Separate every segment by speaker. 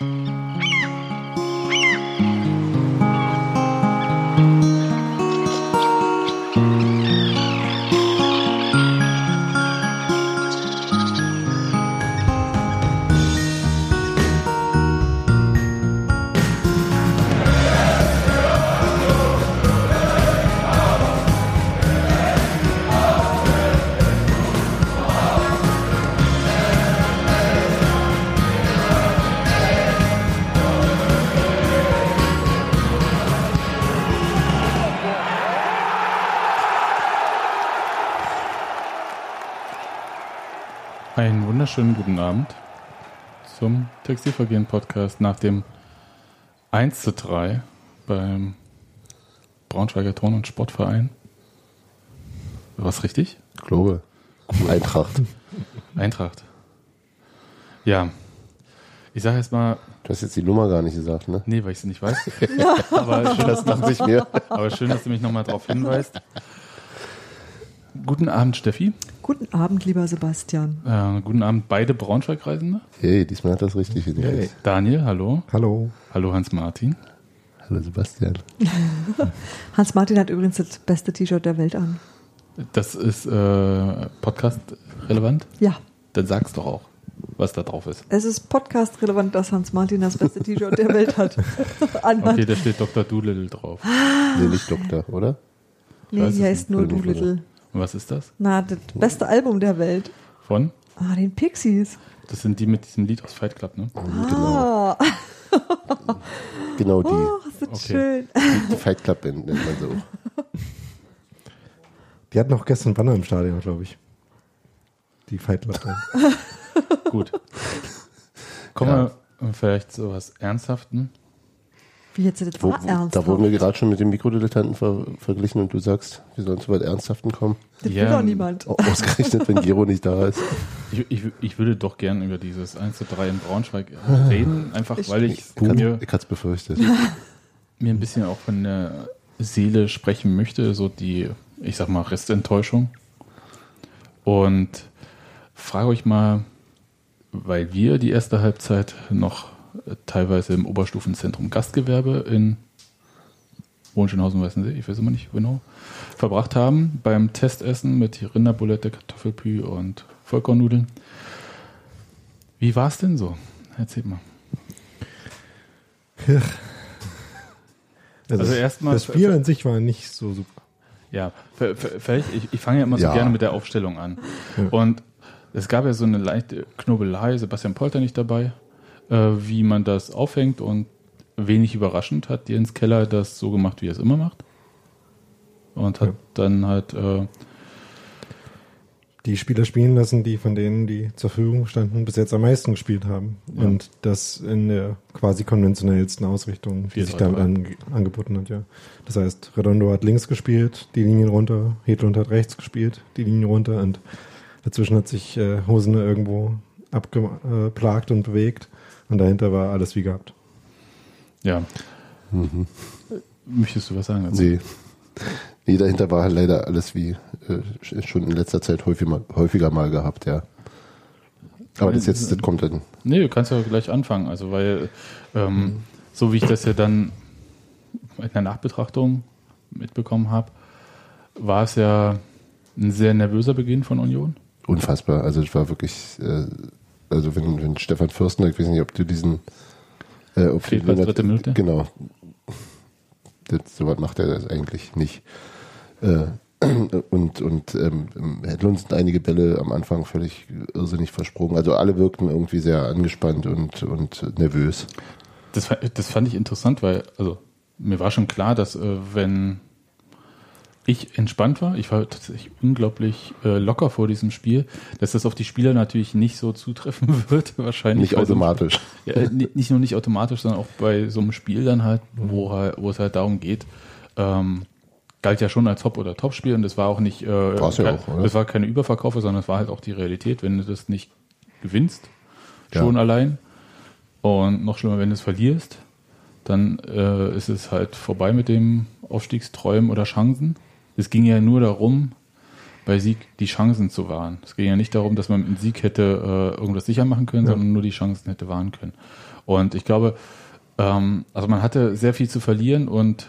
Speaker 1: Einen wunderschönen guten Abend zum Textilvergehen-Podcast nach dem 1 zu 3 beim Braunschweiger Turn- und Sportverein. Was richtig?
Speaker 2: Ich glaube. Eintracht.
Speaker 1: Eintracht. Ja. Ich sage jetzt mal,
Speaker 2: Du hast jetzt die Nummer gar nicht gesagt, ne?
Speaker 1: nee, weil ich sie nicht weiß. aber, schön,
Speaker 2: Das dachte ich mir.
Speaker 1: aber schön, dass du mich nochmal darauf hinweist. Guten Abend, Steffi.
Speaker 3: Guten Abend, lieber Sebastian.
Speaker 1: Äh, guten Abend, beide Braunschweig-Reisende.
Speaker 2: Hey, diesmal hat das richtig hingekriegt.
Speaker 1: Daniel, hallo.
Speaker 4: Hallo.
Speaker 1: Hallo, Hans-Martin.
Speaker 2: Hallo Sebastian.
Speaker 3: Hans-Martin hat übrigens das beste T-Shirt der Welt an.
Speaker 1: Das ist äh, Podcast-relevant?
Speaker 3: Ja,
Speaker 1: Dann sag's doch auch, was da drauf ist.
Speaker 3: es ist podcast-relevant, dass Hans-Martin das beste T-Shirt der Welt hat.
Speaker 1: Okay, da steht Dr. Doolittle drauf.
Speaker 2: Nee, nicht Doktor, oder?
Speaker 3: nee, hier ist nur Doolittle.
Speaker 1: Und was ist das?
Speaker 3: Na, das beste Album der Welt.
Speaker 1: Von?
Speaker 3: Ah, den Pixies.
Speaker 1: Das sind die mit diesem Lied aus Fight Club, ne?
Speaker 2: Genau.
Speaker 3: Ah,
Speaker 2: Genau die.
Speaker 3: oh, ist das
Speaker 1: Okay.
Speaker 3: schön.
Speaker 2: Die Fight Club Band nennt man so.
Speaker 4: Die hatten auch gestern Banner im Stadion, glaube ich. Die Fight Club. Band.
Speaker 1: Gut. Kommen wir vielleicht zu was Ernsthaften.
Speaker 3: Wie jetzt das
Speaker 2: Wo, da wurden wir gerade schon mit dem Mikrodilettanten ver verglichen und du sagst, wir sollen zu was Ernsthaften kommen.
Speaker 3: Das will
Speaker 1: Ja,
Speaker 3: doch niemand.
Speaker 2: Au- Ausgerechnet, wenn Gero nicht da ist.
Speaker 1: Ich, ich, ich würde doch gern über dieses 1 zu 3 in Braunschweig reden, einfach
Speaker 3: Ich-
Speaker 1: weil ich
Speaker 2: Ich, ich,
Speaker 1: mir,
Speaker 2: ich hatte es befürchtet.
Speaker 1: mir ein bisschen auch von der Seele sprechen möchte, so die, ich sag mal, Restenttäuschung. Und frage euch mal, weil wir die erste Halbzeit noch teilweise im Oberstufenzentrum Gastgewerbe in Hohenschönhausen, weiß nicht, ich weiß immer nicht genau, verbracht haben beim Testessen mit Rinderbulette, Kartoffelpü und Vollkornnudeln. Wie war es denn so? Erzähl mal.
Speaker 4: Also,
Speaker 1: Also erstmal-
Speaker 4: das Spiel an sich war nicht so super.
Speaker 1: Ja, vielleicht, ich, ich fange ja immer so
Speaker 2: Ja.
Speaker 1: gerne mit der Aufstellung an. Und es gab ja so eine leichte Knobelei, Sebastian Polter nicht dabei, äh, wie man das aufhängt und wenig überraschend hat Jens Keller das so gemacht, wie er es immer macht. Und hat
Speaker 4: Ja.
Speaker 1: dann halt, äh,
Speaker 4: Die Spieler spielen lassen, die von denen, die zur Verfügung standen, bis jetzt am meisten gespielt haben.
Speaker 1: Ja.
Speaker 4: Und das in der quasi konventionellsten Ausrichtung, die sich
Speaker 1: 4-3-3.
Speaker 4: damit ange angeboten hat, ja. Das heißt, Redondo hat links gespielt, die Linien runter, Hedlund hat rechts gespielt, die Linien runter und dazwischen hat sich äh, Hosene irgendwo abgeplagt und bewegt und dahinter war alles wie gehabt.
Speaker 1: ja.
Speaker 2: Mhm.
Speaker 1: Möchtest du was sagen? dazu?
Speaker 2: Nee. Nee, dahinter war halt leider alles wie äh, schon in letzter Zeit häufig mal, häufiger mal gehabt, ja. Aber das jetzt, das kommt dann.
Speaker 1: Nee, du kannst ja gleich anfangen. Also, weil, ähm, so wie ich das ja dann in der Nachbetrachtung mitbekommen habe, war es ja ein sehr nervöser Beginn von Union.
Speaker 2: Unfassbar. Also es war wirklich, äh, also wenn, wenn Stefan Fürstner, ich weiß nicht, ob du diesen äh, ob
Speaker 1: Fehlt
Speaker 2: du
Speaker 1: dritte Minute?
Speaker 2: Genau. Das, so was macht er das eigentlich nicht. Äh, und und ähm, im Hedlund sind einige Bälle am Anfang völlig irrsinnig versprungen. Also alle wirkten irgendwie sehr angespannt und, und nervös.
Speaker 1: Das, das fand ich interessant, weil, also, mir war schon klar, dass, äh, wenn ich entspannt war, ich war tatsächlich unglaublich äh, locker vor diesem Spiel, dass das auf die Spieler natürlich nicht so zutreffen wird, wahrscheinlich.
Speaker 2: Nicht
Speaker 1: bei so
Speaker 2: automatisch.
Speaker 1: Ja, äh, ni- nicht nur nicht automatisch, sondern auch bei so einem Spiel dann halt, wo, halt, wo es halt darum geht, ähm, galt ja schon als Top- oder Top-Spiel und das war auch nicht, äh,
Speaker 2: War's ja
Speaker 1: kein-
Speaker 2: auch, oder?
Speaker 1: das war keine Überverkaufe, sondern es war halt auch die Realität, wenn du das nicht gewinnst,
Speaker 2: Ja.
Speaker 1: schon allein und noch schlimmer, wenn du es verlierst, dann äh, ist es halt vorbei mit dem Aufstiegsträumen oder Chancen. Es ging ja nur darum, bei Sieg die Chancen zu wahren. Es ging ja nicht darum, dass man mit Sieg hätte äh, irgendwas sicher machen können,
Speaker 4: Ja.
Speaker 1: sondern nur die Chancen hätte wahren können. Und ich glaube, ähm, also man hatte sehr viel zu verlieren und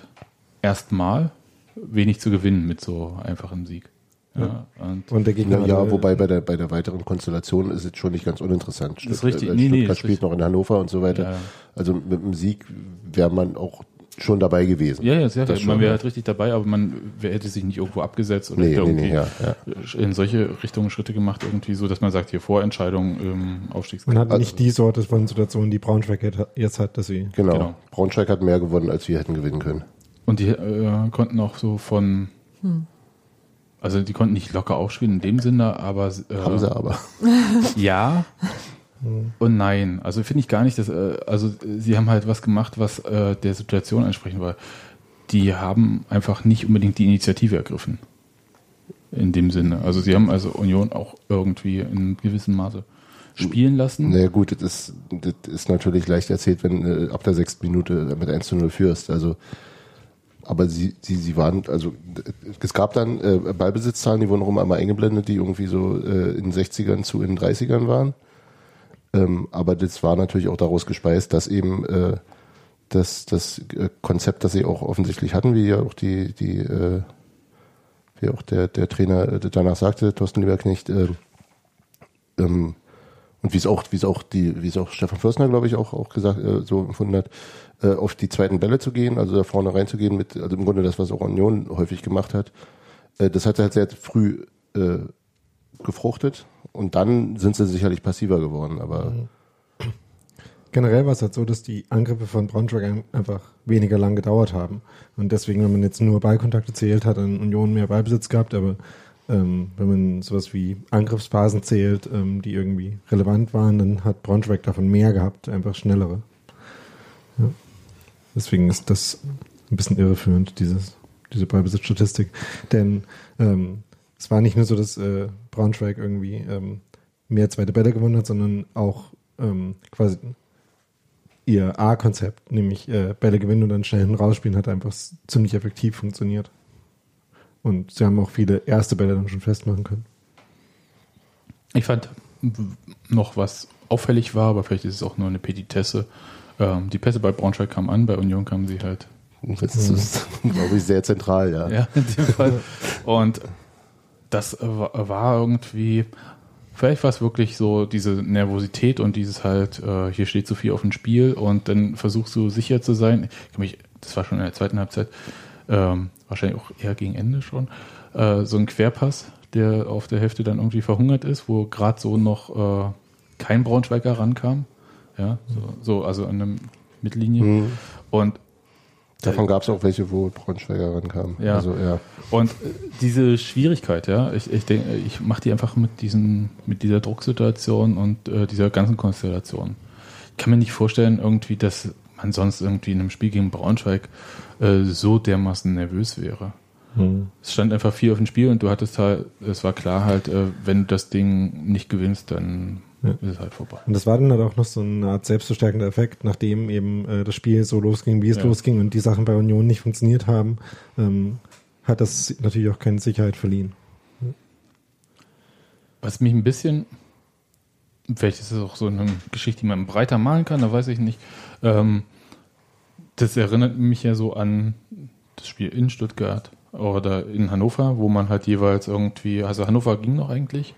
Speaker 1: erstmal wenig zu gewinnen mit so einfachem Sieg. Ja, und
Speaker 4: Und der Gegner
Speaker 2: Ja, ja, wobei bei der, bei der weiteren Konstellation ist es schon nicht ganz uninteressant.
Speaker 1: Das ist richtig.
Speaker 2: äh,
Speaker 1: Nee, nee,
Speaker 2: Stuttgart
Speaker 1: ist
Speaker 2: spielt
Speaker 1: richtig.
Speaker 2: noch in Hannover und so weiter.
Speaker 1: Ja.
Speaker 2: Also mit dem Sieg wäre man auch schon dabei gewesen.
Speaker 1: ja, ja, sehr
Speaker 2: Das.
Speaker 1: Man wäre
Speaker 2: ja.
Speaker 1: halt richtig dabei, aber man wer hätte sich nicht irgendwo abgesetzt oder
Speaker 2: Nee, nee,
Speaker 1: irgendwie
Speaker 2: nee, ja, ja.
Speaker 1: in solche Richtungen Schritte gemacht, irgendwie so, dass man sagt, hier Vorentscheidung
Speaker 4: Man
Speaker 1: Aufstiegskampf.
Speaker 4: hat nicht die Sorte von Situationen, die Braunschweig jetzt- hat, dass sie
Speaker 2: Genau.
Speaker 1: Genau.
Speaker 2: Braunschweig hat mehr gewonnen, als wir hätten gewinnen können.
Speaker 1: Und die äh, konnten auch so von, also die konnten nicht locker aufspielen in dem Sinne, aber äh,
Speaker 2: Haben sie aber.
Speaker 1: ja und nein. Also finde ich gar nicht, dass, äh, also sie haben halt was gemacht, was äh, der Situation entsprechend war. Die haben einfach nicht unbedingt die Initiative ergriffen. In dem Sinne. Also sie haben also Union auch irgendwie in einem gewissen Maße spielen lassen.
Speaker 2: Naja gut, das ist, das ist natürlich leicht erzählt, wenn äh, ab der sechsten Minute mit 1 zu 0 führst. Also, aber sie, sie, sie waren, also es gab dann äh, Ballbesitzzahlen, die wurden rum einmal eingeblendet, die irgendwie so äh, in den 60ern zu in den 30ern waren. Ähm, aber das war natürlich auch daraus gespeist, dass eben äh, das, das äh, Konzept, das sie auch offensichtlich hatten, wie ja auch die, die äh, wie auch der, der Trainer äh, danach sagte, Thorsten Lieberknecht, äh, ähm, und wie es auch, wie es auch die, wie es auch Stefan Fürstner, glaube ich, auch, auch gesagt, äh, so empfunden hat, äh, auf die zweiten Bälle zu gehen, also da vorne reinzugehen mit, also im Grunde das, was auch Union häufig gemacht hat. Äh, das hat halt sehr früh äh, gefruchtet und dann sind sie sicherlich passiver geworden, aber
Speaker 4: Generell war es halt so, dass die Angriffe von Braunschweig ein- einfach weniger lang gedauert haben. Und deswegen, wenn man jetzt nur Ballkontakte zählt, hat dann Union mehr Ballbesitz gehabt, aber ähm, wenn man sowas wie Angriffsphasen zählt, ähm, die irgendwie relevant waren, dann hat Braunschweig davon mehr gehabt, einfach schnellere. Ja. Deswegen ist das ein bisschen irreführend, dieses, diese Ballbesitzstatistik. Denn ähm, es war nicht nur so, dass äh, Braunschweig irgendwie ähm, mehr zweite Bälle gewonnen hat, sondern auch ähm, quasi ihr A-Konzept, nämlich äh, Bälle gewinnen und dann schnell hinten rausspielen, hat einfach ziemlich effektiv funktioniert. Und sie haben auch viele erste Bälle dann schon festmachen können.
Speaker 1: Ich fand noch was auffällig war, aber vielleicht ist es auch nur eine Petitesse. Ähm, die Pässe bei Braunschweig kamen an, bei Union kamen sie halt
Speaker 2: das ist, glaube ich, sehr zentral, ja.
Speaker 1: Ja, in dem Fall. Und das wa- war irgendwie, vielleicht war es wirklich so diese Nervosität und dieses halt, äh, hier steht so viel auf dem Spiel und dann versuchst du sicher zu sein. Mich, das war schon in der zweiten Halbzeit, ähm, wahrscheinlich auch eher gegen Ende schon, äh, so ein Querpass, der auf der Hälfte dann irgendwie verhungert ist, wo gerade so noch äh, kein Braunschweiger rankam. Ja, so, so also an der Mittellinie.
Speaker 2: Mhm.
Speaker 1: Und
Speaker 2: Davon gab es auch welche, wo Braunschweiger rankamen.
Speaker 1: Ja.
Speaker 2: Also, ja.
Speaker 1: Und äh, diese Schwierigkeit, ja, ich, ich denke, ich mache die einfach mit diesen, mit dieser Drucksituation und äh, dieser ganzen Konstellation. Ich kann mir nicht vorstellen, irgendwie, dass man sonst irgendwie in einem Spiel gegen Braunschweig äh, so dermaßen nervös wäre. Es stand einfach viel auf dem Spiel und du hattest halt, es war klar halt, äh, wenn du das Ding nicht gewinnst, dann
Speaker 4: Ja.
Speaker 1: ist es halt vorbei.
Speaker 4: Und das war dann halt auch noch so eine Art selbstverstärkender Effekt, nachdem eben äh, das Spiel so losging, wie es
Speaker 1: Ja.
Speaker 4: losging und die Sachen bei Union nicht funktioniert haben, ähm, hat das natürlich auch keine Sicherheit verliehen.
Speaker 1: Was mich ein bisschen, vielleicht ist es auch so eine Geschichte, die man breiter malen kann, da weiß ich nicht. Ähm, das erinnert mich ja so an das Spiel in Stuttgart oder in Hannover, wo man halt jeweils irgendwie, also Hannover ging noch eigentlich,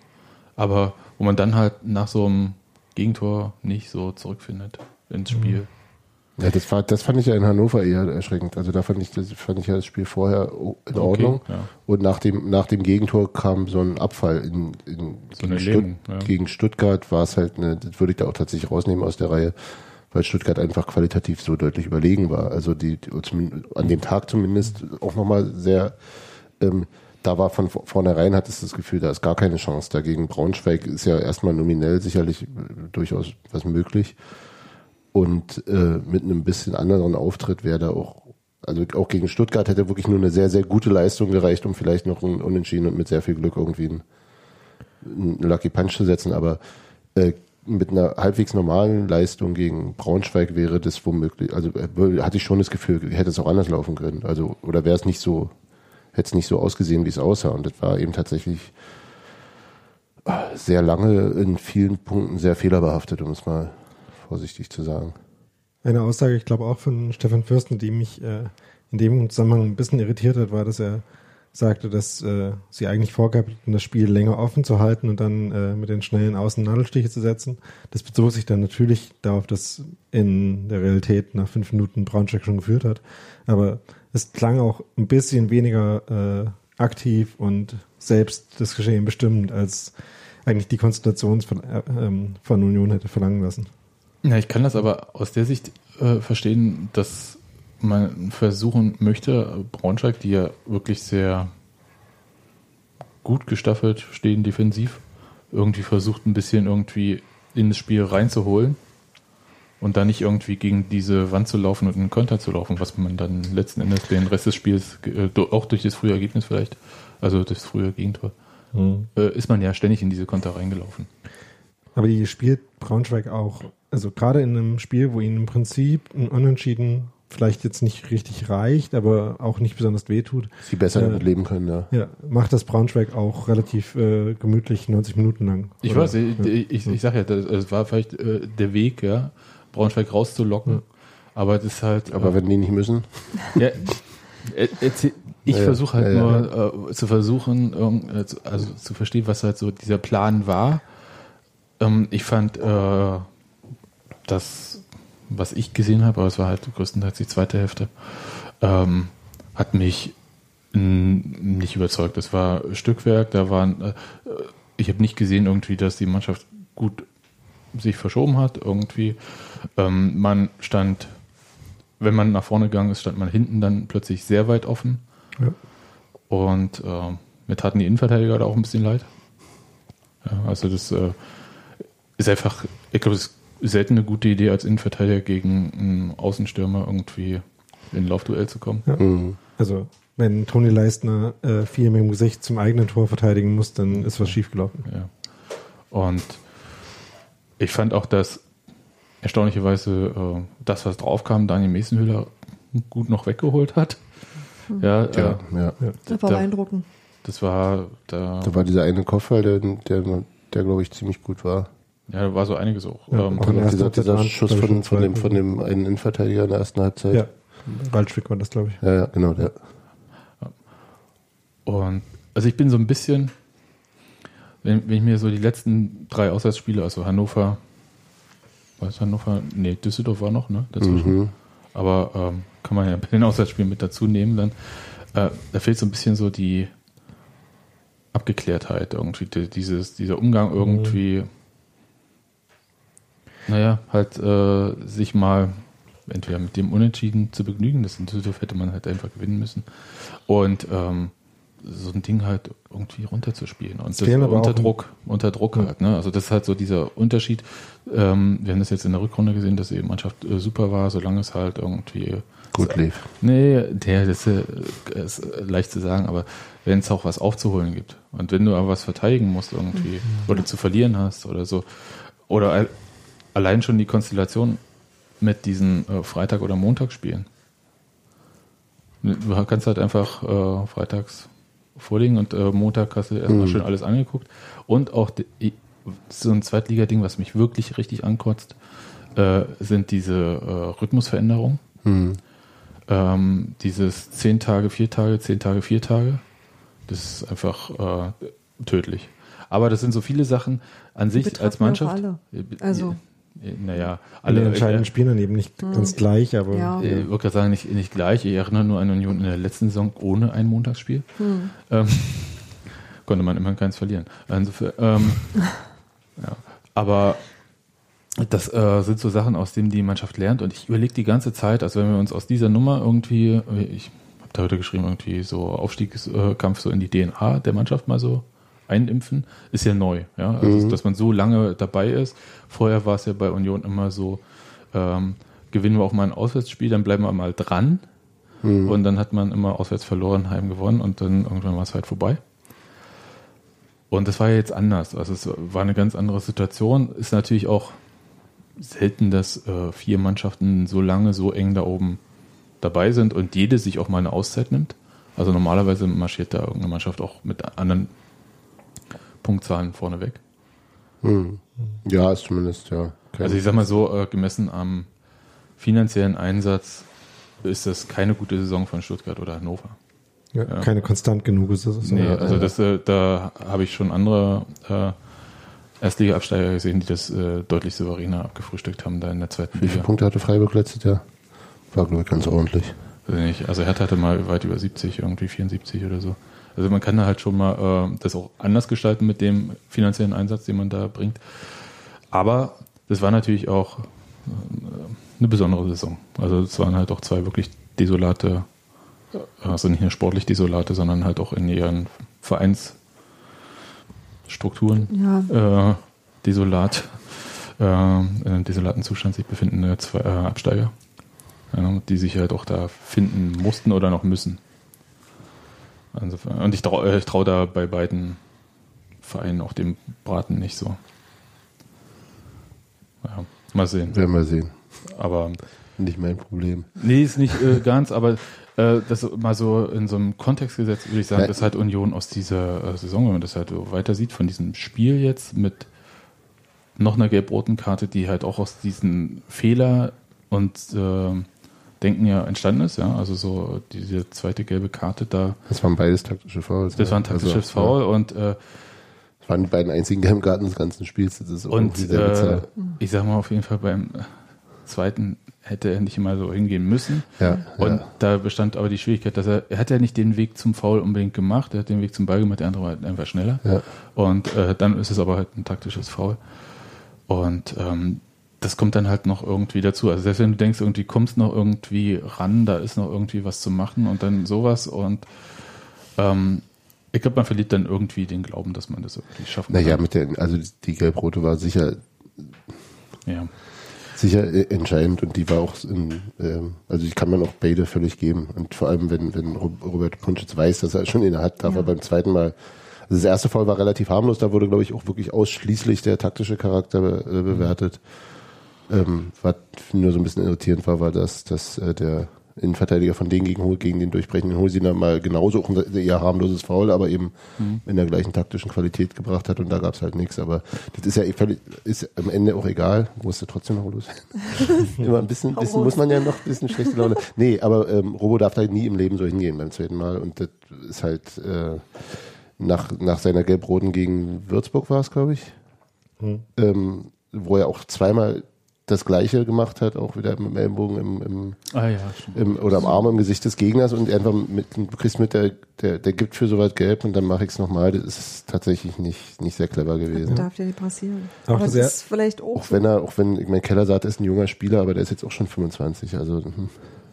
Speaker 1: aber wo man dann halt nach so einem Gegentor nicht so zurückfindet ins Spiel.
Speaker 2: Ja, das, war, das fand ich ja in Hannover eher erschreckend. Also da fand ich, das fand ich ja das Spiel vorher in Ordnung.
Speaker 1: ja.
Speaker 2: Und nach dem, nach dem Gegentor kam so ein Abfall. In, in,
Speaker 1: So
Speaker 2: gegen, Stutt-
Speaker 1: ja.
Speaker 2: gegen Stuttgart war es halt eine, das würde ich da auch tatsächlich rausnehmen aus der Reihe, weil Stuttgart einfach qualitativ so deutlich überlegen war. Also die, die an dem Tag zumindest auch nochmal sehr, ähm, da war von vornherein hattest du das Gefühl, da ist gar keine Chance. Dagegen Braunschweig ist ja erstmal nominell sicherlich äh, durchaus was möglich. Und äh, mit einem bisschen anderen Auftritt wäre da auch, also auch gegen Stuttgart hätte wirklich nur eine sehr, sehr gute Leistung gereicht, um vielleicht noch ein Unentschieden und mit sehr viel Glück irgendwie einen, einen Lucky Punch zu setzen. Aber äh, mit einer halbwegs normalen Leistung gegen Braunschweig wäre das womöglich, also äh, hatte ich schon das Gefühl, hätte es auch anders laufen können. Also, oder wäre es nicht so, hätte es nicht so ausgesehen, wie es aussah. Und das war eben tatsächlich äh, sehr lange in vielen Punkten sehr fehlerbehaftet, um es mal vorsichtig zu sagen.
Speaker 4: Eine Aussage, ich glaube auch von Stefan Fürsten, die mich äh, in dem Zusammenhang ein bisschen irritiert hat, war, dass er sagte, dass äh, sie eigentlich vorgab, das Spiel länger offen zu halten und dann äh, mit den schnellen Außen Nadelstiche zu setzen. Das bezog sich dann natürlich darauf, dass in der Realität nach fünf Minuten Braunschweig schon geführt hat. Aber es klang auch ein bisschen weniger äh, aktiv und selbst das Geschehen bestimmend, als eigentlich die Konstellation von, äh, ähm, von Union hätte verlangen lassen.
Speaker 1: Ja, ich kann das aber aus der Sicht äh, verstehen, dass man versuchen möchte, Braunschweig, die ja wirklich sehr gut gestaffelt stehen defensiv, irgendwie versucht ein bisschen irgendwie in das Spiel reinzuholen und da nicht irgendwie gegen diese Wand zu laufen und einen Konter zu laufen, was man dann letzten Endes den Rest des Spiels, äh, auch durch das frühe Ergebnis vielleicht, also das frühe Gegentor, mhm. äh, ist man ja ständig in diese Konter reingelaufen.
Speaker 4: Aber die spielt Braunschweig auch, also gerade in einem Spiel, wo ihnen im Prinzip ein Unentschieden vielleicht jetzt nicht richtig reicht, aber auch nicht besonders wehtut.
Speaker 2: Sie besser äh, damit leben können, ja.
Speaker 4: Ja, macht das Braunschweig auch relativ äh, gemütlich 90 Minuten lang.
Speaker 1: Ich oder? weiß, ich, ja. ich, ich sage ja, das, war vielleicht äh, der Weg, ja, Braunschweig rauszulocken, ja. aber das ist halt...
Speaker 2: Aber
Speaker 1: äh,
Speaker 2: wenn die nicht müssen?
Speaker 1: Ja, ich ja, versuche halt nur äh, zu versuchen, äh, also zu verstehen, was halt so dieser Plan war. Ähm, ich fand, äh, dass was ich gesehen habe, aber es war halt größtenteils die zweite Hälfte, ähm, hat mich nicht überzeugt. Es war Stückwerk, da waren, äh, ich habe nicht gesehen irgendwie, dass die Mannschaft gut sich verschoben hat irgendwie. Ähm, man stand, wenn man nach vorne gegangen ist, stand man hinten dann plötzlich sehr weit offen. Ja. Und äh, mir taten die Innenverteidiger da auch ein bisschen leid. Ja, also das äh, ist einfach, ich glaube, es selten eine gute Idee, als Innenverteidiger gegen einen Außenstürmer irgendwie in ein Laufduell zu kommen.
Speaker 4: Ja. Mhm. Also wenn Toni Leistner äh, viel mit dem Gesicht zum eigenen Tor verteidigen muss, dann ist was schiefgelaufen.
Speaker 1: Ja. Und ich fand auch, dass erstaunlicherweise äh, das, was draufkam, Daniel Mesenhüller gut noch weggeholt hat.
Speaker 3: Mhm. Ja, ja, äh, ja. Das war beeindruckend.
Speaker 1: Das war da.
Speaker 2: Da war dieser eine Koffer, der, der, der glaube ich ziemlich gut war.
Speaker 1: Ja, da war so einiges auch.
Speaker 2: Ja, ähm, und dieser, dieser Schuss von, von, dem, von dem einen Innenverteidiger in der ersten Halbzeit. Ja,
Speaker 4: Waldschwick war das, glaube ich.
Speaker 2: Ja, ja, genau, der.
Speaker 1: Und also ich bin so ein bisschen, wenn, wenn ich mir so die letzten drei Auswärtsspiele, also Hannover, was Hannover? Nee, Düsseldorf war noch, ne? Dazwischen. Mhm. Aber ähm, kann man ja bei den Auswärtsspielen mit dazu nehmen, dann äh, da fehlt so ein bisschen so die Abgeklärtheit irgendwie, die, dieses, dieser Umgang irgendwie. Mhm naja, halt äh, sich mal entweder mit dem Unentschieden zu begnügen, das in Düsseldorf hätte man halt einfach gewinnen müssen. Und ähm, so ein Ding halt irgendwie runterzuspielen. Und das, unter Druck, unter Druck halt, ne? Also das ist halt so dieser Unterschied. Ähm, wir haben das jetzt in der Rückrunde gesehen, dass die Mannschaft äh, super war, solange es halt irgendwie
Speaker 2: gut lief.
Speaker 1: Nee, der, das äh, ist leicht zu sagen, aber wenn es auch was aufzuholen gibt und wenn du aber was verteidigen musst irgendwie mhm. oder zu verlieren hast oder so oder allein schon die Konstellation mit diesen äh, Freitag- oder Montagsspielen. Du kannst halt einfach äh, freitags vorlegen und äh, Montag hast du erstmal mhm. schön alles angeguckt. Und auch die, so ein Zweitliga-Ding, was mich wirklich richtig ankotzt, äh, sind diese äh, Rhythmusveränderungen. Mhm. Ähm, dieses 10 Tage, 4 Tage, 10 Tage, 4 Tage. Das ist einfach äh, tödlich. Aber das sind so viele Sachen an sich als Mannschaft.
Speaker 3: Also
Speaker 1: naja,
Speaker 4: alle die entscheidenden äh, Spiele dann eben nicht mhm. ganz gleich, aber.
Speaker 1: Ja. Ich würde gerade sagen, nicht, nicht gleich. Ich erinnere nur an Union in der letzten Saison ohne ein Montagsspiel. Mhm. Ähm, konnte man immerhin keins verlieren. Insofern, ähm, ja. Aber das äh, sind so Sachen, aus denen die Mannschaft lernt. Und ich überlege die ganze Zeit, also wenn wir uns aus dieser Nummer irgendwie, ich habe da heute geschrieben, irgendwie so Aufstiegskampf so in die DNA der Mannschaft mal so einimpfen, ist ja neu. Ja? Also, mhm. Dass man so lange dabei ist. Vorher war es ja bei Union immer so, ähm, gewinnen wir auch mal ein Auswärtsspiel, dann bleiben wir mal dran. Mhm. Und dann hat man immer auswärts verloren, heim gewonnen und dann irgendwann war es halt vorbei. Und das war ja jetzt anders. Also es war eine ganz andere Situation. Ist natürlich auch selten, dass äh, vier Mannschaften so lange, so eng da oben dabei sind und jede sich auch mal eine Auszeit nimmt. Also normalerweise marschiert da irgendeine Mannschaft auch mit anderen Punktzahlen vorneweg.
Speaker 2: Hm. Ja, ist zumindest, ja.
Speaker 1: Also ich sag mal so, äh, gemessen am finanziellen Einsatz ist das keine gute Saison von Stuttgart oder Hannover.
Speaker 4: Ja,
Speaker 1: Ja.
Speaker 4: Keine konstant genug Saison.
Speaker 1: Nee,
Speaker 2: Ja,
Speaker 1: also
Speaker 2: ja.
Speaker 1: das, äh, da habe ich schon andere äh, Erstliga-Absteiger gesehen, die das äh, deutlich souveräner abgefrühstückt haben da in der zweiten
Speaker 2: Wie viele
Speaker 1: Liga.
Speaker 2: Punkte hatte Freiburg letztes Jahr? War, glaube ich, ganz ordentlich.
Speaker 1: Also, nicht, also Hertha hatte mal weit über 70, irgendwie 74 oder so. Also man kann da halt schon mal äh, das auch anders gestalten mit dem finanziellen Einsatz, den man da bringt. Aber das war natürlich auch äh, eine besondere Saison. Also es waren halt auch zwei wirklich desolate, äh, also nicht nur sportlich desolate, sondern halt auch in ihren Vereinsstrukturen
Speaker 3: Ja,
Speaker 1: äh, desolat, äh, in einem desolaten Zustand sich befindende zwei, äh, Absteiger, ja, die sich halt auch da finden mussten oder noch müssen. Insofern, und ich traue trau da bei beiden Vereinen auch dem Braten nicht so. Ja, mal sehen.
Speaker 2: Werden wir sehen.
Speaker 1: Aber
Speaker 2: Nicht mein Problem.
Speaker 1: nee, ist nicht äh, ganz, aber äh, das mal so in so einem Kontext gesetzt, würde ich sagen, dass halt Union aus dieser äh, Saison, wenn man das halt so weiter sieht, von diesem Spiel jetzt mit noch einer gelb-roten Karte, die halt auch aus diesen Fehler und äh, Denken ja entstanden ist, ja, also so diese zweite gelbe Karte da,
Speaker 2: Das waren beides taktische Fouls.
Speaker 1: das
Speaker 2: ne?
Speaker 1: war ein taktisches
Speaker 2: Also,
Speaker 1: Foul und äh,
Speaker 2: Ja, das waren die beiden einzigen gelben Karten des ganzen Spiels. Das ist
Speaker 1: Und äh, ich sag mal auf jeden Fall beim zweiten hätte er nicht mal so hingehen müssen.
Speaker 2: Ja,
Speaker 1: Und
Speaker 2: ja.
Speaker 1: da bestand aber die Schwierigkeit, dass er, er hat ja nicht den Weg zum Foul unbedingt gemacht, er hat den Weg zum Ball gemacht, der andere war halt einfach schneller.
Speaker 2: Ja.
Speaker 1: Und äh, dann ist es aber halt ein taktisches Foul. Und ähm, das kommt dann halt noch irgendwie dazu. Also selbst wenn du denkst, irgendwie kommst noch irgendwie ran, da ist noch irgendwie was zu machen und dann sowas und ähm, ich glaube, man verliert dann irgendwie den Glauben, dass man das irgendwie schaffen
Speaker 2: Naja,
Speaker 1: kann.
Speaker 2: mit der, also die gelb-rote war sicher,
Speaker 1: Ja.
Speaker 2: sicher äh, entscheidend und die war auch, in, ähm, also die kann man auch beide völlig geben. Und vor allem, wenn, wenn Ro- Robert Punschitz weiß, dass er schon in der hat, darf
Speaker 3: Ja.
Speaker 2: er beim zweiten Mal. Also das erste Foul war relativ harmlos, da wurde, glaube ich, auch wirklich ausschließlich der taktische Charakter be, äh, bewertet. Ähm, was nur so ein bisschen irritierend war, war, dass, dass äh, der Innenverteidiger von denen gegen, gegen den durchbrechenden Holsiner mal genauso auch ein eher harmloses Foul, aber eben in der gleichen taktischen Qualität gebracht hat und da gab es halt nichts. Aber das ist ja eh ist am Ende auch egal. Musste trotzdem noch los. Immer ein bisschen, bisschen muss man ja noch ein bisschen schlechte Laune. Nee, aber ähm, Robo darf da nie im Leben so hingehen beim zweiten Mal und das ist halt äh, nach, nach seiner Gelb-Roten gegen Würzburg war es, glaube ich, ähm, wo er auch zweimal das Gleiche gemacht hat, auch wieder mit dem Ellenbogen im, im,
Speaker 1: Ah ja,
Speaker 2: im oder am Arm im Gesicht des Gegners und einfach mit, du kriegst mit, der, der, der gibt für sowas gelb und dann mache ich es nochmal. Das ist tatsächlich nicht, nicht sehr clever gewesen.
Speaker 3: darf ja nicht passieren.
Speaker 4: Auch
Speaker 3: Aber
Speaker 4: das
Speaker 3: das ist vielleicht auch,
Speaker 2: Auch wenn er, auch wenn, ich mein Keller sagt, er ist ein junger Spieler, aber der ist jetzt auch schon 25, also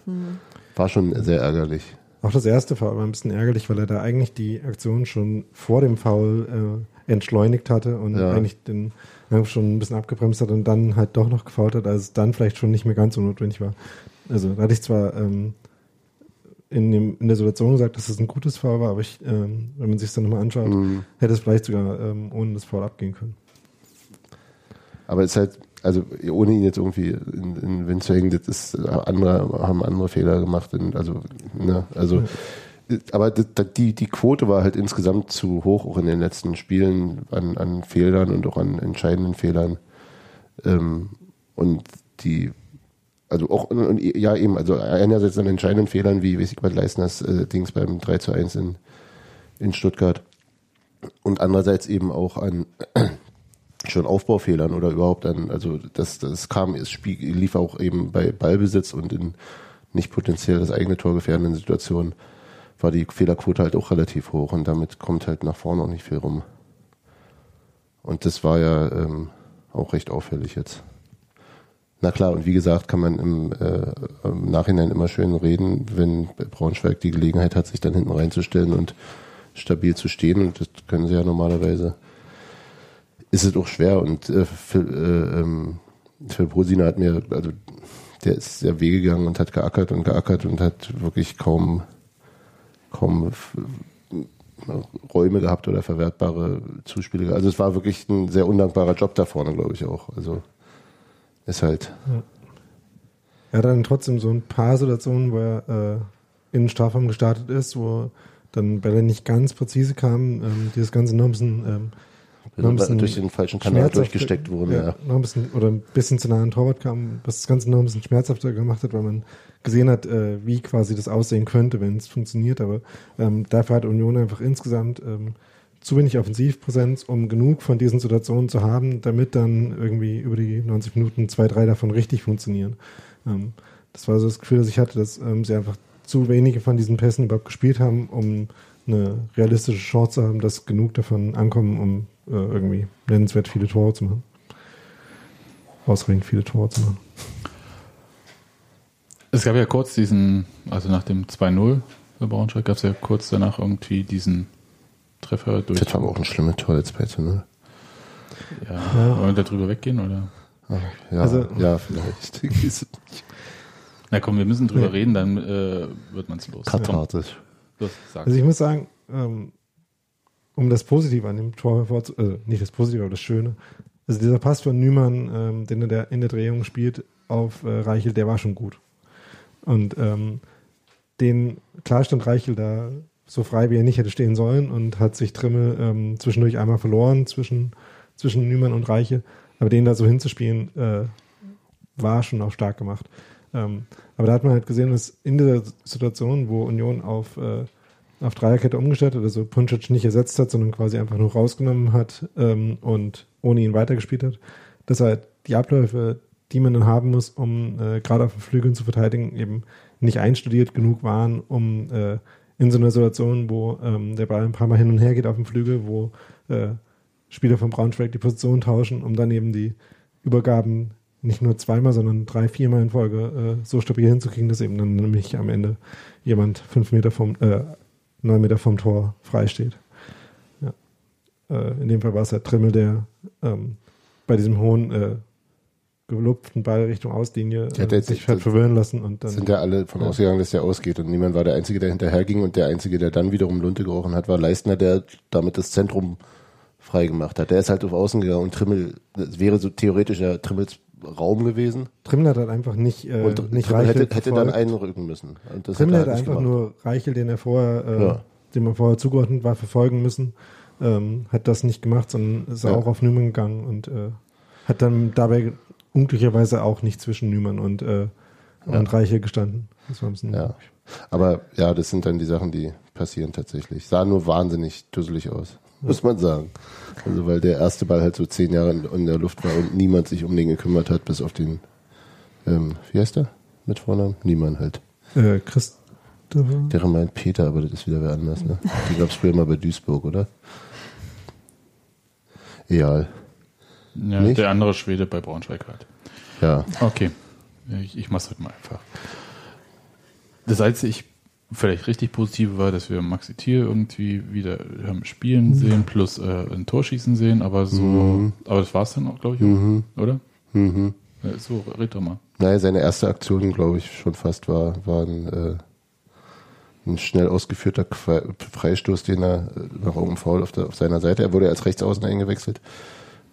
Speaker 2: hm. war schon sehr ärgerlich.
Speaker 4: Auch das erste Foul war ein bisschen ärgerlich, weil er da eigentlich die Aktion schon vor dem Foul äh, entschleunigt hatte und
Speaker 2: Ja.
Speaker 4: eigentlich den schon ein bisschen abgebremst hat und dann halt doch noch gefault hat, als es dann vielleicht schon nicht mehr ganz so notwendig war. Also da hatte ich zwar ähm, in, dem, in der Situation gesagt, dass es ein gutes Foul war, aber ich, ähm, wenn man sich dann nochmal anschaut,
Speaker 2: Mhm.
Speaker 4: hätte es vielleicht sogar ähm, ohne das Foul abgehen können.
Speaker 2: Aber es ist halt, also ohne ihn jetzt irgendwie in, in Wind zu hängen, das ist, andere haben andere Fehler gemacht. Und also, ne, also, aber die, die Quote war halt insgesamt zu hoch, auch in den letzten Spielen an, an Fehlern und auch an entscheidenden Fehlern. Ähm, und die, also auch, und, ja eben, also einerseits an entscheidenden Fehlern, wie was Leistners äh, Dings beim 3 zu 1 in, in Stuttgart. Und andererseits eben auch an schon Aufbaufehlern oder überhaupt an, also das, das kam, es Spiel, lief auch eben bei Ballbesitz und in nicht potenziell das eigene Tor gefährdenden Situationen war die Fehlerquote halt auch relativ hoch und damit kommt halt nach vorne auch nicht viel rum. Und das war ja ähm, auch recht auffällig jetzt. Na klar, und wie gesagt, kann man im, äh, im Nachhinein immer schön reden, wenn Braunschweig die Gelegenheit hat, sich dann hinten reinzustellen und stabil zu stehen. Und das können sie ja normalerweise. Ist es auch schwer. Und äh, Phil, äh, ähm, Phil Brosina hat mir, also der ist sehr Wege gegangen und hat geackert und geackert und hat wirklich kaum, kaum Räume gehabt oder verwertbare Zuspiele. Also es war wirklich ein sehr undankbarer Job da vorne, glaube ich auch. Also ist halt.
Speaker 4: Er hat dann trotzdem so ein paar Situationen, wo er äh, in den Strafraum gestartet ist, wo dann Bälle nicht ganz präzise kamen, ähm, dieses Ganze noch ein bisschen, ähm, ein bisschen
Speaker 2: durch den falschen Kanal durchgesteckt wurden. Ja,
Speaker 4: ja, noch ein bisschen oder ein bisschen zu nah an Torwart kam, was das Ganze noch ein bisschen schmerzhafter gemacht hat, weil man gesehen hat, äh, wie quasi das aussehen könnte, wenn es funktioniert. Aber ähm, dafür hat Union einfach insgesamt ähm, zu wenig Offensivpräsenz, um genug von diesen Situationen zu haben, damit dann irgendwie über die 90 Minuten zwei, drei davon richtig funktionieren. Ähm, das war so das Gefühl, das ich hatte, dass ähm, sie einfach zu wenige von diesen Pässen überhaupt gespielt haben, um eine realistische Chance haben, dass genug davon ankommen, um äh, irgendwie nennenswert viele Tore zu machen. Ausreichend viele Tore zu machen.
Speaker 1: Es gab ja kurz diesen, also nach dem 2-0 für Braunschweig gab es ja kurz danach irgendwie diesen Treffer durch.
Speaker 2: Das war aber auch ein schlimmes Tor jetzt bei ne?
Speaker 1: Ja,
Speaker 4: Ja.
Speaker 1: wollen wir da drüber weggehen oder?
Speaker 2: Ja,
Speaker 4: Also-
Speaker 2: ja, vielleicht.
Speaker 1: Na komm, wir müssen drüber
Speaker 4: Nee.
Speaker 1: reden, dann äh, wird man es los. Komm,
Speaker 2: Kathartisch.
Speaker 1: los, sag.
Speaker 4: Also ich muss sagen, ähm, um das Positive an dem Tor hervorzu, also nicht das Positive, aber das Schöne. Also dieser Pass von Nümann, ähm, den er der in der Drehung spielt auf äh, Reichel, der war schon gut. Und ähm, den klar stand Reichel da so frei, wie er nicht hätte stehen sollen und hat sich Trimmel ähm, zwischendurch einmal verloren zwischen, zwischen Nümann und Reichel. Aber den da so hinzuspielen, äh, war schon auch stark gemacht. Ähm, aber da hat man halt gesehen, dass in der Situation, wo Union auf, äh, auf Dreierkette umgestellt hat, also Puncic nicht ersetzt hat, sondern quasi einfach nur rausgenommen hat ähm, und ohne ihn weitergespielt hat, dass halt die Abläufe, die man dann haben muss, um äh, gerade auf den Flügeln zu verteidigen, eben nicht einstudiert genug waren, um äh, in so einer Situation, wo ähm, der Ball ein paar Mal hin und her geht auf dem Flügel, wo äh, Spieler von Braunschweig die Position tauschen, um dann eben die Übergaben nicht nur zweimal, sondern drei, viermal in Folge äh, so stabil hinzukriegen, dass eben dann nämlich am Ende jemand fünf Meter vom, äh, neun Meter vom Tor frei steht. Ja. Äh, in dem Fall war es halt Trimmel, der ähm, bei diesem hohen äh, gelupften Ball Richtung Auslinie
Speaker 2: Ja,
Speaker 4: äh,
Speaker 2: der-
Speaker 4: sich
Speaker 2: der-
Speaker 4: hat verwirren lassen und dann
Speaker 2: sind ja alle von
Speaker 4: Ja.
Speaker 2: ausgegangen, dass der ausgeht und niemand war der Einzige, der hinterher ging und der Einzige, der dann wiederum Lunte gerochen hat, war Leistner, der damit das Zentrum frei gemacht hat. Der ist halt auf Außen gegangen und Trimmel, das wäre so theoretisch ja Trimmels Raum gewesen
Speaker 4: Trimmel hat halt einfach nicht, äh,
Speaker 2: und
Speaker 4: nicht
Speaker 2: Trimmel
Speaker 4: Reichel
Speaker 2: hätte, hätte dann einrücken müssen. Das
Speaker 4: Trimmel
Speaker 2: hat
Speaker 4: hätte
Speaker 2: halt
Speaker 4: einfach
Speaker 2: gemacht.
Speaker 4: nur Reichel, den er vorher, äh,
Speaker 2: Ja.
Speaker 4: dem er vorher zugeordnet war, verfolgen müssen. Ähm, hat das nicht gemacht, sondern ist
Speaker 2: Ja.
Speaker 4: auch auf Nümann gegangen und äh, hat dann dabei unglücklicherweise auch nicht zwischen Nümann und, äh,
Speaker 2: Ja.
Speaker 4: und Reichel gestanden. Das war ein bisschen
Speaker 2: Ja. Aber ja, das sind dann die Sachen, die passieren tatsächlich. Sah nur wahnsinnig dusselig aus, muss man sagen. Also weil der erste Ball halt so zehn Jahre in, in der Luft war und niemand sich um den gekümmert hat, bis auf den, ähm, wie heißt der mit Vornamen? Niemand halt.
Speaker 4: Äh, Christopher?
Speaker 2: Der meint Peter, aber das ist wieder wer anders, ne? Die gab es früher mal bei Duisburg, oder? Egal.
Speaker 1: Ja,
Speaker 2: Nicht?
Speaker 1: der andere Schwede bei Braunschweig halt.
Speaker 2: Ja.
Speaker 1: Okay. Ich, ich mach's heute mal einfach. Das einzige vielleicht richtig positive war, dass wir Maxi Thiel irgendwie wieder haben spielen sehen, plus äh, ein Tor schießen sehen, aber so,
Speaker 2: Mhm.
Speaker 1: aber das war's dann auch, glaube ich,
Speaker 2: Mhm.
Speaker 1: oder?
Speaker 2: Mhm.
Speaker 1: Ja, so, red doch mal.
Speaker 2: Naja, seine erste Aktion, glaube ich, schon fast war, war ein, äh, ein schnell ausgeführter Freistoß, den er äh, nach irgendeinem Foul auf, der, auf seiner Seite, er wurde als Rechtsaußen eingewechselt.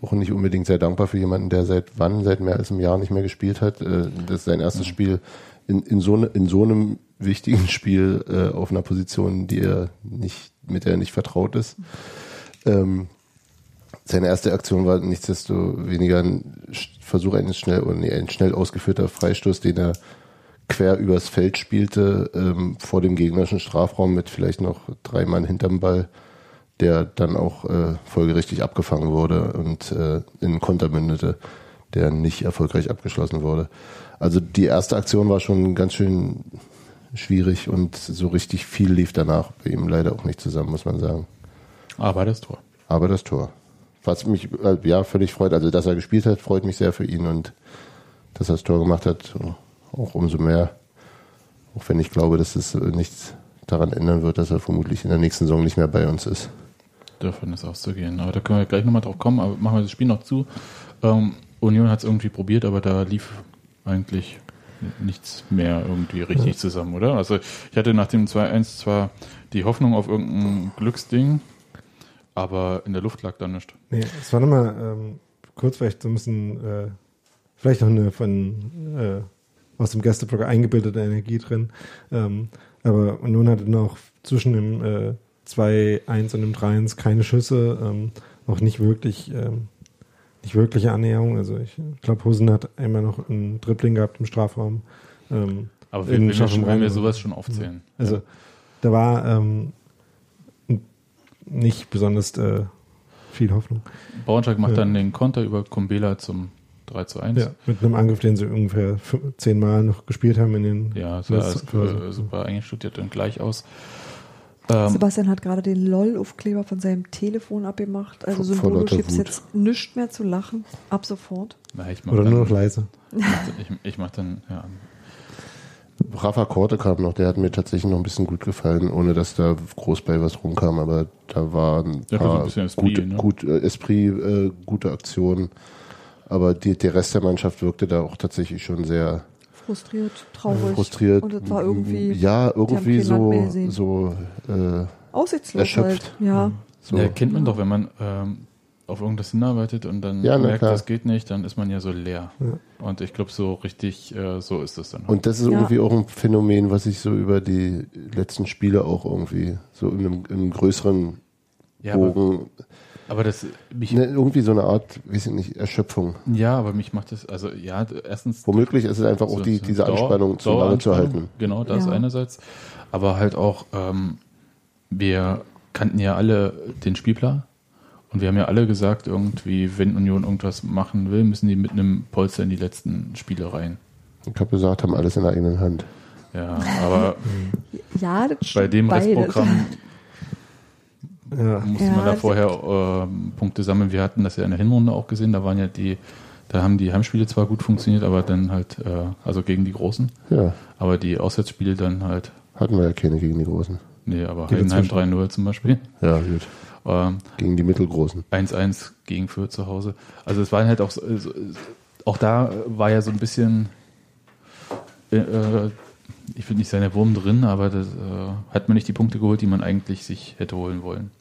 Speaker 2: Auch nicht unbedingt sehr dankbar für jemanden, der seit wann, seit mehr als einem Jahr nicht mehr gespielt hat. Äh, das ist sein erstes Spiel in, in, so, ne, in so einem wichtigen Spiel äh, auf einer Position, die er nicht, mit der er nicht vertraut ist. Ähm, seine erste Aktion war nichtsdestoweniger ein Versuch eines schnell, oder nee, ein schnell ausgeführter Freistoß, den er quer übers Feld spielte, ähm, vor dem gegnerischen Strafraum mit vielleicht noch drei Mann hinterm Ball, der dann auch äh, folgerichtig abgefangen wurde und äh, in Konter mündete, der nicht erfolgreich abgeschlossen wurde. Also die erste Aktion war schon ganz schön schwierig und so richtig viel lief danach bei ihm leider auch nicht zusammen, muss man sagen.
Speaker 1: Aber das Tor.
Speaker 2: Aber das Tor. Was mich äh, ja völlig freut, also dass er gespielt hat, freut mich sehr für ihn und dass er das Tor gemacht hat, auch umso mehr. Auch wenn ich glaube, dass es äh, nichts daran ändern wird, dass er vermutlich in der nächsten Saison nicht mehr bei uns ist.
Speaker 1: Davon ist auszugehen. Aber da können wir gleich nochmal drauf kommen, aber machen wir das Spiel noch zu. Ähm, Union hat es irgendwie probiert, aber da lief eigentlich nichts mehr irgendwie richtig zusammen, oder? Also ich hatte nach dem 2-1 zwar die Hoffnung auf irgendein Glücksding, aber in der Luft lag da nichts.
Speaker 4: Nee, es war nochmal ähm, kurz vielleicht so ein bisschen, äh, vielleicht noch eine von äh, aus dem Gästeblock eingebildete Energie drin. Ähm, aber Union hatte noch zwischen dem äh, 2-1 und dem 3-1 keine Schüsse, ähm, auch nicht wirklich, ähm, nicht wirkliche Annäherung. Also ich glaube, Hosen hat einmal noch ein Dribbling gehabt im Strafraum. Ähm,
Speaker 1: Aber wenn, wir, schon, wenn wir sowas schon aufzählen.
Speaker 4: also da war ähm, nicht besonders äh, viel Hoffnung.
Speaker 1: Braunschweig macht
Speaker 4: Ja.
Speaker 1: dann den Konter über Kumbela zum 3 zu 1.
Speaker 4: Ja, mit einem Angriff, den sie ungefähr zehnmal noch gespielt haben in den
Speaker 1: Ja, es äh, super eingestudiert und gleich aus. Ähm,
Speaker 3: Sebastian hat gerade den LOL-Aufkleber von seinem Telefon abgemacht. Also
Speaker 2: lauter
Speaker 3: gibt
Speaker 2: Wut.
Speaker 3: jetzt nichts mehr zu lachen. Ab sofort.
Speaker 1: na, ich mach
Speaker 4: Oder
Speaker 1: dann,
Speaker 4: nur noch leise.
Speaker 1: Ich, ich mach dann, ja.
Speaker 2: Rafa Korte kam noch, der hat mir tatsächlich noch ein bisschen gut gefallen, ohne dass da groß bei was rumkam, aber da waren ein
Speaker 1: Ja, so ein
Speaker 2: paar
Speaker 1: bisschen Esprit,
Speaker 2: gute,
Speaker 1: ne?
Speaker 2: gut, äh, Esprit, äh, gute Aktionen. Aber die, der Rest der Mannschaft wirkte da auch tatsächlich schon sehr
Speaker 3: Frustriert, traurig.
Speaker 2: frustriert.
Speaker 3: Und es war irgendwie
Speaker 2: Ja, irgendwie so, so, äh,
Speaker 3: aussichtslos
Speaker 2: erschöpft.
Speaker 3: halt. Ja.
Speaker 2: so.
Speaker 1: ja, kennt man doch, wenn man ähm, auf irgendwas hinarbeitet und dann
Speaker 2: Ja,
Speaker 1: merkt,
Speaker 2: klar.
Speaker 1: das geht nicht, dann ist man ja so leer. Und ich glaube, so richtig, äh, so ist es dann.
Speaker 2: Und das ist
Speaker 3: Ja.
Speaker 2: irgendwie auch ein Phänomen, was ich so über die letzten Spiele auch irgendwie so in einem, in einem größeren
Speaker 1: ja, aber,
Speaker 2: Bogen,
Speaker 1: aber das, mich,
Speaker 2: ne, irgendwie so eine Art, weiß ich nicht, Erschöpfung.
Speaker 1: ja, aber mich macht das, also ja, erstens
Speaker 2: Womöglich ist es einfach auch
Speaker 1: So-
Speaker 2: die, diese
Speaker 1: Dauer-
Speaker 2: Anspannung zu lange zu halten.
Speaker 1: Genau, das
Speaker 3: Ja.
Speaker 1: einerseits. Aber halt auch, ähm, wir kannten ja alle den Spielplan. Und wir haben ja alle gesagt, irgendwie, wenn Union irgendwas machen will, müssen die mit einem Polster in die letzten Spiele rein.
Speaker 2: Ich habe gesagt, haben alles in der eigenen Hand.
Speaker 1: Ja, aber
Speaker 3: Ja, das
Speaker 1: bei dem
Speaker 3: beides.
Speaker 1: Restprogramm
Speaker 4: Ja,
Speaker 1: musste
Speaker 3: Ja,
Speaker 1: man da vorher ähm, Punkte sammeln. Wir hatten das ja in der Hinrunde auch gesehen, da waren ja die, da haben die Heimspiele zwar gut funktioniert, aber dann halt, äh, also gegen die Großen,
Speaker 2: Ja,
Speaker 1: aber die Auswärtsspiele dann halt,
Speaker 2: hatten wir ja keine gegen die Großen.
Speaker 1: nee, aber
Speaker 4: Die
Speaker 1: Heidenheim
Speaker 4: dazwischen.
Speaker 1: 3-0 zum Beispiel.
Speaker 2: Ja, gut.
Speaker 1: Ähm,
Speaker 2: Gegen die Mittelgroßen.
Speaker 1: 1-1 gegen Fürth zu Hause. Also es waren halt auch so, so, auch da war ja so ein bisschen äh, äh, ich will nicht sagen, der Wurm drin, aber das äh, hat man nicht die Punkte geholt, die man eigentlich sich hätte holen wollen.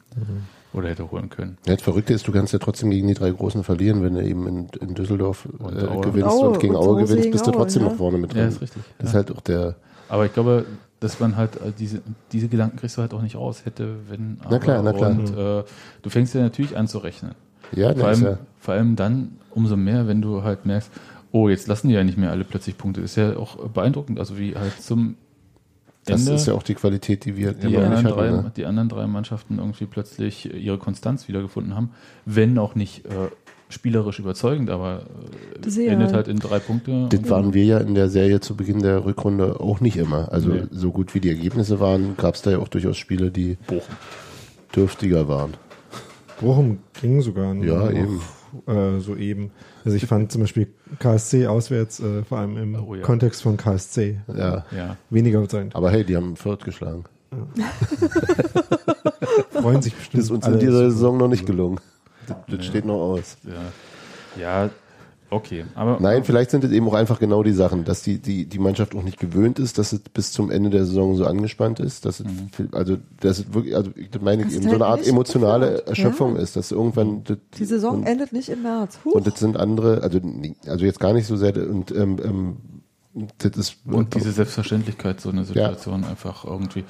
Speaker 1: Oder hätte holen können.
Speaker 2: Ja, das Verrückte ist, du kannst ja trotzdem gegen die drei Großen verlieren, wenn du eben in, in Düsseldorf
Speaker 1: Und
Speaker 2: äh,
Speaker 1: Aue.
Speaker 2: gewinnst
Speaker 3: Und Aue
Speaker 2: und gegen Aue
Speaker 3: Hause
Speaker 2: gewinnst, bist du
Speaker 3: Aue,
Speaker 2: trotzdem
Speaker 3: ja.
Speaker 2: noch vorne mit drin.
Speaker 1: Ja, ist richtig.
Speaker 2: Das ist halt auch der,
Speaker 1: Aber ich glaube, dass man halt äh, diese, diese Gedanken kriegst du halt auch nicht raus. Hätte, wenn,
Speaker 2: Na klar, na klar.
Speaker 1: Und äh, du fängst ja natürlich an zu rechnen.
Speaker 2: ja,
Speaker 1: Vor
Speaker 2: das ist
Speaker 1: allem,
Speaker 2: ja,
Speaker 1: vor allem dann umso mehr, wenn du halt merkst, oh, jetzt lassen die ja nicht mehr alle plötzlich Punkte. Ist ja auch beeindruckend. Also wie halt zum
Speaker 2: das
Speaker 1: Ende
Speaker 2: ist ja auch die Qualität, die wir
Speaker 1: die,
Speaker 2: immer
Speaker 1: anderen
Speaker 2: nicht
Speaker 1: drei,
Speaker 2: hatten. Ne?
Speaker 1: die anderen drei Mannschaften irgendwie plötzlich ihre Konstanz wiedergefunden haben. Wenn auch nicht äh, spielerisch überzeugend, aber äh, endet halt in drei Punkte.
Speaker 2: Das waren wir ja in der Serie zu Beginn der Rückrunde auch nicht immer. Also
Speaker 1: Nee.
Speaker 2: so gut wie die Ergebnisse waren, gab es da ja auch durchaus Spiele, die
Speaker 1: Bochum.
Speaker 2: dürftiger waren.
Speaker 4: Bochum ging sogar
Speaker 2: Ja, eben.
Speaker 4: Äh, so eben. Also ich fand zum Beispiel KSC auswärts, äh, vor allem im
Speaker 1: Oh ja.
Speaker 4: Kontext von KSC,
Speaker 2: Ja.
Speaker 1: Ja.
Speaker 4: weniger überzeugend.
Speaker 2: Aber hey, die haben Fürth geschlagen.
Speaker 4: Freuen sich bestimmt
Speaker 2: Das ist uns in dieser Saison noch nicht gelungen. Das, das
Speaker 1: Nee.
Speaker 2: steht noch aus.
Speaker 1: Ja, ja okay. Aber
Speaker 2: Nein, vielleicht sind es eben auch einfach genau die Sachen, dass die, die, die Mannschaft auch nicht gewöhnt ist, dass es bis zum Ende der Saison so angespannt ist, dass es, viel- also, dass es wirklich, also, ich das meine ich
Speaker 3: Das
Speaker 2: eben, so eine Art emotionale
Speaker 3: geplant.
Speaker 2: Erschöpfung
Speaker 3: Ja.
Speaker 2: ist, dass irgendwann, das,
Speaker 3: Die Saison
Speaker 2: und,
Speaker 3: endet nicht im März. Huh.
Speaker 2: und das sind andere, also, also jetzt gar nicht so sehr, und, ähm, ähm, das ist,
Speaker 1: Und diese Selbstverständlichkeit, so eine Situation einfach irgendwie.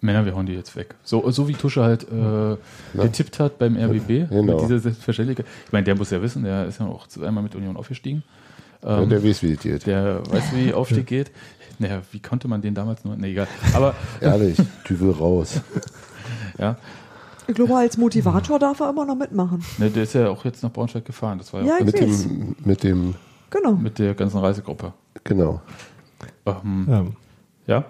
Speaker 1: Männer, wir hauen die jetzt weg. So, so wie Tusche halt äh, getippt hat beim RBB.
Speaker 2: Genau.
Speaker 1: Mit dieser Selbstverständlichkeit. Ich meine, der muss ja wissen, der ist ja auch zweimal mit Union aufgestiegen.
Speaker 2: ja,
Speaker 1: Ähm,
Speaker 2: der weiß, wie das geht.
Speaker 1: der weiß, wie Aufstieg geht. Naja, wie konnte man den damals nur? Nee, egal. Aber,
Speaker 2: Ehrlich, du will raus.
Speaker 1: ja,
Speaker 3: Ich glaube, als Motivator darf er immer noch mitmachen.
Speaker 1: ne, der ist ja auch jetzt nach Braunschweig gefahren. Das war ja,
Speaker 3: Ja,
Speaker 2: Mit
Speaker 3: weiß.
Speaker 2: dem, mit dem,
Speaker 3: Genau.
Speaker 1: mit der ganzen Reisegruppe.
Speaker 2: genau.
Speaker 1: Ähm,
Speaker 4: Ja.
Speaker 1: ja,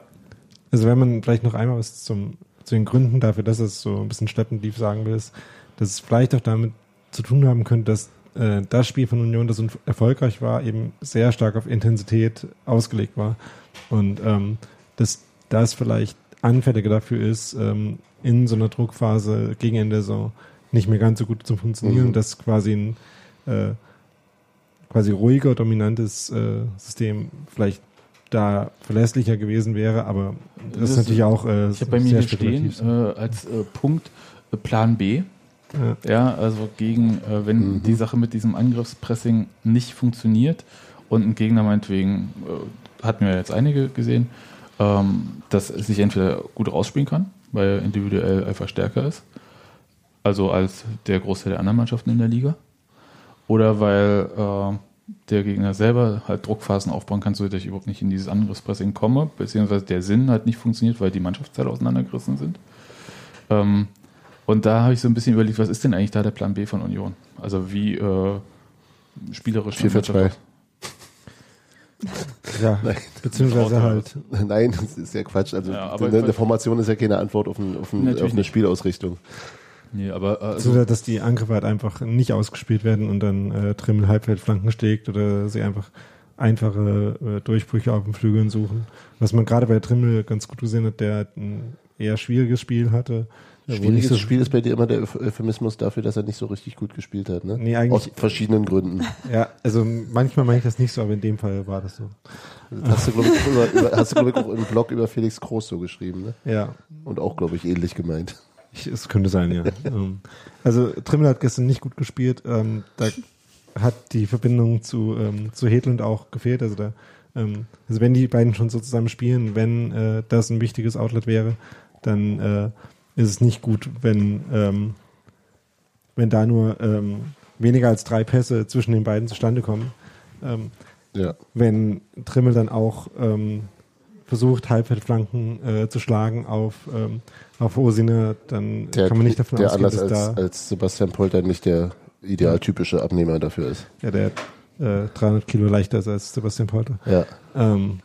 Speaker 4: Also wenn man vielleicht noch einmal was zum, zu den Gründen dafür, dass es so ein bisschen schleppend lief, sagen will, ist, dass es vielleicht auch damit zu tun haben könnte, dass äh, das Spiel von Union, das erfolgreich war, eben sehr stark auf Intensität ausgelegt war. Und ähm, dass das vielleicht anfälliger dafür ist, ähm, in so einer Druckphase gegen Ende Saison nicht mehr ganz so gut zu funktionieren,
Speaker 2: Mhm.
Speaker 4: dass quasi ein äh, quasi ruhiger, dominantes äh, System vielleicht da verlässlicher gewesen wäre, aber das,
Speaker 1: Das
Speaker 4: ist natürlich auch äh,
Speaker 1: ich habe bei mir
Speaker 4: sehr
Speaker 1: hier stehen äh, als äh, Punkt äh, Plan B.
Speaker 4: Ja.
Speaker 1: Ja, also gegen, äh, wenn
Speaker 2: Mhm.
Speaker 1: die Sache mit diesem Angriffspressing nicht funktioniert und ein Gegner meinetwegen, äh, hatten wir jetzt einige gesehen, ähm, dass es sich entweder gut rausspielen kann, weil er individuell einfach stärker ist, also als der Großteil der anderen Mannschaften in der Liga, oder weil äh, der Gegner selber halt Druckphasen aufbauen kann, sodass ich überhaupt nicht in dieses Angriffspressing komme, beziehungsweise der Sinn halt nicht funktioniert, weil die Mannschaftsteile auseinandergerissen sind. Ähm, und da habe ich so ein bisschen überlegt, was ist denn eigentlich da der Plan B von Union? Also wie äh, spielerisch
Speaker 2: 4 für 2.
Speaker 4: Ja,
Speaker 2: Nein.
Speaker 4: beziehungsweise halt.
Speaker 2: Nein, das ist ja Quatsch. Also
Speaker 1: Ja, aber-
Speaker 2: eine, eine Formation ist ja keine Antwort auf, ein, auf, ein, auf eine
Speaker 1: nicht. Nee, aber äh, also,
Speaker 4: Beziehungsweise, dass die Angriffe halt einfach nicht ausgespielt werden und dann äh, Trimmel Halbfeldflanken steckt oder sie einfach einfache äh, Durchbrüche auf den Flügeln suchen. Was man gerade bei Trimmel ganz gut gesehen hat, der halt ein eher schwieriges Spiel hatte.
Speaker 2: Schwieriges
Speaker 4: so
Speaker 2: Spiel ist bei dir immer der Euph- Euphemismus dafür, dass er nicht so richtig gut gespielt hat. Ne?
Speaker 4: Nee, eigentlich-
Speaker 2: Aus verschiedenen Gründen.
Speaker 4: Ja, also manchmal meine ich das nicht so, aber in dem Fall war das so.
Speaker 2: Das hast du, glaube ich, auch über, über, hast du, glaub ich, auch im Blog über Felix Groß so geschrieben. Ne?
Speaker 4: Ja,
Speaker 2: Und auch, glaube ich, ähnlich gemeint.
Speaker 4: Es könnte sein, ja. ähm, also Trimmel hat gestern nicht gut gespielt. Ähm, da hat die Verbindung zu, ähm, zu Hedlund auch gefehlt. Also da, ähm, also wenn die beiden schon so zusammen spielen, wenn äh, das ein wichtiges Outlet wäre, dann äh, ist es nicht gut, wenn, ähm, wenn da nur ähm, weniger als drei Pässe zwischen den beiden zustande kommen. Ähm,
Speaker 2: Ja.
Speaker 4: wenn Trimmel dann auch versucht, Halbfeldflanken äh, zu schlagen auf, ähm, auf Osina, dann
Speaker 2: Der,
Speaker 4: kann man nicht davon
Speaker 2: der
Speaker 4: ausgehen,
Speaker 2: anders
Speaker 4: dass
Speaker 2: als,
Speaker 4: da
Speaker 2: als Sebastian Polter nicht der idealtypische Abnehmer dafür ist.
Speaker 4: ja, der äh, 300 Kilo leichter ist als Sebastian Polter.
Speaker 2: Ja.
Speaker 4: Ähm,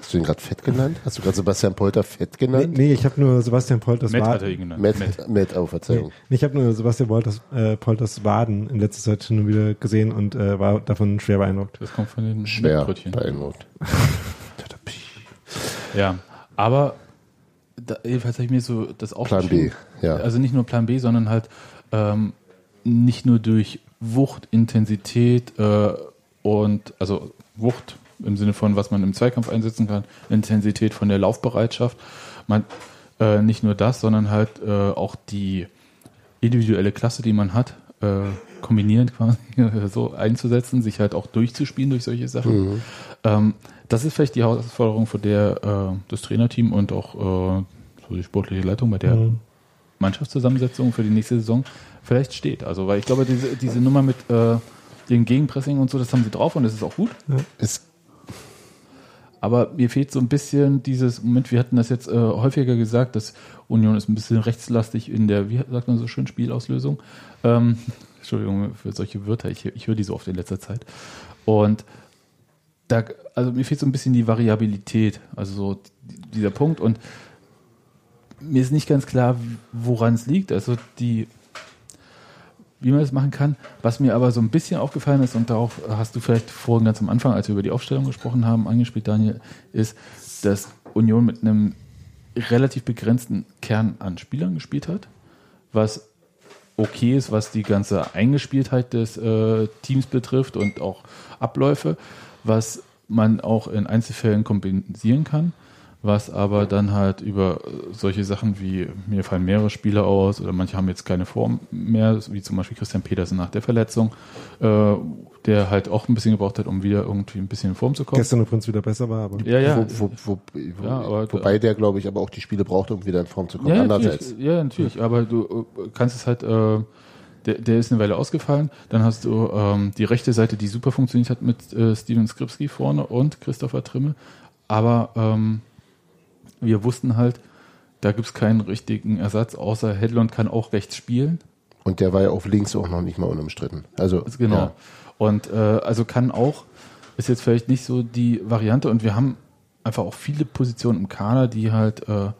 Speaker 2: Hast du ihn gerade fett genannt? Hast du gerade Sebastian Polter fett
Speaker 4: nee,
Speaker 2: genannt?
Speaker 4: nee, ich habe nur Sebastian Polters
Speaker 1: Matt hat
Speaker 4: Waden.
Speaker 1: er ihn genannt.
Speaker 2: Matt,
Speaker 1: Matt.
Speaker 2: Matt, oh,
Speaker 4: Nee,
Speaker 2: Verzeihung.
Speaker 4: nee, ich habe nur Sebastian Polters, äh, Polters Waden in letzter Zeit schon wieder gesehen und äh, war davon schwer beeindruckt.
Speaker 1: Das kommt von den
Speaker 2: Schwer beeindruckt.
Speaker 1: Ja, aber da, jedenfalls habe ich mir so das auch
Speaker 2: Plan B, ja.
Speaker 1: Also nicht nur Plan B, sondern halt ähm, nicht nur durch Wucht, Intensität äh, und also Wucht im Sinne von, was man im Zweikampf einsetzen kann, Intensität von der Laufbereitschaft. Man, äh, nicht nur das, sondern halt äh, auch die individuelle Klasse, die man hat, äh, kombinierend quasi so einzusetzen, sich halt auch durchzuspielen durch solche Sachen. Ähm, das ist vielleicht die Herausforderung, vor der äh, das Trainerteam und auch äh, so die sportliche Leitung bei der
Speaker 4: Mhm.
Speaker 1: Mannschaftszusammensetzung für die nächste Saison vielleicht steht. Also, weil ich glaube, diese, diese Nummer mit äh, dem Gegenpressing und so, das haben sie drauf und das ist auch gut.
Speaker 2: Ist,
Speaker 1: Aber mir fehlt so ein bisschen dieses Moment, wir hatten das jetzt äh, häufiger gesagt, dass Union ist ein bisschen rechtslastig in der, wie sagt man so schön, Spielauslösung. Ähm, Entschuldigung für solche Wörter, ich, ich höre die so oft in letzter Zeit. Und da, also mir fehlt so ein bisschen die Variabilität, also so dieser Punkt und mir ist nicht ganz klar, woran es liegt. Also die, wie man das machen kann. Was mir aber so ein bisschen aufgefallen ist, und darauf hast du vielleicht vorhin ganz am Anfang, als wir über die Aufstellung gesprochen haben, angespielt, Daniel, ist, dass Union mit einem relativ begrenzten Kern an Spielern gespielt hat, was okay ist, was die ganze Eingespieltheit des äh, Teams betrifft und auch Abläufe, was man auch in Einzelfällen kompensieren kann, was aber dann halt über solche Sachen wie, mir fallen mehrere Spieler aus oder manche haben jetzt keine Form mehr, wie zum Beispiel Christian Petersen nach der Verletzung, äh, der halt auch ein bisschen gebraucht hat, um wieder irgendwie ein bisschen in Form zu kommen.
Speaker 4: Gestern übrigens wieder besser war, aber
Speaker 1: Ja, ja.
Speaker 2: Wo, wo, wo,
Speaker 1: Ja, aber-
Speaker 2: wobei der, glaube ich, aber auch die Spiele braucht, um wieder in Form zu kommen.
Speaker 1: Ja,
Speaker 2: Andererseits.
Speaker 1: natürlich, ja, natürlich. Aber du äh, kannst es halt, äh, der, der ist eine Weile ausgefallen. Dann hast du ähm, die rechte Seite, die super funktioniert hat mit äh, Steven Skripski vorne und Christopher Trimmel. Aber ähm, wir wussten halt, da gibt es keinen richtigen Ersatz, außer Hedlund kann auch rechts spielen.
Speaker 2: Und der war ja auf links auch noch nicht mal unumstritten. Also,
Speaker 1: Also Genau.
Speaker 2: ja.
Speaker 1: Und äh, also kann auch, ist jetzt vielleicht nicht so die Variante und wir haben einfach auch viele Positionen im Kader, die halt äh,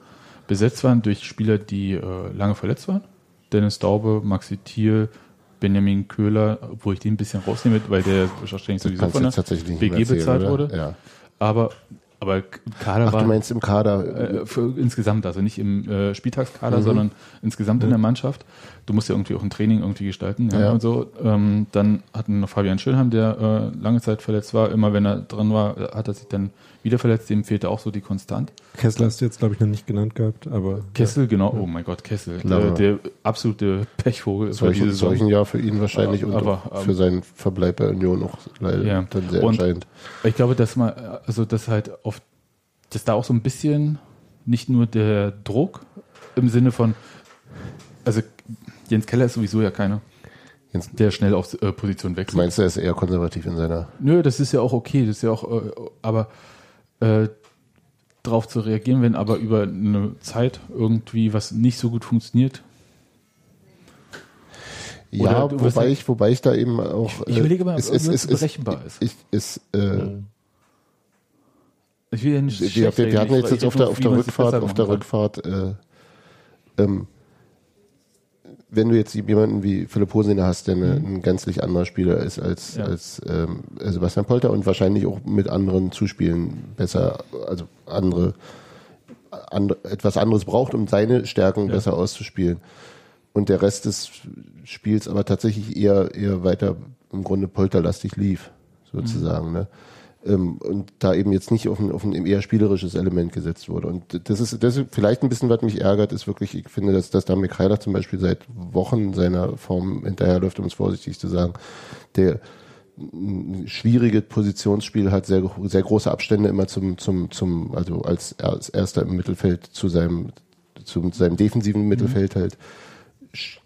Speaker 1: besetzt waren durch Spieler, die äh, lange verletzt waren. Dennis Daube, Maxi Thiel, Benjamin Köhler, wo ich den ein bisschen rausnehme, weil der wahrscheinlich sowieso von der BG bezahlt
Speaker 2: oder?
Speaker 1: wurde.
Speaker 2: Ja.
Speaker 1: Aber Aber Kader
Speaker 2: Ach,
Speaker 1: war
Speaker 2: du meinst im Kader.
Speaker 1: äh, für insgesamt, also nicht im äh, Spieltagskader,
Speaker 2: Mhm.
Speaker 1: sondern insgesamt in der Mannschaft. Du musst ja irgendwie auch ein Training irgendwie gestalten. Ja,
Speaker 2: Ja.
Speaker 1: Und so. Ähm, dann hatten wir noch Fabian Schönheim, der äh, lange Zeit verletzt war. Immer wenn er dran war, äh, hat er sich dann wieder verletzt. Dem fehlte auch so die Konstant.
Speaker 4: Kessler hast du jetzt, glaube ich, noch nicht genannt gehabt, aber
Speaker 1: Kessel, genau. Oh mein Gott, Kessel. Der, der absolute Pechvogel für
Speaker 2: solchen, solchen Jahr für ihn wahrscheinlich
Speaker 1: Ja,
Speaker 2: und
Speaker 1: aber, ähm,
Speaker 2: für seinen Verbleib bei Union auch leider
Speaker 1: Ja.
Speaker 2: dann sehr
Speaker 1: Und-
Speaker 2: entscheidend.
Speaker 1: Ich glaube, dass man, also dass halt dass da auch so ein bisschen nicht nur der Druck im Sinne von, also Jens Keller ist sowieso ja keiner,
Speaker 2: Jens-
Speaker 1: der schnell auf äh, Position
Speaker 2: Du
Speaker 1: wechselt.
Speaker 2: meinst, er ist eher konservativ in seiner.
Speaker 1: Nö, das ist ja auch okay, das ist ja auch, äh, aber äh, darauf zu reagieren, wenn aber über eine Zeit irgendwie was nicht so gut funktioniert.
Speaker 2: Ja,
Speaker 1: Oder du wirst
Speaker 2: wobei
Speaker 1: halt-
Speaker 2: ich, wobei ich da eben auch.
Speaker 1: Ich
Speaker 2: äh,
Speaker 1: überlege mal, ob
Speaker 2: es, es, es,
Speaker 1: berechenbar ist.
Speaker 2: Ich, es, äh,
Speaker 1: Ich will ja nicht
Speaker 2: wir, wir, wir hatten jetzt, jetzt auf der, auf der Rückfahrt, auf der
Speaker 1: machen
Speaker 2: Rückfahrt, äh, ähm, wenn du jetzt jemanden wie Philipp Hosiner hast, der eine, ein gänzlich anderer Spieler ist als,
Speaker 1: Mhm. Ja.
Speaker 2: als ähm, Sebastian Polter und wahrscheinlich auch mit anderen Zuspielen besser, also andere, andere etwas anderes braucht, um seine Stärken
Speaker 1: Ja.
Speaker 2: besser auszuspielen. Und der Rest des Spiels aber tatsächlich eher, eher weiter im Grunde polterlastig lief, sozusagen. Ne? Ähm, und da eben jetzt nicht auf ein, auf ein eher spielerisches Element gesetzt wurde. Und das ist, das ist vielleicht ein bisschen, was mich ärgert, ist wirklich, ich finde, dass, dass Damir Kreiler zum Beispiel seit Wochen seiner Form hinterherläuft, um es vorsichtig zu sagen, der ein schwierige Positionsspiel hat, sehr, sehr große Abstände immer zum, zum, zum, also als, als erster im Mittelfeld zu seinem, zu seinem defensiven Mittelfeld halt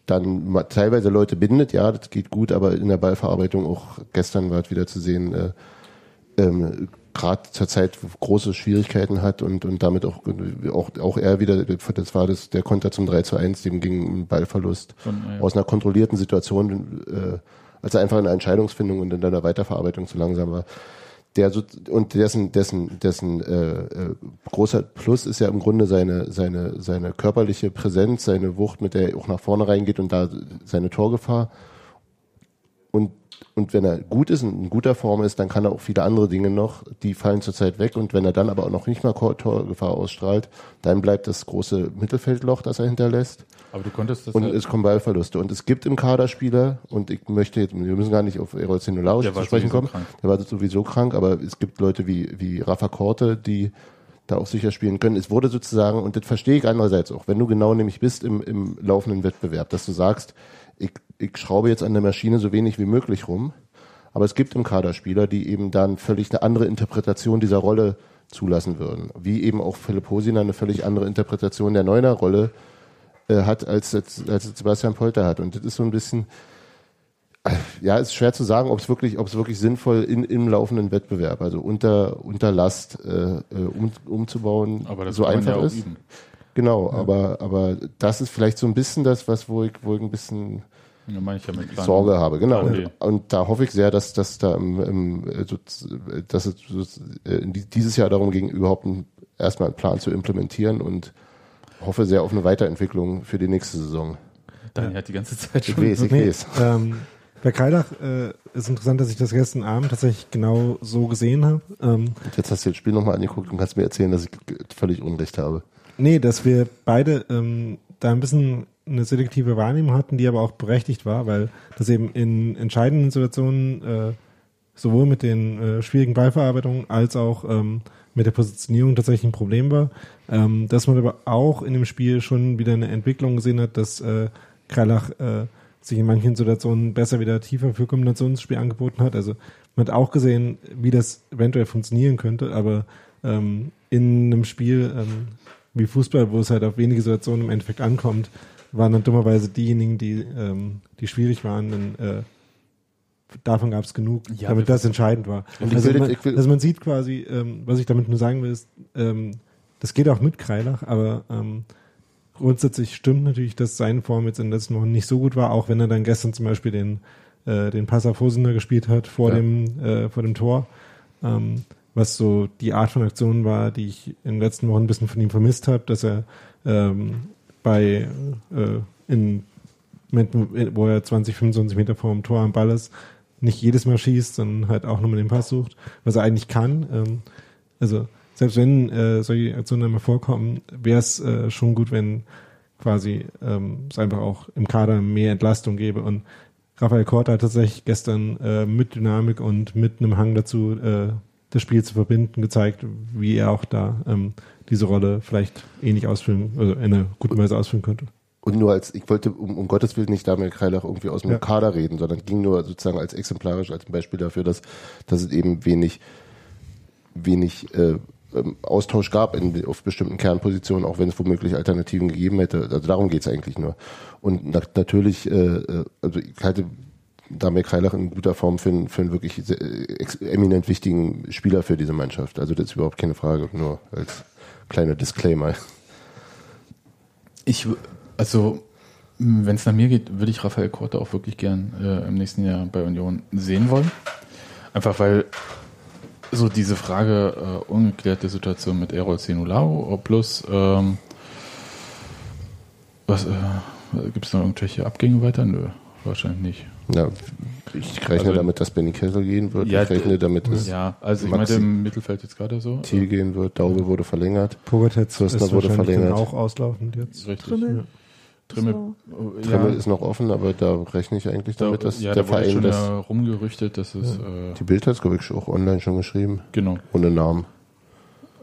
Speaker 2: dann teilweise Leute bindet, ja, das geht gut, aber in der Ballverarbeitung auch gestern war es wieder zu sehen, äh, ähm, gerade zur Zeit große Schwierigkeiten hat und, und damit auch, auch, auch er wieder, das war das, der Konter zum 3 zu 1, dem ging ein Ballverlust
Speaker 1: Von, ja.
Speaker 2: aus einer kontrollierten Situation, äh, als er einfach in der Entscheidungsfindung und in der Weiterverarbeitung zu langsam war. Der so, und dessen, dessen, dessen äh, äh, großer Plus ist ja im Grunde seine, seine, seine körperliche Präsenz, seine Wucht, mit der er auch nach vorne reingeht und da seine Torgefahr. Und, und wenn er gut ist und in guter Form ist, dann kann er auch viele andere Dinge noch, die fallen zurzeit weg. Und wenn er dann aber auch noch nicht mal Tor- Torgefahr ausstrahlt, dann bleibt das große Mittelfeldloch, das er hinterlässt.
Speaker 1: Aber du konntest das
Speaker 2: Und
Speaker 1: ja-
Speaker 2: es kommen Ballverluste. Und es gibt im Kader Spieler, und ich möchte jetzt, wir müssen gar nicht auf Erol Zenolarisch
Speaker 1: Der
Speaker 2: zu sprechen kommen.
Speaker 1: krank.
Speaker 2: Der war sowieso krank, aber es gibt Leute wie, wie Rafa Korte, die da auch sicher spielen können. Es wurde sozusagen, und das verstehe ich andererseits auch, wenn du genau nämlich bist im, im laufenden Wettbewerb, dass du sagst, ich, ich schraube jetzt an der Maschine so wenig wie möglich rum, aber es gibt im Kader Spieler, die eben dann völlig eine andere Interpretation dieser Rolle zulassen würden. Wie eben auch Philipp Hosiner eine völlig andere Interpretation der Neuner-Rolle äh, hat, als, als, als Sebastian Polter hat. Und das ist so ein bisschen, äh, ja, ist schwer zu sagen, ob es wirklich, ob es wirklich sinnvoll in, im laufenden Wettbewerb, also unter, unter Last äh, äh, um, umzubauen,
Speaker 1: aber das
Speaker 2: so einfach
Speaker 1: ja
Speaker 2: ist.
Speaker 1: üben.
Speaker 2: Genau, aber, aber das ist vielleicht so ein bisschen das, was, wo ich, wo ich ein bisschen
Speaker 1: Ja, ich ja mit
Speaker 2: Sorge habe, genau.
Speaker 1: Plan
Speaker 2: Und, und da hoffe ich sehr, dass, dass da im, im, äh, dass es äh, dieses Jahr darum ging, überhaupt einen, erstmal einen Plan zu implementieren und hoffe sehr auf eine Weiterentwicklung für die nächste Saison.
Speaker 1: Daniel hat die ganze Zeit
Speaker 2: Ich
Speaker 1: schon.
Speaker 2: weiß, ich
Speaker 4: Nee,
Speaker 2: weiß.
Speaker 4: ähm, bei Kreidach äh, ist interessant, dass ich das gestern Abend tatsächlich genau so gesehen habe. Ähm,
Speaker 2: jetzt hast du das Spiel nochmal angeguckt und kannst mir erzählen, dass ich völlig Unrecht habe.
Speaker 4: nee, dass wir beide ähm, da ein bisschen eine selektive Wahrnehmung hatten, die aber auch berechtigt war, weil das eben in entscheidenden Situationen äh, sowohl mit den äh, schwierigen Ballverarbeitungen als auch ähm, mit der Positionierung tatsächlich ein Problem war. Ähm, dass man aber auch in dem Spiel schon wieder eine Entwicklung gesehen hat, dass äh, Kralach äh, sich in manchen Situationen besser wieder tiefer für Kombinationsspiel angeboten hat. Also man hat auch gesehen, wie das eventuell funktionieren könnte, aber ähm, in einem Spiel ähm, wie Fußball, wo es halt auf wenige Situationen im Endeffekt ankommt, waren dann dummerweise diejenigen, die, ähm, die schwierig waren, dann, äh, davon gab es genug,
Speaker 1: Ja,
Speaker 4: damit das entscheidend war. Also
Speaker 2: will-
Speaker 4: man, also man sieht quasi, ähm, was ich damit nur sagen will, ist, ähm, das geht auch mit Kreilach, aber ähm, grundsätzlich stimmt natürlich, dass seine Form jetzt in den letzten Wochen nicht so gut war, auch wenn er dann gestern zum Beispiel den, äh, den Pass auf Hosener gespielt hat vor
Speaker 2: Ja.
Speaker 4: dem, äh, vor dem Tor. Ähm, was so die Art von Aktion war, die ich in den letzten Wochen ein bisschen von ihm vermisst habe, dass er ähm, bei äh, in Momenten, wo er 20, 25 Meter vor dem Tor am Ball ist, nicht jedes Mal schießt, sondern halt auch nochmal den Pass sucht, was er eigentlich kann. Ähm, also selbst wenn äh, solche Aktionen einmal vorkommen, wäre es äh, schon gut, wenn quasi ähm, es einfach auch im Kader mehr Entlastung gäbe. Und Raphael Korte hat tatsächlich gestern äh, mit Dynamik und mit einem Hang dazu, äh, das Spiel zu verbinden, gezeigt, wie er auch da ähm, diese Rolle vielleicht ähnlich ausfüllen, also in einer guten Weise ausfüllen könnte.
Speaker 2: Und nur als, ich wollte um, um Gottes Willen nicht Daniel Kreilach irgendwie aus dem
Speaker 4: Ja.
Speaker 2: Kader reden, sondern ging nur sozusagen als exemplarisch, als Beispiel dafür, dass, dass es eben wenig, wenig äh, ähm, Austausch gab in, auf bestimmten Kernpositionen, auch wenn es womöglich Alternativen gegeben hätte. Also darum geht's eigentlich nur. Und na, natürlich, äh, äh, also ich halte Daniel Kreilach in guter Form für, einen- für einen wirklich sehr, äh, eminent wichtigen Spieler für diese Mannschaft. Also das ist überhaupt keine Frage, nur als kleiner Disclaimer.
Speaker 1: Ich, also, wenn es nach mir geht, würde ich Raphael Korte auch wirklich gern äh, im nächsten Jahr bei Union sehen wollen. Einfach weil so diese Frage äh, ungeklärte Situation mit Errol Senulao plus ähm, was äh, gibt es noch irgendwelche Abgänge weiter? Nö, wahrscheinlich nicht.
Speaker 2: Ja, ich rechne
Speaker 1: Also-
Speaker 2: damit, dass Benny Kessel gehen wird.
Speaker 1: Ja,
Speaker 2: ich rechne damit, dass
Speaker 1: Ja, also ich
Speaker 2: Maxi-
Speaker 1: meinte im Mittelfeld jetzt gerade so.
Speaker 2: Thiel gehen wird. Daube wurde verlängert.
Speaker 4: Pogatetz
Speaker 2: Fürstner
Speaker 4: ist
Speaker 2: wurde verlängert.
Speaker 4: auch auslaufend jetzt.
Speaker 1: Richtig.
Speaker 3: Trimmel.
Speaker 1: Trimmel.
Speaker 3: So.
Speaker 1: oh,
Speaker 2: Trimmel ist noch offen, aber da rechne ich eigentlich
Speaker 1: da,
Speaker 2: damit, dass
Speaker 1: ja,
Speaker 2: der
Speaker 1: da
Speaker 2: Verein
Speaker 1: schon
Speaker 2: das.
Speaker 1: äh, rumgerüchtet, dass es äh,
Speaker 2: Die Bild hat es, glaube ich, auch online schon geschrieben.
Speaker 1: genau.
Speaker 2: Ohne Namen.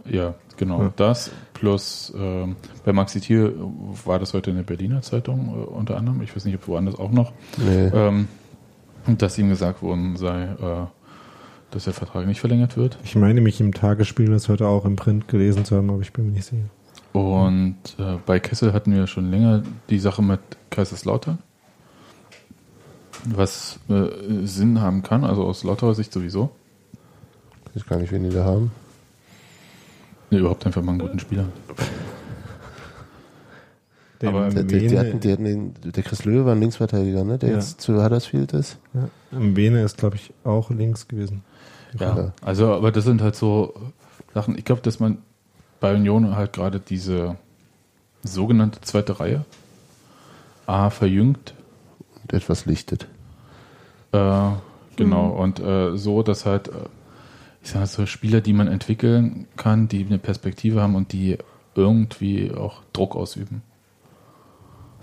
Speaker 1: Ja, genau.
Speaker 4: Ja.
Speaker 1: Das plus ähm, bei Maxi Thiel war das heute in der Berliner Zeitung äh, unter anderem. Ich weiß nicht, ob woanders auch noch.
Speaker 2: Nee.
Speaker 1: Ähm, dass ihm gesagt worden sei, äh, dass der Vertrag nicht verlängert wird.
Speaker 4: Ich meine mich im Tagesspiel das heute auch im Print gelesen zu haben, aber ich bin mir nicht sicher.
Speaker 1: Und äh, bei Kessel hatten wir schon länger die Sache mit Kaiserslautern. Was äh, Sinn haben kann, also aus Lauterer Sicht sowieso.
Speaker 2: Ich weiß gar nicht, wen die da haben.
Speaker 1: Nee, überhaupt einfach mal einen guten Spieler.
Speaker 4: Der
Speaker 1: Aber
Speaker 2: Der, der, die hatten, die hatten den, der Chris Löwe war ein Linksverteidiger, ne? Der
Speaker 4: Ja.
Speaker 2: jetzt zu Huddersfield ist.
Speaker 4: ja, Mbene ist, glaube ich, auch links gewesen.
Speaker 1: Ja,
Speaker 2: Ja.
Speaker 1: also, aber das sind halt so Sachen. Ich glaube, dass man bei Union halt gerade diese sogenannte zweite Reihe A verjüngt,
Speaker 2: Und etwas lichtet.
Speaker 1: äh, genau, und äh, so, dass halt, äh, ich sag mal so Spieler, die man entwickeln kann, die eine Perspektive haben und die irgendwie auch Druck ausüben.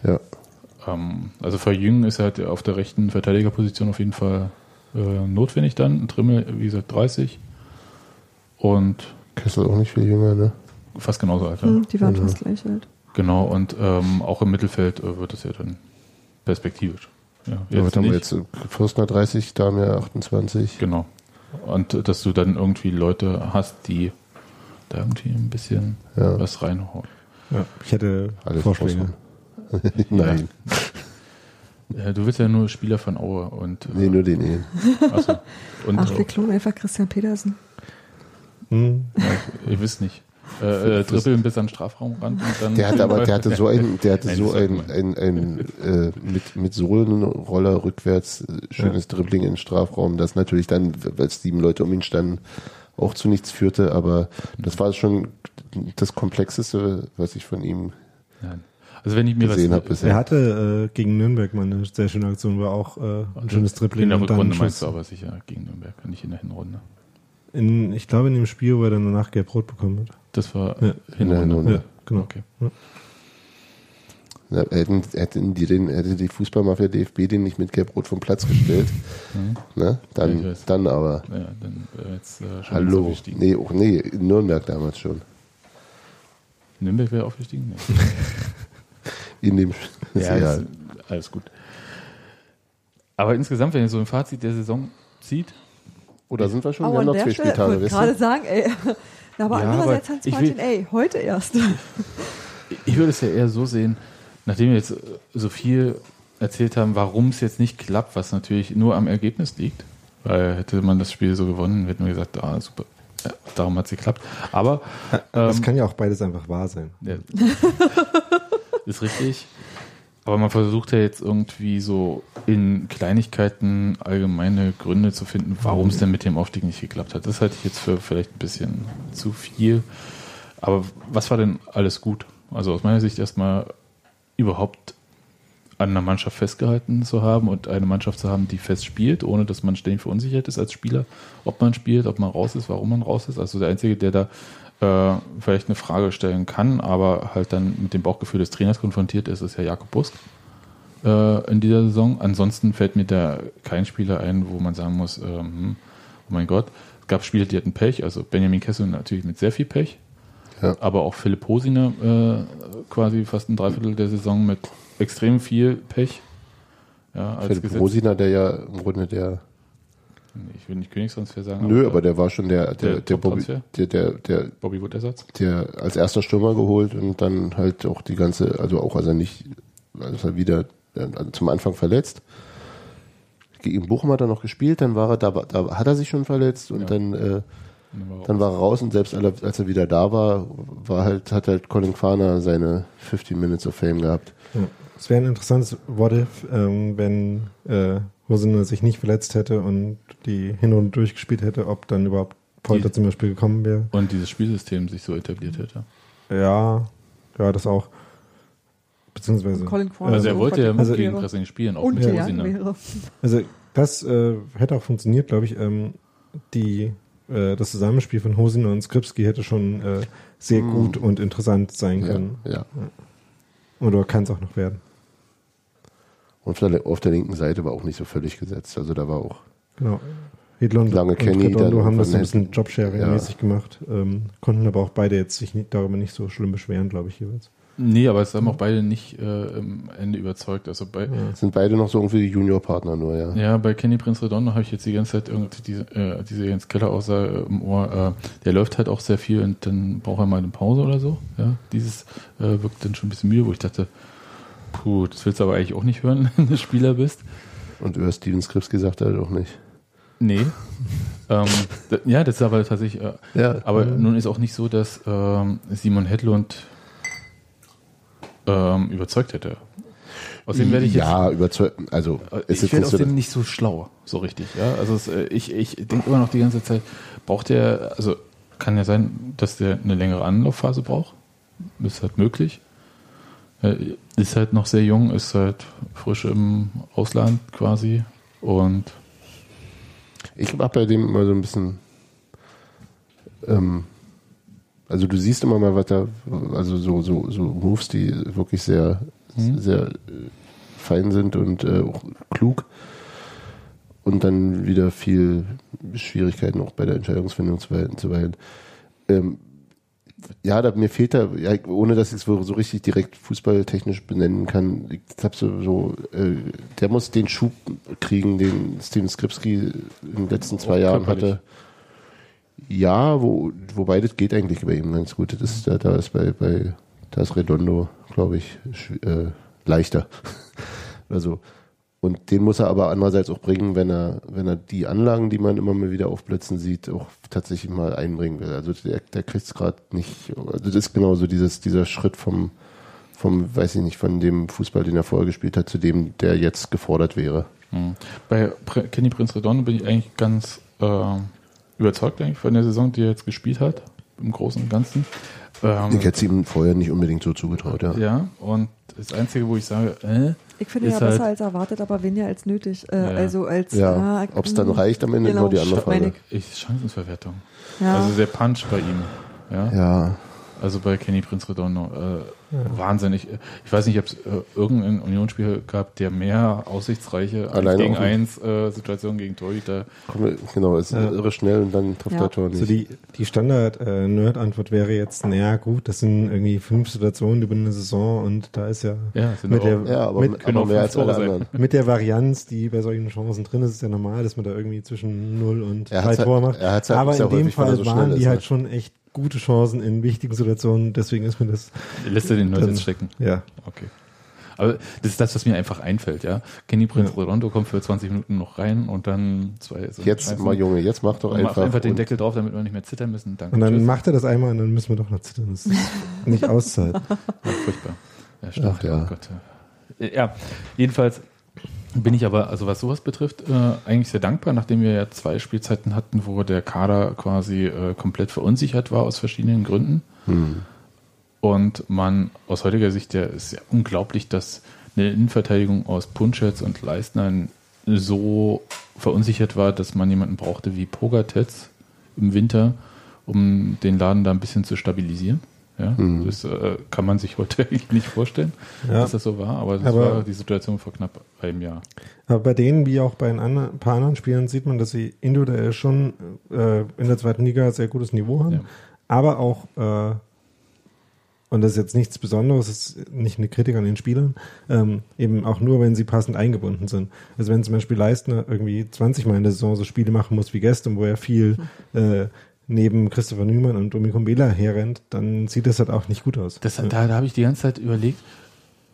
Speaker 2: Ja.
Speaker 1: Ähm, also verjüngen ist halt auf der rechten Verteidigerposition auf jeden Fall äh, notwendig dann. Ein Trimmel, wie gesagt, 30 und
Speaker 2: Kessel auch nicht viel jünger, ne?
Speaker 1: fast genauso alt. ja.
Speaker 3: Hm, die waren
Speaker 2: Mhm.
Speaker 3: fast gleich alt.
Speaker 1: Genau, und ähm, auch im Mittelfeld äh, wird es ja dann perspektivisch. Ja,
Speaker 2: Ja, was
Speaker 1: jetzt
Speaker 2: haben wir jetzt? Fürstner 30, Damir 28.
Speaker 1: Genau. Und äh, dass du dann irgendwie Leute hast, die da irgendwie ein bisschen
Speaker 2: Ja.
Speaker 1: was reinhauen.
Speaker 4: Ja, ich hätte
Speaker 2: Alles
Speaker 4: Vorschläge.
Speaker 2: Nein.
Speaker 1: Ja, du willst ja nur Spieler von Aue und äh,
Speaker 2: Nee, nur den Ehen.
Speaker 1: achso. und
Speaker 3: Ach,
Speaker 1: äh,
Speaker 3: wir klonen einfach Christian Petersen.
Speaker 4: Hm,
Speaker 1: ja, ihr wisst nicht. Äh, äh, dribbeln bis an den Strafraumrand und dann.
Speaker 2: Der hatte aber, der hatte so ein, der hatte
Speaker 1: Nein,
Speaker 2: so
Speaker 1: ist
Speaker 2: ein, ein, ein äh, mit, mit Sohlenroller rückwärts äh, schönes Dribbling in den Strafraum, das natürlich dann, weil sieben Leute um ihn standen, auch zu nichts führte, aber das war schon das Komplexeste, was ich von ihm
Speaker 1: Nein. Also wenn ich mir
Speaker 2: gesehen
Speaker 1: was
Speaker 2: habe bisher.
Speaker 4: er hatte äh, gegen Nürnberg mal eine sehr schöne Aktion, war auch äh, ein schönes Dribbling.
Speaker 1: in der
Speaker 4: und dann
Speaker 1: Rückrunde
Speaker 4: ein
Speaker 1: meinst
Speaker 4: Schuss.
Speaker 1: du aber sicher gegen Nürnberg, nicht in der Hinrunde.
Speaker 4: In, ich glaube in dem Spiel, wo er dann danach gelb-rot bekommen hat.
Speaker 1: Das war
Speaker 4: Ja.
Speaker 2: Hinrunde.
Speaker 4: Ja, genau.
Speaker 1: Okay.
Speaker 4: Ja.
Speaker 2: Ja, hätten, hätten die den, hätte die Fußballmafia DFB den nicht mit Gelb-Rot vom Platz gestellt,
Speaker 1: Mhm.
Speaker 2: ne?
Speaker 1: Ja,
Speaker 2: Dann, dann aber.
Speaker 1: Ja, dann äh, jetzt äh, schon
Speaker 2: Hallo. Nee, auch, nee, in Nürnberg damals schon.
Speaker 1: Nürnberg wäre aufgestiegen? Nee.
Speaker 2: In dem,
Speaker 1: Ja, ist, alles gut. Aber insgesamt, wenn ihr so ein Fazit der Saison zieht,
Speaker 2: Oder sind wir schon?
Speaker 3: Oh,
Speaker 2: wir haben noch zwei
Speaker 3: Stelle, ich
Speaker 2: Spieltage,
Speaker 3: wollte gerade sagen, ey. Na, aber
Speaker 1: Ja,
Speaker 3: andererseits
Speaker 1: aber
Speaker 3: Hans Martin,
Speaker 1: will-
Speaker 3: ey, heute erst.
Speaker 1: ich würde es ja eher so sehen, nachdem wir jetzt äh, so viel erzählt haben, warum es jetzt nicht klappt, was natürlich nur am Ergebnis liegt, weil hätte man das Spiel so gewonnen, hätten wir gesagt, ah, super, ja, darum hat es geklappt. Aber
Speaker 4: Das
Speaker 1: ähm,
Speaker 4: kann ja auch beides einfach wahr sein.
Speaker 1: Ja. ist richtig. Aber man versucht ja jetzt irgendwie so in Kleinigkeiten allgemeine Gründe zu finden, warum es denn mit dem Aufstieg nicht geklappt hat. Das halte ich jetzt für vielleicht ein bisschen zu viel. Aber was war denn alles gut? Also aus meiner Sicht erstmal überhaupt an einer Mannschaft festgehalten zu haben und eine Mannschaft zu haben, die fest spielt, ohne dass man ständig verunsichert ist als Spieler, ob man spielt, ob man raus ist, warum man raus ist. Also der Einzige, der da äh, vielleicht eine Frage stellen kann, aber halt dann mit dem Bauchgefühl des Trainers konfrontiert ist, ist ja Jakob Busk äh, in dieser Saison. Ansonsten fällt mir da kein Spieler ein, wo man sagen muss, ähm, oh mein Gott, es gab Spieler, die hatten Pech, also Benjamin Kessel natürlich mit sehr viel Pech,
Speaker 2: Ja.
Speaker 1: aber auch Philipp Hosiner äh, quasi fast ein Dreiviertel der Saison mit extrem viel Pech. Ja,
Speaker 2: Philipp
Speaker 1: Gesetz.
Speaker 2: Rosiner, der ja im Grunde der,
Speaker 1: Ich will nicht Königstransfer sagen.
Speaker 2: nö, aber der war schon der, der,
Speaker 1: Der
Speaker 2: der, Bobby, der, der, der,
Speaker 1: Bobby Wood Ersatz.
Speaker 2: der als erster Stürmer geholt und dann halt auch die ganze, also auch als er nicht, als er wieder also zum Anfang verletzt. Gegen Bochum hat er noch gespielt, dann war er da, da hat er sich schon verletzt und
Speaker 1: Ja.
Speaker 2: dann, äh,
Speaker 1: dann war er
Speaker 2: raus und selbst als er wieder da war, war halt, hat halt Colin Quaner seine 15 Minutes of Fame gehabt.
Speaker 4: Ja. Es wäre ein interessantes What if, ähm, wenn äh, Hosiner sich nicht verletzt hätte und die Hinrunde durchgespielt hätte, ob dann überhaupt Polter
Speaker 1: Die-
Speaker 4: zum Beispiel gekommen wäre.
Speaker 1: Und dieses Spielsystem sich so etabliert hätte.
Speaker 4: Ja, ja, das auch. Beziehungsweise.
Speaker 3: Colin Quaner
Speaker 1: Also er wollte ja
Speaker 3: verdient
Speaker 1: gegen. Pressing spielen, auch
Speaker 3: und
Speaker 1: mit Hosiner.
Speaker 3: wäre.
Speaker 4: Also das äh, hätte auch funktioniert, glaube ich. Ähm, die, äh, das Zusammenspiel von Hosiner und Skripski hätte schon äh, sehr
Speaker 2: Mm.
Speaker 4: gut und interessant sein
Speaker 2: Ja,
Speaker 4: können.
Speaker 2: ja.
Speaker 4: Oder kann es auch noch werden.
Speaker 2: Und auf der, auf der linken Seite war auch nicht so völlig gesetzt. Also da war auch,
Speaker 4: Genau. Hedlund
Speaker 2: Lange
Speaker 4: und
Speaker 2: Kenny,
Speaker 4: Redondo haben das so ein bisschen Jobsharing-mäßig gemacht, ähm, konnten aber auch beide jetzt sich nicht, darüber nicht so schlimm beschweren, glaube ich, jeweils.
Speaker 1: Nee, aber es haben auch beide nicht äh, im Ende überzeugt. Also bei,
Speaker 4: Ja.
Speaker 2: sind beide noch so irgendwie Juniorpartner nur, ja.
Speaker 1: Ja, bei Kenny Prince Redondo habe ich jetzt die ganze Zeit irgendwie diese, äh, diese Jens Keller Aussage im Ohr. Äh, der läuft halt auch sehr viel und dann braucht er mal eine Pause oder so. Ja, dieses äh, wirkt dann schon ein bisschen müde, wo ich dachte, puh, das willst du aber eigentlich auch nicht hören, wenn du Spieler bist.
Speaker 2: Und über Steven Skripski sagt er halt auch nicht.
Speaker 1: Nee. ähm, ja, das ist aber tatsächlich. Äh,
Speaker 2: Ja.
Speaker 1: aber nun ist auch nicht so, dass ähm, Simon Hedlund ähm, überzeugt hätte. Außerdem werde ich jetzt
Speaker 2: Ja, überzeugt. Also,
Speaker 1: Äh,
Speaker 2: ist
Speaker 1: ich werde aus
Speaker 2: so.
Speaker 1: dem nicht so schlau, so richtig. Ja? Also es, äh, ich, ich denke immer noch die ganze Zeit, braucht der, also kann ja sein, dass der eine längere Anlaufphase braucht. Ist halt möglich. Äh, Ist halt noch sehr jung, ist halt frisch im Ausland quasi. Und
Speaker 2: Ich habe bei dem immer so ein bisschen. Ähm, also du siehst immer mal, was da, also so, so, so Moves, die wirklich sehr,
Speaker 1: Mhm.
Speaker 2: sehr äh, fein sind und äh, auch klug. Und dann wieder viel Schwierigkeiten auch bei der Entscheidungsfindung zuweilen. zuweilen. Ähm, ja, da, mir fehlt da, ja, ohne dass ich es so richtig direkt fußballtechnisch benennen kann, ich hab so, so äh, der muss den Schub kriegen, den Steven Skripski in den letzten zwei
Speaker 1: Auch
Speaker 2: Jahren hatte. Ja, wo, wobei das geht eigentlich bei ihm ganz gut. Das ist, da, da ist bei, bei, da ist Redondo, glaube ich, äh, leichter. also, und den muss er aber andererseits auch bringen, wenn er, wenn er die Anlagen, die man immer mal wieder aufblitzen sieht, auch tatsächlich mal einbringen will. Also der, der kriegt es gerade nicht. Also das ist genauso dieses, dieser Schritt vom, vom, weiß ich nicht, von dem Fußball, den er vorher gespielt hat, zu dem, der jetzt gefordert wäre.
Speaker 1: mh. bei Kenny Prince Redondo bin ich eigentlich ganz äh, überzeugt eigentlich von der Saison, die er jetzt gespielt hat, im Großen und Ganzen. Ähm,
Speaker 2: Ich hätte es ihm vorher nicht unbedingt so zugetraut, ja.
Speaker 1: ja, und das Einzige, wo ich sage, äh,
Speaker 3: Ich finde
Speaker 1: Ist
Speaker 3: ja besser
Speaker 1: halt-
Speaker 3: als erwartet, aber weniger als nötig. Äh,
Speaker 1: Ja.
Speaker 3: Also als
Speaker 2: Ja,
Speaker 3: ah,
Speaker 2: ob es dann
Speaker 3: mm,
Speaker 2: reicht am Ende,
Speaker 3: genau,
Speaker 2: nur die andere
Speaker 3: meine
Speaker 2: Frage.
Speaker 3: ich.
Speaker 1: ich, Chancenverwertung.
Speaker 3: Ja.
Speaker 1: Also der Punch bei ihm. Ja.
Speaker 2: Ja,
Speaker 1: Also bei Kenny Prince Redondo. Äh, Wahnsinnig. Ich weiß nicht, ob es äh, irgendeinen Unionsspieler gab, der mehr aussichtsreiche 1
Speaker 2: Alleine
Speaker 1: gegen
Speaker 2: auf dem-
Speaker 1: 1 äh, Situationen gegen Torhüter.
Speaker 2: genau, es ist
Speaker 4: Ja.
Speaker 2: irre schnell und dann trifft
Speaker 3: Ja.
Speaker 2: der Tor nicht.
Speaker 4: Also die, die Standard-Nerd-Antwort wäre jetzt, naja gut, das sind irgendwie fünf Situationen über eine Saison und da ist ja,
Speaker 1: Ja,
Speaker 4: mit, der,
Speaker 2: ja, aber,
Speaker 4: mit,
Speaker 2: aber
Speaker 1: auch
Speaker 2: mehr als alle anderen.
Speaker 4: mit der Varianz, die bei solchen Chancen drin ist, ist ja normal, dass man da irgendwie zwischen 0 und
Speaker 2: Er
Speaker 4: 3
Speaker 2: hat's halt-
Speaker 4: Tore macht.
Speaker 2: er halt
Speaker 4: Aber in dem
Speaker 2: er
Speaker 4: Fall
Speaker 2: so
Speaker 4: waren
Speaker 2: ist,
Speaker 4: die
Speaker 2: ne?
Speaker 4: halt schon echt gute Chancen in wichtigen Situationen, deswegen ist mir das,
Speaker 1: Lässt er den Leute
Speaker 4: Dann-
Speaker 1: jetzt stecken.
Speaker 4: ja.
Speaker 1: Okay. Aber das ist das, was mir einfach einfällt, ja. Kenny Prince
Speaker 4: Ja.
Speaker 1: Redondo kommt für 20 Minuten noch rein und dann zwei so
Speaker 2: Jetzt
Speaker 1: Chancen.
Speaker 2: mal Junge, jetzt mach doch
Speaker 1: Und macht
Speaker 2: einfach.
Speaker 1: einfach den Deckel drauf, damit wir nicht mehr zittern müssen. Danke.
Speaker 4: Und dann
Speaker 1: Tschüss.
Speaker 4: macht er das einmal und dann müssen wir doch noch zittern. Das ist nicht Auszeit.
Speaker 1: Ja, furchtbar. Ja, stimmt.
Speaker 2: Ach ja.
Speaker 1: Oh Gott. Ja, jedenfalls bin ich aber, also was sowas betrifft, äh, eigentlich sehr dankbar, nachdem wir ja zwei Spielzeiten hatten, wo der Kader quasi äh, komplett verunsichert war aus verschiedenen Gründen.
Speaker 2: Hm.
Speaker 1: Und man aus heutiger Sicht, ja, ist ja unglaublich, dass eine Innenverteidigung aus Punschetz und Leistner so verunsichert war, dass man jemanden brauchte wie Pogatetz im Winter, um den Laden da ein bisschen zu stabilisieren. Ja,
Speaker 2: Mhm.
Speaker 1: Das äh, kann man sich heute nicht vorstellen,
Speaker 4: Ja.
Speaker 1: dass das so war, aber das
Speaker 4: Aber-
Speaker 1: war die Situation vor knapp einem Jahr.
Speaker 4: Aber bei denen, wie auch bei ein, paar anderen Spielern, sieht man, dass sie individuell schon äh, in der zweiten Liga sehr gutes Niveau haben.
Speaker 1: Ja.
Speaker 4: Aber auch, äh, und das ist jetzt nichts Besonderes, ist nicht eine Kritik an den Spielern, ähm, eben auch nur, wenn sie passend eingebunden sind. Also wenn zum Beispiel Leistner irgendwie 20 Mal in der Saison so Spiele machen muss wie gestern, wo er viel äh, neben Christopher Nümann und Domi Kumbela herrennt, dann sieht das halt auch nicht gut aus.
Speaker 1: Das, da da habe ich die ganze Zeit überlegt,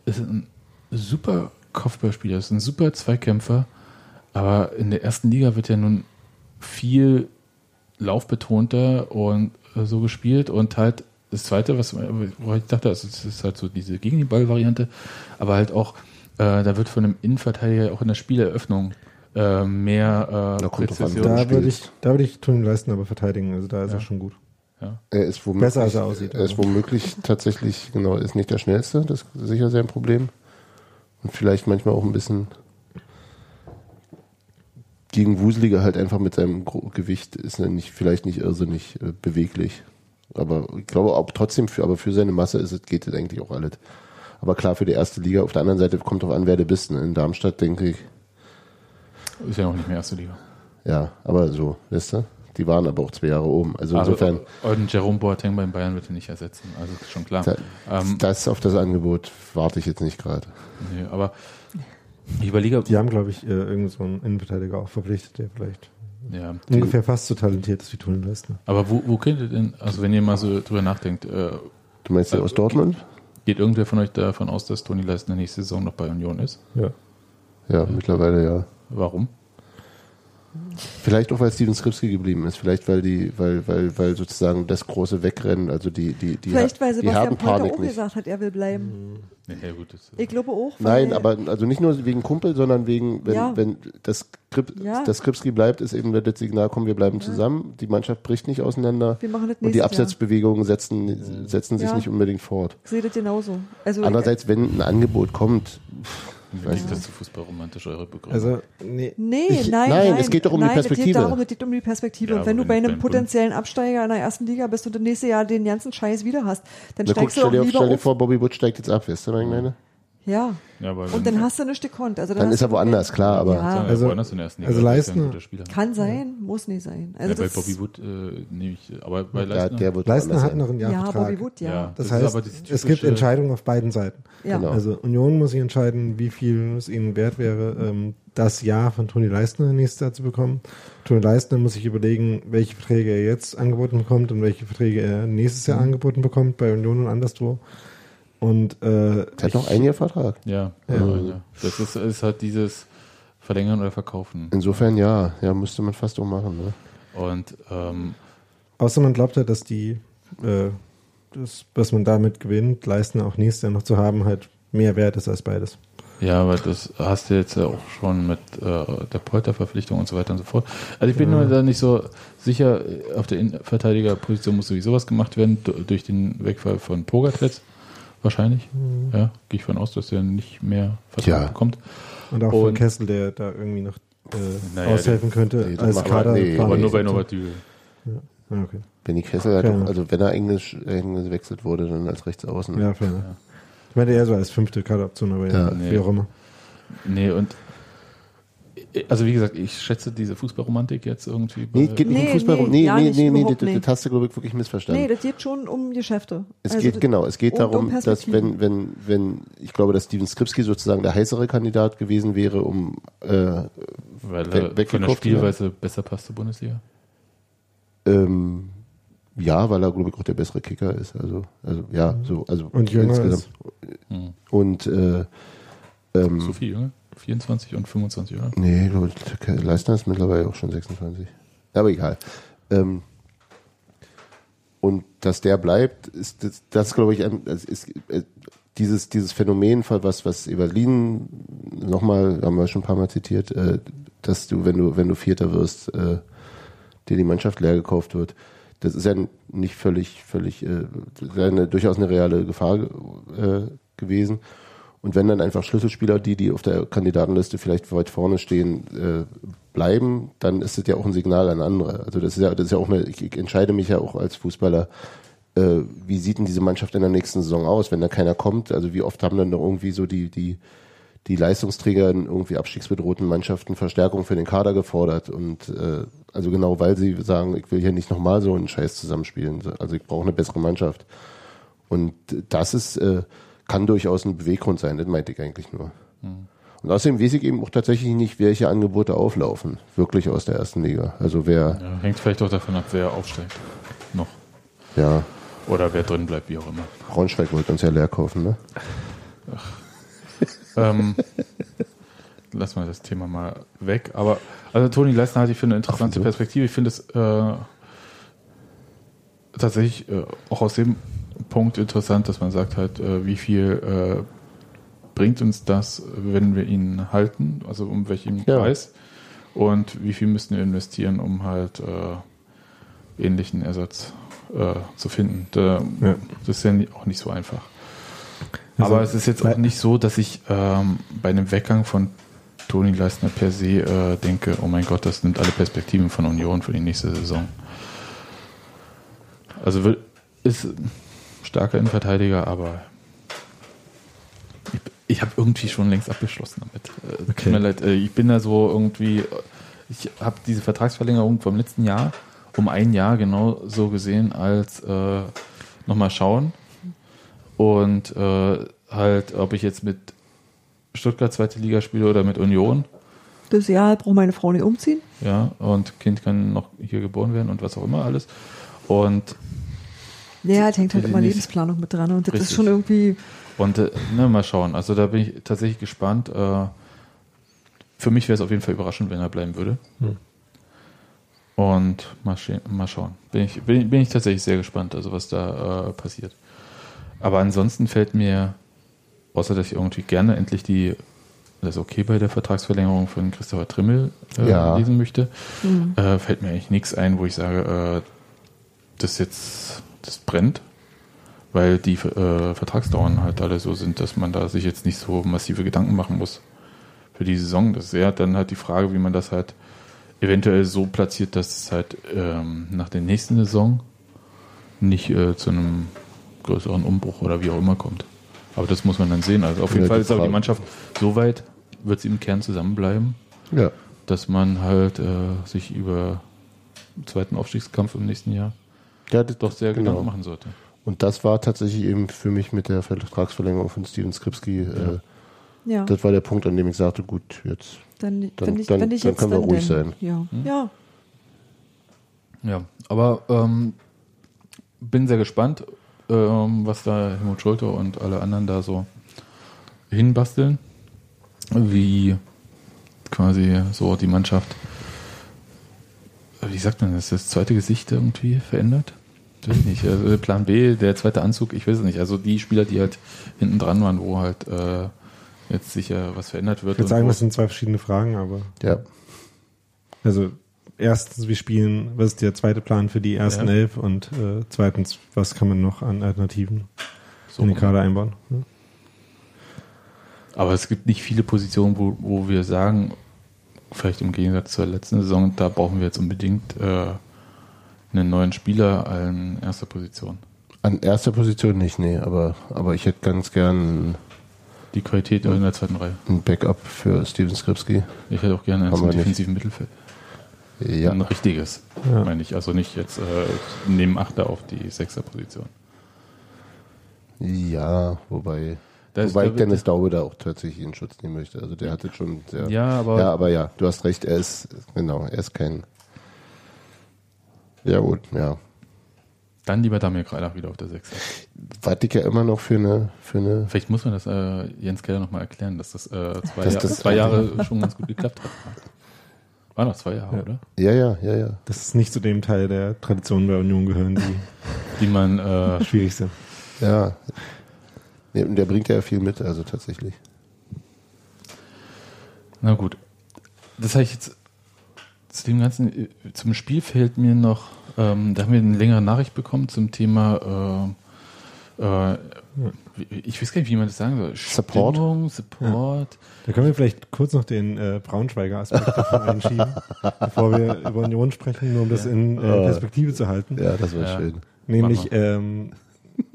Speaker 1: ist ein super Kopfballspieler, ist ein super Zweikämpfer, aber in der ersten Liga wird ja nun viel laufbetonter und äh, so gespielt und halt das zweite, was wo ich dachte, also es ist halt so diese gegen die Ball-Variante, aber halt auch, äh, da wird von einem Innenverteidiger auch in der Spieleröffnung äh, mehr äh,
Speaker 2: Da kommt drauf an,
Speaker 1: Präzision.
Speaker 4: Da
Speaker 2: spielt.
Speaker 4: würde ich, da würde ich Tony Leisten aber verteidigen, also da ist
Speaker 1: Ja.
Speaker 4: er schon gut.
Speaker 1: Ja.
Speaker 2: Er ist womöglich,
Speaker 4: Besser, als er aussieht,
Speaker 2: Er ist womöglich tatsächlich, genau, ist nicht der schnellste, das ist sicher sein Problem. Und vielleicht manchmal auch ein bisschen gegen Wuselige halt einfach mit seinem Gewicht ist er nicht, vielleicht nicht irrsinnig äh, beweglich. Aber ich glaube auch trotzdem für, aber für seine Masse ist es, geht es eigentlich auch alles. Aber klar, für die erste Liga. Auf der anderen Seite kommt drauf an, wer du bist. ne? In Darmstadt denke ich,
Speaker 1: Ist ja noch nicht mehr erste Liga.
Speaker 2: ja, aber so, weißt du? Die waren aber auch zwei Jahre oben. Also
Speaker 1: Also,
Speaker 2: insofern,
Speaker 1: und Jerome Boateng beim Bayern wird er nicht ersetzen, also ist schon klar.
Speaker 2: da,
Speaker 1: Ähm,
Speaker 2: das auf das Angebot warte ich jetzt nicht gerade.
Speaker 1: nee, aber ich überlege,
Speaker 4: Die haben, glaube ich, äh, irgend so einen Innenverteidiger auch verpflichtet, der vielleicht
Speaker 1: ja,
Speaker 4: ungefähr fast so talentiert ist wie Tony Leistner.
Speaker 1: aber wo, wo könnt ihr denn, also wenn ihr mal so drüber nachdenkt, äh,
Speaker 2: Du meinst der aus Dortmund?
Speaker 1: geht irgendwer von euch davon aus, dass Toni Leistner nächste Saison noch bei Union ist?
Speaker 4: Ja.
Speaker 2: Ja, mittlerweile ja.
Speaker 1: Warum?
Speaker 2: Vielleicht auch, weil Steven Skripski geblieben ist. Vielleicht, weil die, weil, weil, weil sozusagen das große Wegrennen, also die, die, die,
Speaker 3: Vielleicht, weil
Speaker 2: die
Speaker 3: Sebastian Polter auch
Speaker 2: nicht.
Speaker 3: gesagt hat, er will bleiben.
Speaker 1: Nee, ja, gut, das,
Speaker 3: Ich glaube auch.
Speaker 2: Nein, aber also nicht nur wegen Kumpel, sondern wegen, wenn,
Speaker 3: Ja.
Speaker 2: wenn das, Skrip,
Speaker 3: Ja.
Speaker 2: das Skripski bleibt, ist eben das Signal, komm, wir bleiben zusammen, die Mannschaft bricht nicht auseinander
Speaker 3: Wir machen das
Speaker 2: und die. Absetzbewegungen setzen, setzen sich
Speaker 3: Ja.
Speaker 2: nicht unbedingt fort.
Speaker 3: Ich sehe das genauso. Also,
Speaker 2: Andererseits, wenn ein Angebot kommt,
Speaker 1: mir klingt das zu fußballromantisch, eure Begründung.
Speaker 4: Also, nee.
Speaker 3: Nee,
Speaker 2: Ich-
Speaker 3: nein,
Speaker 2: nein,
Speaker 3: nein.
Speaker 2: es geht doch um die
Speaker 3: nein, Es
Speaker 2: Perspektive.
Speaker 3: geht darum, es geht um die Perspektive.
Speaker 1: Ja,
Speaker 3: und wenn du bei einem potenziellen Absteiger in der ersten Liga bist und das nächste Jahr den ganzen Scheiß wieder hast, dann
Speaker 2: na guck,
Speaker 3: steigst du
Speaker 2: stell
Speaker 3: doch
Speaker 2: dir, auf,
Speaker 3: lieber
Speaker 2: stell dir vor, Bobby Wood steigt jetzt ab, weißt du, was ich meine?
Speaker 3: Ja.
Speaker 1: ja,
Speaker 3: Und dann hast du nichts gekonnt. Also
Speaker 2: Dann
Speaker 3: hast
Speaker 2: ist er woanders, klar, aber
Speaker 3: Ja,
Speaker 1: also,
Speaker 4: Also-
Speaker 1: woanders in der ersten Liga,
Speaker 4: also
Speaker 1: das ist ja ein
Speaker 4: Leistner-
Speaker 1: guter Spieler.
Speaker 3: kann sein, muss nicht sein. Also
Speaker 1: ja, bei Bobby Wood äh, nehme ich, aber bei
Speaker 2: der,
Speaker 1: Leistner,
Speaker 2: der
Speaker 4: Leistner
Speaker 2: woanders
Speaker 4: hat
Speaker 2: sein.
Speaker 4: noch ein Jahr
Speaker 3: ja,
Speaker 4: Vertrag.
Speaker 3: Bobby Wood, ja.
Speaker 1: Ja.
Speaker 4: Das,
Speaker 1: Das
Speaker 4: heißt,
Speaker 1: dieses
Speaker 4: es gibt
Speaker 1: typische-
Speaker 4: Entscheidungen auf beiden Seiten.
Speaker 3: Ja.
Speaker 2: Genau.
Speaker 4: Also Union muss sich entscheiden, wie viel es ihnen wert wäre, ähm, das Jahr von Toni Leistner nächstes Jahr zu bekommen. Toni Leistner muss sich überlegen, welche Verträge er jetzt angeboten bekommt und welche Verträge er nächstes Jahr angeboten bekommt bei Union und anderswo. Und äh,
Speaker 2: Der hat noch ein Jahr Vertrag.
Speaker 1: ja,
Speaker 4: Ja.
Speaker 1: ja. ja. das ist, ist halt dieses Verlängern oder Verkaufen.
Speaker 2: Insofern ja, ja, müsste man fast auch machen. Ne?
Speaker 1: Und ähm,
Speaker 4: außer man glaubt halt, dass die, äh, das, was man damit gewinnt, Leistner auch nächstes Jahr noch zu haben, halt mehr wert ist als beides.
Speaker 1: Ja, aber das hast du jetzt ja auch schon mit äh, der Polterverpflichtung und so weiter und so fort. Also ich bin mir da nicht so sicher, auf der Innenverteidigerposition muss sowieso was gemacht werden, du- durch den Wegfall von Pogatetz wahrscheinlich. Ja, gehe ich von aus, dass er nicht mehr Vertrag
Speaker 2: Ja.
Speaker 1: bekommt.
Speaker 4: Und auch von
Speaker 1: Und-
Speaker 4: Kessel, der da irgendwie noch äh,
Speaker 1: Naja,
Speaker 4: aushelfen könnte
Speaker 2: nee,
Speaker 4: als Kader.
Speaker 2: nee,
Speaker 1: Aber nur bei
Speaker 4: Ja,
Speaker 1: Norbert Dübel.
Speaker 4: okay.
Speaker 2: Benny Kessel hat auch, also wenn er Englisch, Englisch gewechselt wurde, dann als Rechtsaußen.
Speaker 4: Ja, fair enough. Ich meinte eher so als fünfte Kaderoption, aber ja,
Speaker 2: Ja.
Speaker 4: wie
Speaker 1: Nee.
Speaker 4: auch immer.
Speaker 1: Nee, und also wie gesagt, ich schätze diese Fußballromantik jetzt irgendwie.
Speaker 2: Nee,
Speaker 1: bei-
Speaker 2: geht nicht
Speaker 3: Nee,
Speaker 2: um Fußball.
Speaker 3: nee,
Speaker 2: Nee, nee, nee, nee,
Speaker 3: überhaupt
Speaker 2: das, hast du, glaube ich, wirklich missverstanden.
Speaker 3: Nee, das geht schon um Geschäfte.
Speaker 2: Es
Speaker 3: Also
Speaker 2: geht genau, es geht
Speaker 3: und
Speaker 2: darum,
Speaker 3: um
Speaker 2: dass wenn, wenn, wenn, ich glaube, dass Steven Skripski sozusagen der heißere Kandidat gewesen wäre, um äh,
Speaker 1: weil
Speaker 2: we-
Speaker 1: er von der. Spielweise besser passt zur Bundesliga.
Speaker 2: ähm, ja, weil er, glaube ich, auch der bessere Kicker ist. Also, also ja, so, also
Speaker 4: Und jünger ist.
Speaker 1: Hm.
Speaker 2: Und äh, ähm,
Speaker 1: So viel, Junge? 24 und 25, oder?
Speaker 2: Nee, Leistner ist mittlerweile auch schon 26. Aber egal. Ähm, und dass der bleibt, ist das, das glaube ich, ein- das ist, äh, dieses, dieses Phänomen, was, was Evalin nochmal, haben wir schon ein paar Mal zitiert, äh, dass du, wenn du, wenn du Vierter wirst, äh, dir die Mannschaft leer gekauft wird. Das ist ja nicht völlig, völlig, äh, ist eine, durchaus eine reale Gefahr äh, gewesen. Und wenn dann einfach Schlüsselspieler, die, die auf der Kandidatenliste vielleicht weit vorne stehen, äh, bleiben, dann ist das ja auch ein Signal an andere. Also das ist ja, das ist ja auch eine, ich, ich entscheide mich ja auch als Fußballer, äh, wie sieht denn diese Mannschaft in der nächsten Saison aus, wenn da keiner kommt? Also wie oft haben dann noch irgendwie so die, die, die Leistungsträger in irgendwie abstiegsbedrohten Mannschaften Verstärkung für den Kader gefordert und äh, also genau, weil sie sagen, ich will hier nicht nochmal so einen Scheiß zusammenspielen. Also ich brauche eine bessere Mannschaft. Und das ist, äh, kann durchaus ein Beweggrund sein, das meinte ich eigentlich nur. Mhm. Und außerdem weiß ich eben auch tatsächlich nicht, welche Angebote auflaufen, wirklich aus der ersten Liga. Also wer.
Speaker 1: Ja, hängt vielleicht auch davon ab, wer aufsteigt. Noch.
Speaker 2: Ja.
Speaker 1: Oder wer drin bleibt, wie auch immer.
Speaker 2: Braunschweig wollte uns ja leer kaufen, ne?
Speaker 1: Ach. ähm, lassen wir das Thema mal weg. Aber also Toni Leistner halte ich für eine interessante Perspektive. Ich finde es äh, tatsächlich äh, auch aus dem Punkt interessant, dass man sagt halt, äh, wie viel äh, bringt uns das, wenn wir ihn halten, also um welchen ja. Preis und wie viel müssen wir investieren, um halt äh, ähnlichen Ersatz äh, zu finden. Da, ja. Das ist ja auch nicht so einfach. Also, Aber es ist jetzt auch nicht so, dass ich ähm, bei einem Weggang von Toni Leistner per se äh, denke, oh mein Gott, das nimmt alle Perspektiven von Union für die nächste Saison. Also ist starker Innenverteidiger, aber ich, ich habe irgendwie schon längst abgeschlossen damit. Äh, okay. Tut mir leid, äh, ich bin da so irgendwie, ich habe diese Vertragsverlängerung vom letzten Jahr um ein Jahr genau so gesehen als äh, nochmal schauen und äh, halt, ob ich jetzt mit Stuttgart zweite Liga spiele oder mit Union.
Speaker 3: Das Jahr braucht meine Frau nicht umziehen.
Speaker 1: Ja, und Kind kann noch hier geboren werden und was auch immer alles. Und
Speaker 3: ja, es hängt halt immer Lebensplanung mit dran und das richtig. ist schon irgendwie.
Speaker 1: Und äh, ne, mal schauen. Also da bin ich tatsächlich gespannt. Äh, für mich wäre es auf jeden Fall überraschend, wenn er bleiben würde. Hm. Und mal, mal schauen. Bin ich, bin, bin ich tatsächlich sehr gespannt, also was da äh, passiert. Aber ansonsten fällt mir, außer dass ich irgendwie gerne endlich die, das okay bei der Vertragsverlängerung von Christopher Trimmel äh, ja. lesen möchte, mhm. äh, fällt mir eigentlich nichts ein, wo ich sage, äh, das jetzt, das brennt. Weil die äh, Vertragsdauern halt alle so sind, dass man da sich jetzt nicht so massive Gedanken machen muss für die Saison. Das ist ja dann halt die Frage, wie man das halt eventuell so platziert, dass es halt ähm, nach der nächsten Saison nicht äh, zu einem größeren Umbruch oder wie auch immer kommt. Aber das muss man dann sehen. Also auf jeden ja, Fall ist aber die Mannschaft so weit, wird sie im Kern zusammenbleiben,
Speaker 2: ja.
Speaker 1: dass man halt äh, sich über zweiten Aufstiegskampf im nächsten Jahr ja, das, doch sehr genau. Gedanken machen sollte.
Speaker 2: Und das war tatsächlich eben für mich mit der Vertragsverlängerung von Steven Skripski, äh, ja. das war der Punkt, an dem ich sagte, gut, jetzt
Speaker 3: dann,
Speaker 2: dann,
Speaker 3: ich,
Speaker 2: dann,
Speaker 3: dann,
Speaker 2: dann können wir ruhig denn, sein.
Speaker 3: Ja. Hm? ja.
Speaker 1: Ja, aber ähm, bin sehr gespannt ähm, was da Helmut Schulte und alle anderen da so hinbasteln, wie quasi so die Mannschaft, wie sagt man das, das zweite Gesicht irgendwie verändert? Weiß ich nicht. Also Plan B, der zweite Anzug, ich weiß es nicht. Also die Spieler, die halt hinten dran waren, wo halt äh, jetzt sicher was verändert wird.
Speaker 4: Ich würde sagen, das sind zwei verschiedene Fragen, aber.
Speaker 2: Ja.
Speaker 4: Also erstens, wir spielen, was ist der zweite Plan für die ersten ja. elf und äh, zweitens, was kann man noch an Alternativen so in den Kader einbauen? Ja.
Speaker 1: Aber es gibt nicht viele Positionen, wo, wo wir sagen, vielleicht im Gegensatz zur letzten Saison, da brauchen wir jetzt unbedingt äh, einen neuen Spieler an erster Position.
Speaker 2: An erster Position nicht, nee, aber, aber ich hätte ganz gern
Speaker 1: die Qualität in der zweiten Reihe.
Speaker 2: Ein Backup für Steven Skripski.
Speaker 1: Ich hätte auch gerne einen defensiven Mittelfeld. Ja. Ein richtiges, ja. meine ich. Also nicht jetzt äh, neben Achter auf die Sechser-Position.
Speaker 2: Ja, wobei. Das wobei Dennis Daube da auch tatsächlich in Schutz nehmen möchte. Also der hatte schon sehr.
Speaker 1: Ja, aber.
Speaker 2: Ja, aber ja, du hast recht, er ist, genau, er ist kein. Ja, gut, ja.
Speaker 1: Dann lieber Damir Kreilach wieder auf der Sechser.
Speaker 2: Warte ich ja immer noch für eine. Für eine
Speaker 1: Vielleicht muss man das äh, Jens Keller nochmal erklären, dass das, äh, zwei, das, das zwei Jahre schon ganz gut geklappt hat. War noch zwei Jahre,
Speaker 2: ja.
Speaker 1: oder?
Speaker 2: Ja, ja, ja, ja.
Speaker 4: Das ist nicht zu dem Teil der Tradition bei Union gehören, die,
Speaker 1: die man äh,
Speaker 4: schwierig sind.
Speaker 2: Ja. Nee, und der bringt ja viel mit, also tatsächlich.
Speaker 1: Na gut. Das habe ich jetzt zu dem ganzen, zum Spiel fehlt mir noch, ähm, da haben wir eine längere Nachricht bekommen zum Thema äh, ich weiß gar nicht, wie man das sagen soll.
Speaker 2: Support?
Speaker 1: Stimmung, Support.
Speaker 4: Da können wir vielleicht kurz noch den äh, Braunschweiger Aspekt davon einschieben, bevor wir über Union sprechen, nur um das in äh, Perspektive zu halten.
Speaker 2: Ja, das war
Speaker 1: Ja.
Speaker 2: schön.
Speaker 4: Nämlich ähm,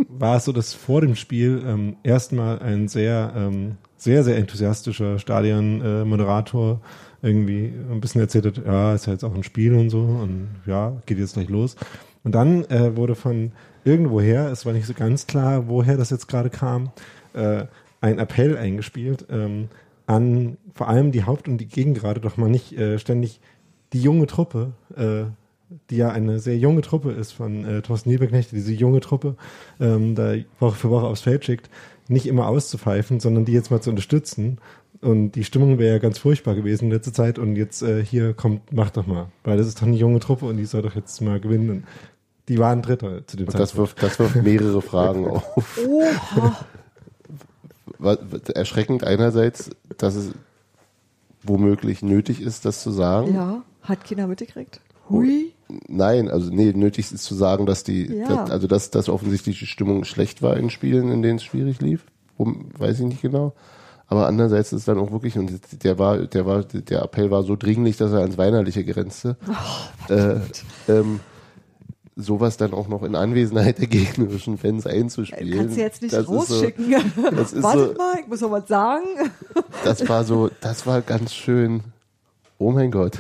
Speaker 4: war es so, dass vor dem Spiel ähm, erstmal ein sehr, ähm, sehr, sehr enthusiastischer Stadion-Moderator äh, irgendwie ein bisschen erzählt hat, ja, ist ja jetzt auch ein Spiel und so und ja, geht jetzt gleich los. Und dann äh, wurde von irgendwoher, es war nicht so ganz klar, woher das jetzt gerade kam, äh, ein Appell eingespielt ähm, an vor allem die Haupt- und die Gegengrade doch mal nicht äh, ständig die junge Truppe, äh, die ja eine sehr junge Truppe ist von äh, Thorsten Lieberknecht, diese junge Truppe ähm, da Woche für Woche aufs Feld schickt, nicht immer auszupfeifen, sondern die jetzt mal zu unterstützen. Und die Stimmung wäre ja ganz furchtbar gewesen in letzter Zeit. Und jetzt äh, hier kommt, mach doch mal. Weil das ist doch eine junge Truppe und die soll doch jetzt mal gewinnen. Und die waren Dritter zu dem
Speaker 2: Und das
Speaker 4: Zeitpunkt.
Speaker 2: wirft, das wirft mehrere Fragen auf.
Speaker 3: Oha.
Speaker 2: Erschreckend einerseits, dass es womöglich nötig ist, das zu sagen.
Speaker 3: Ja, hat keiner mitgekriegt. Hui.
Speaker 2: Nein, also nee, nötig ist zu sagen, dass die,
Speaker 3: Ja.
Speaker 2: dass, also dass, dass offensichtlich die Stimmung schlecht war in Spielen, in denen es schwierig lief. Warum, weiß ich nicht genau. Aber andererseits ist dann auch wirklich, und der war, der war, der Appell war so dringlich, dass er ans Weinerliche grenzte. äh, ähm, sowas dann auch noch in Anwesenheit der gegnerischen Fans einzuspielen.
Speaker 3: Kannst du jetzt nicht
Speaker 2: das ist so-
Speaker 3: rausschicken.
Speaker 2: ist
Speaker 3: Wartet
Speaker 2: so-
Speaker 3: mal, ich muss noch was sagen.
Speaker 2: Das war so, das war ganz schön. Oh mein Gott.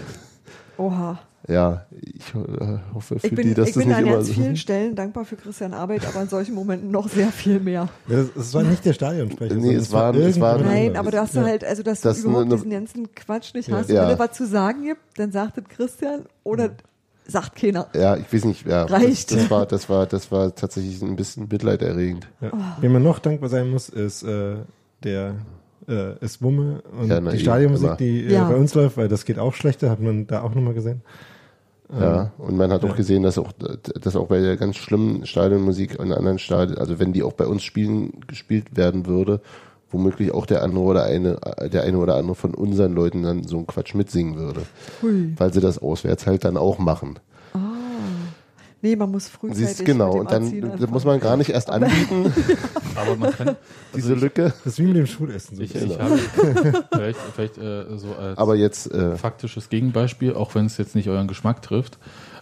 Speaker 3: Oha.
Speaker 2: Ja, ich äh, hoffe für
Speaker 3: Ich bin,
Speaker 2: die, dass
Speaker 3: ich
Speaker 2: das
Speaker 3: bin
Speaker 2: nicht
Speaker 3: an
Speaker 2: immer
Speaker 3: ganz
Speaker 2: so
Speaker 3: vielen Stellen dankbar für Christian Arbeit, aber in solchen Momenten noch sehr viel mehr.
Speaker 4: Ja, das, das war nicht der Stadionsprecher.
Speaker 2: Nee, es war- es war-
Speaker 3: Nein, aber du hast
Speaker 4: Ja.
Speaker 3: halt, also dass
Speaker 2: Das
Speaker 3: du überhaupt
Speaker 2: ne-
Speaker 3: diesen ganzen Quatsch nicht
Speaker 4: Ja.
Speaker 3: hast.
Speaker 2: Ja.
Speaker 3: Wenn es was zu sagen gibt, dann sagt es Christian oder sagt keiner.
Speaker 2: Ja, ich weiß nicht, ja.
Speaker 3: Reicht.
Speaker 2: Das, das war, das war, das war tatsächlich ein bisschen mitleiderregend.
Speaker 4: Ja. Wem man noch dankbar sein muss, ist äh, der äh, ist Wumme und
Speaker 2: Ja, na,
Speaker 4: die Stadionmusik, die äh,
Speaker 3: Ja.
Speaker 4: bei uns läuft, weil das geht auch schlechter, hat man da auch nochmal gesehen.
Speaker 2: Ja, und man hat
Speaker 4: ja.
Speaker 2: auch gesehen, dass auch, dass auch bei der ganz schlimmen Stadionmusik in anderen Stadien, also wenn die auch bei uns spielen, gespielt werden würde, womöglich auch der andere oder eine, der eine oder andere von unseren Leuten dann so einen Quatsch mitsingen würde.
Speaker 3: Hui.
Speaker 2: Weil sie das auswärts halt dann auch machen.
Speaker 3: Nee, man muss frühzeitig
Speaker 2: Siehst genau,
Speaker 3: mit dem
Speaker 2: und dann muss man gar nicht erst anbieten,
Speaker 1: Aber man kann,
Speaker 2: diese Lücke.
Speaker 4: Das ist wie mit dem Schulessen. So
Speaker 1: ich, ich habe vielleicht, vielleicht äh, so als
Speaker 2: Aber jetzt, äh,
Speaker 1: faktisches Gegenbeispiel, auch wenn es jetzt nicht euren Geschmack trifft.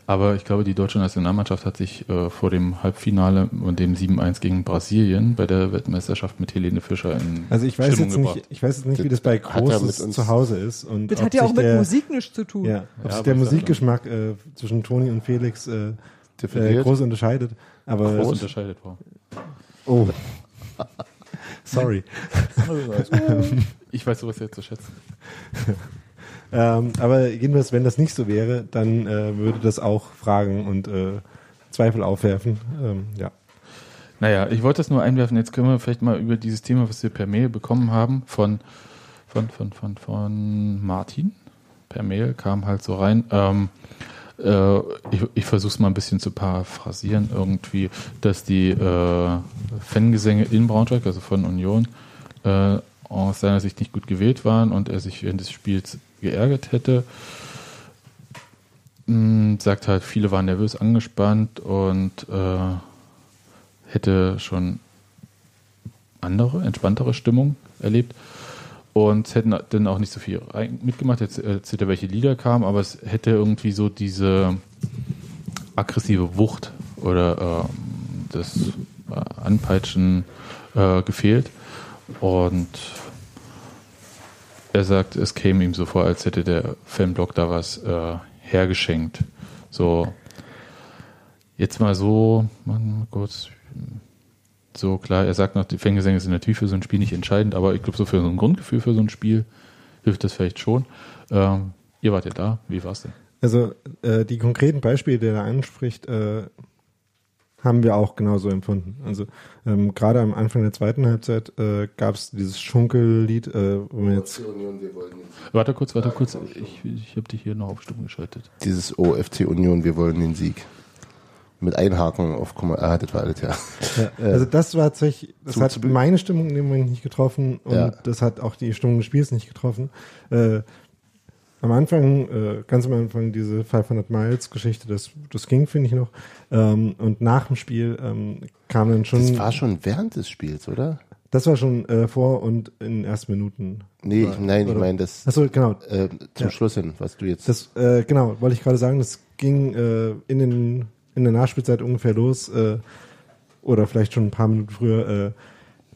Speaker 1: Aber ich glaube, die deutsche Nationalmannschaft hat sich äh, vor dem Halbfinale und dem 7-1 gegen Brasilien bei der Weltmeisterschaft mit Helene Fischer in
Speaker 4: also ich weiß
Speaker 1: Stimmung
Speaker 4: jetzt nicht,
Speaker 1: gebracht.
Speaker 4: ich weiß jetzt nicht, wie das bei Großes zu Hause ist. Und
Speaker 3: Das hat ja auch mit
Speaker 4: der,
Speaker 3: Musik nichts zu tun.
Speaker 4: Ja, ob
Speaker 1: Ja,
Speaker 4: sich der
Speaker 1: ich
Speaker 4: Musikgeschmack äh, zwischen Toni und Felix äh, äh, groß unterscheidet. Aber
Speaker 1: Groß unterscheidet war.
Speaker 4: oh, sorry.
Speaker 1: Ich weiß sowas jetzt zu schätzen.
Speaker 4: Ähm, aber jedenfalls, wenn das nicht so wäre, dann äh, würde das auch Fragen und äh, Zweifel aufwerfen. Ähm, ja.
Speaker 1: Naja, ich wollte das nur einwerfen. Jetzt können wir vielleicht mal über dieses Thema, was wir per Mail bekommen haben, von, von, von, von, von Martin. Per Mail kam halt so rein. Ähm, äh, ich ich versuche es mal ein bisschen zu paraphrasieren irgendwie, dass die äh, Fangesänge in Braunschweig, also von Union, äh, aus seiner Sicht nicht gut gewählt waren und er sich während des Spiels geärgert hätte. Mm, sagt halt, viele waren nervös angespannt und äh, hätte schon andere, entspanntere Stimmung erlebt und hätten dann auch nicht so viel mitgemacht. Jetzt erzählt er, welche Lieder kamen, aber es hätte irgendwie so diese aggressive Wucht oder ähm, das äh, Anpeitschen äh, gefehlt. Und er sagt, es käme ihm so vor, als hätte der Fanblock da was äh, hergeschenkt. So, jetzt mal so, mal kurz, so klar, er sagt noch, die Fangesänge sind natürlich für so ein Spiel nicht entscheidend, aber ich glaube, so für so ein Grundgefühl für so ein Spiel hilft das vielleicht schon. Ähm, ihr wart ja da, wie war's denn?
Speaker 4: Also äh, die konkreten Beispiele, die er da anspricht, äh, haben wir auch genauso empfunden. Also ähm, gerade am Anfang der zweiten Halbzeit äh, gab es dieses Schunkellied, äh, wo man jetzt
Speaker 1: Warte kurz, warte kurz, ich, ich habe dich hier noch auf Stumm geschaltet.
Speaker 2: Dieses OFC Union, wir wollen den Sieg. Mit Einhaken auf Komma. Ah, das war alles, ja.
Speaker 4: Ja, also das war tatsächlich, das
Speaker 2: zu-
Speaker 4: hat
Speaker 2: zu-
Speaker 4: meine Stimmung in dem Moment nicht getroffen und
Speaker 2: Ja.
Speaker 4: das hat auch die Stimmung des Spiels nicht getroffen. Äh, am Anfang, äh, ganz am Anfang diese 500 Miles Geschichte, das, das ging, finde ich noch. Ähm, und nach dem Spiel ähm, kam dann schon.
Speaker 2: Das war schon während des Spiels, oder?
Speaker 4: Das war schon äh, vor und in den ersten Minuten.
Speaker 2: Nee, ich, nein, ich
Speaker 4: oder-
Speaker 2: meine das
Speaker 4: Achso, genau.
Speaker 2: äh, zum
Speaker 4: Ja.
Speaker 2: Schluss hin, was du jetzt.
Speaker 4: Das, äh, genau, wollte ich gerade sagen, das ging äh, in, den, in der Nachspielzeit ungefähr los, äh, oder vielleicht schon ein paar Minuten früher, äh,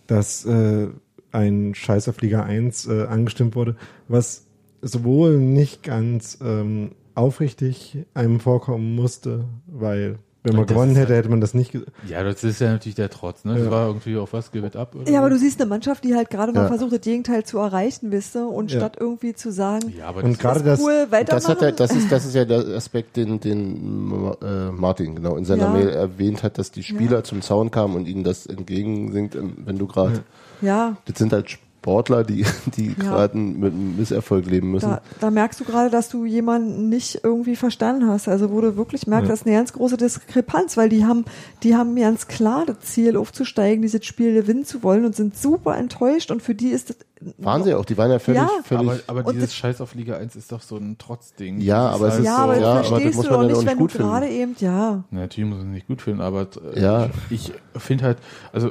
Speaker 4: dass äh, ein Scheiß auf Liga 1 äh, angestimmt wurde, was sowohl nicht ganz ähm, aufrichtig einem vorkommen musste, weil wenn man
Speaker 1: Das
Speaker 4: gewonnen hätte, hätte man das nicht. ge-
Speaker 1: Ja, das ist ja natürlich der Trotz, ne? Das
Speaker 4: Ja.
Speaker 1: war irgendwie auf was, it up? Oder
Speaker 3: Ja, aber du siehst eine Mannschaft, die halt gerade mal
Speaker 2: Ja.
Speaker 3: versucht, das Gegenteil zu erreichen, wisst du? Und
Speaker 4: Ja.
Speaker 3: statt irgendwie zu sagen,
Speaker 1: Ja, aber
Speaker 4: Und
Speaker 1: das
Speaker 4: gerade
Speaker 3: ist
Speaker 4: das,
Speaker 3: cool, weitermachen.
Speaker 2: Das, hat er, das, ist, das ist ja der Aspekt, den, den äh, Martin genau in seiner
Speaker 3: Ja.
Speaker 2: Mail erwähnt hat, dass die Spieler
Speaker 3: Ja.
Speaker 2: zum Zaun kamen und ihnen das entgegensingt, wenn du gerade.
Speaker 3: ja,
Speaker 2: Das sind halt Sportler, die, die gerade mit einem Misserfolg leben müssen.
Speaker 3: da, da merkst du gerade, dass du jemanden nicht irgendwie verstanden hast. Also wo du wirklich merkst,
Speaker 4: Ja.
Speaker 3: das ist eine ganz große Diskrepanz, weil die haben, die haben ganz klar das Ziel, aufzusteigen, dieses Spiel gewinnen zu wollen und sind super enttäuscht und für die ist das
Speaker 2: Waren sie auch, die waren ja völlig,
Speaker 3: Ja.
Speaker 2: völlig.
Speaker 1: aber, aber dieses Scheiß auf Liga 1 ist doch so ein Trotzding.
Speaker 2: Ja, aber es
Speaker 1: halt
Speaker 2: ist
Speaker 3: ja,
Speaker 2: so,
Speaker 3: aber
Speaker 2: ja, aber das
Speaker 3: verstehst
Speaker 2: muss
Speaker 3: du
Speaker 2: man
Speaker 3: doch
Speaker 2: ja auch
Speaker 3: nicht,
Speaker 2: nicht
Speaker 3: wenn du
Speaker 2: gut finden.
Speaker 3: gerade eben, ja.
Speaker 1: Na, Natürlich muss man es nicht gut finden, aber äh,
Speaker 2: Ja.
Speaker 1: ich, ich finde halt, also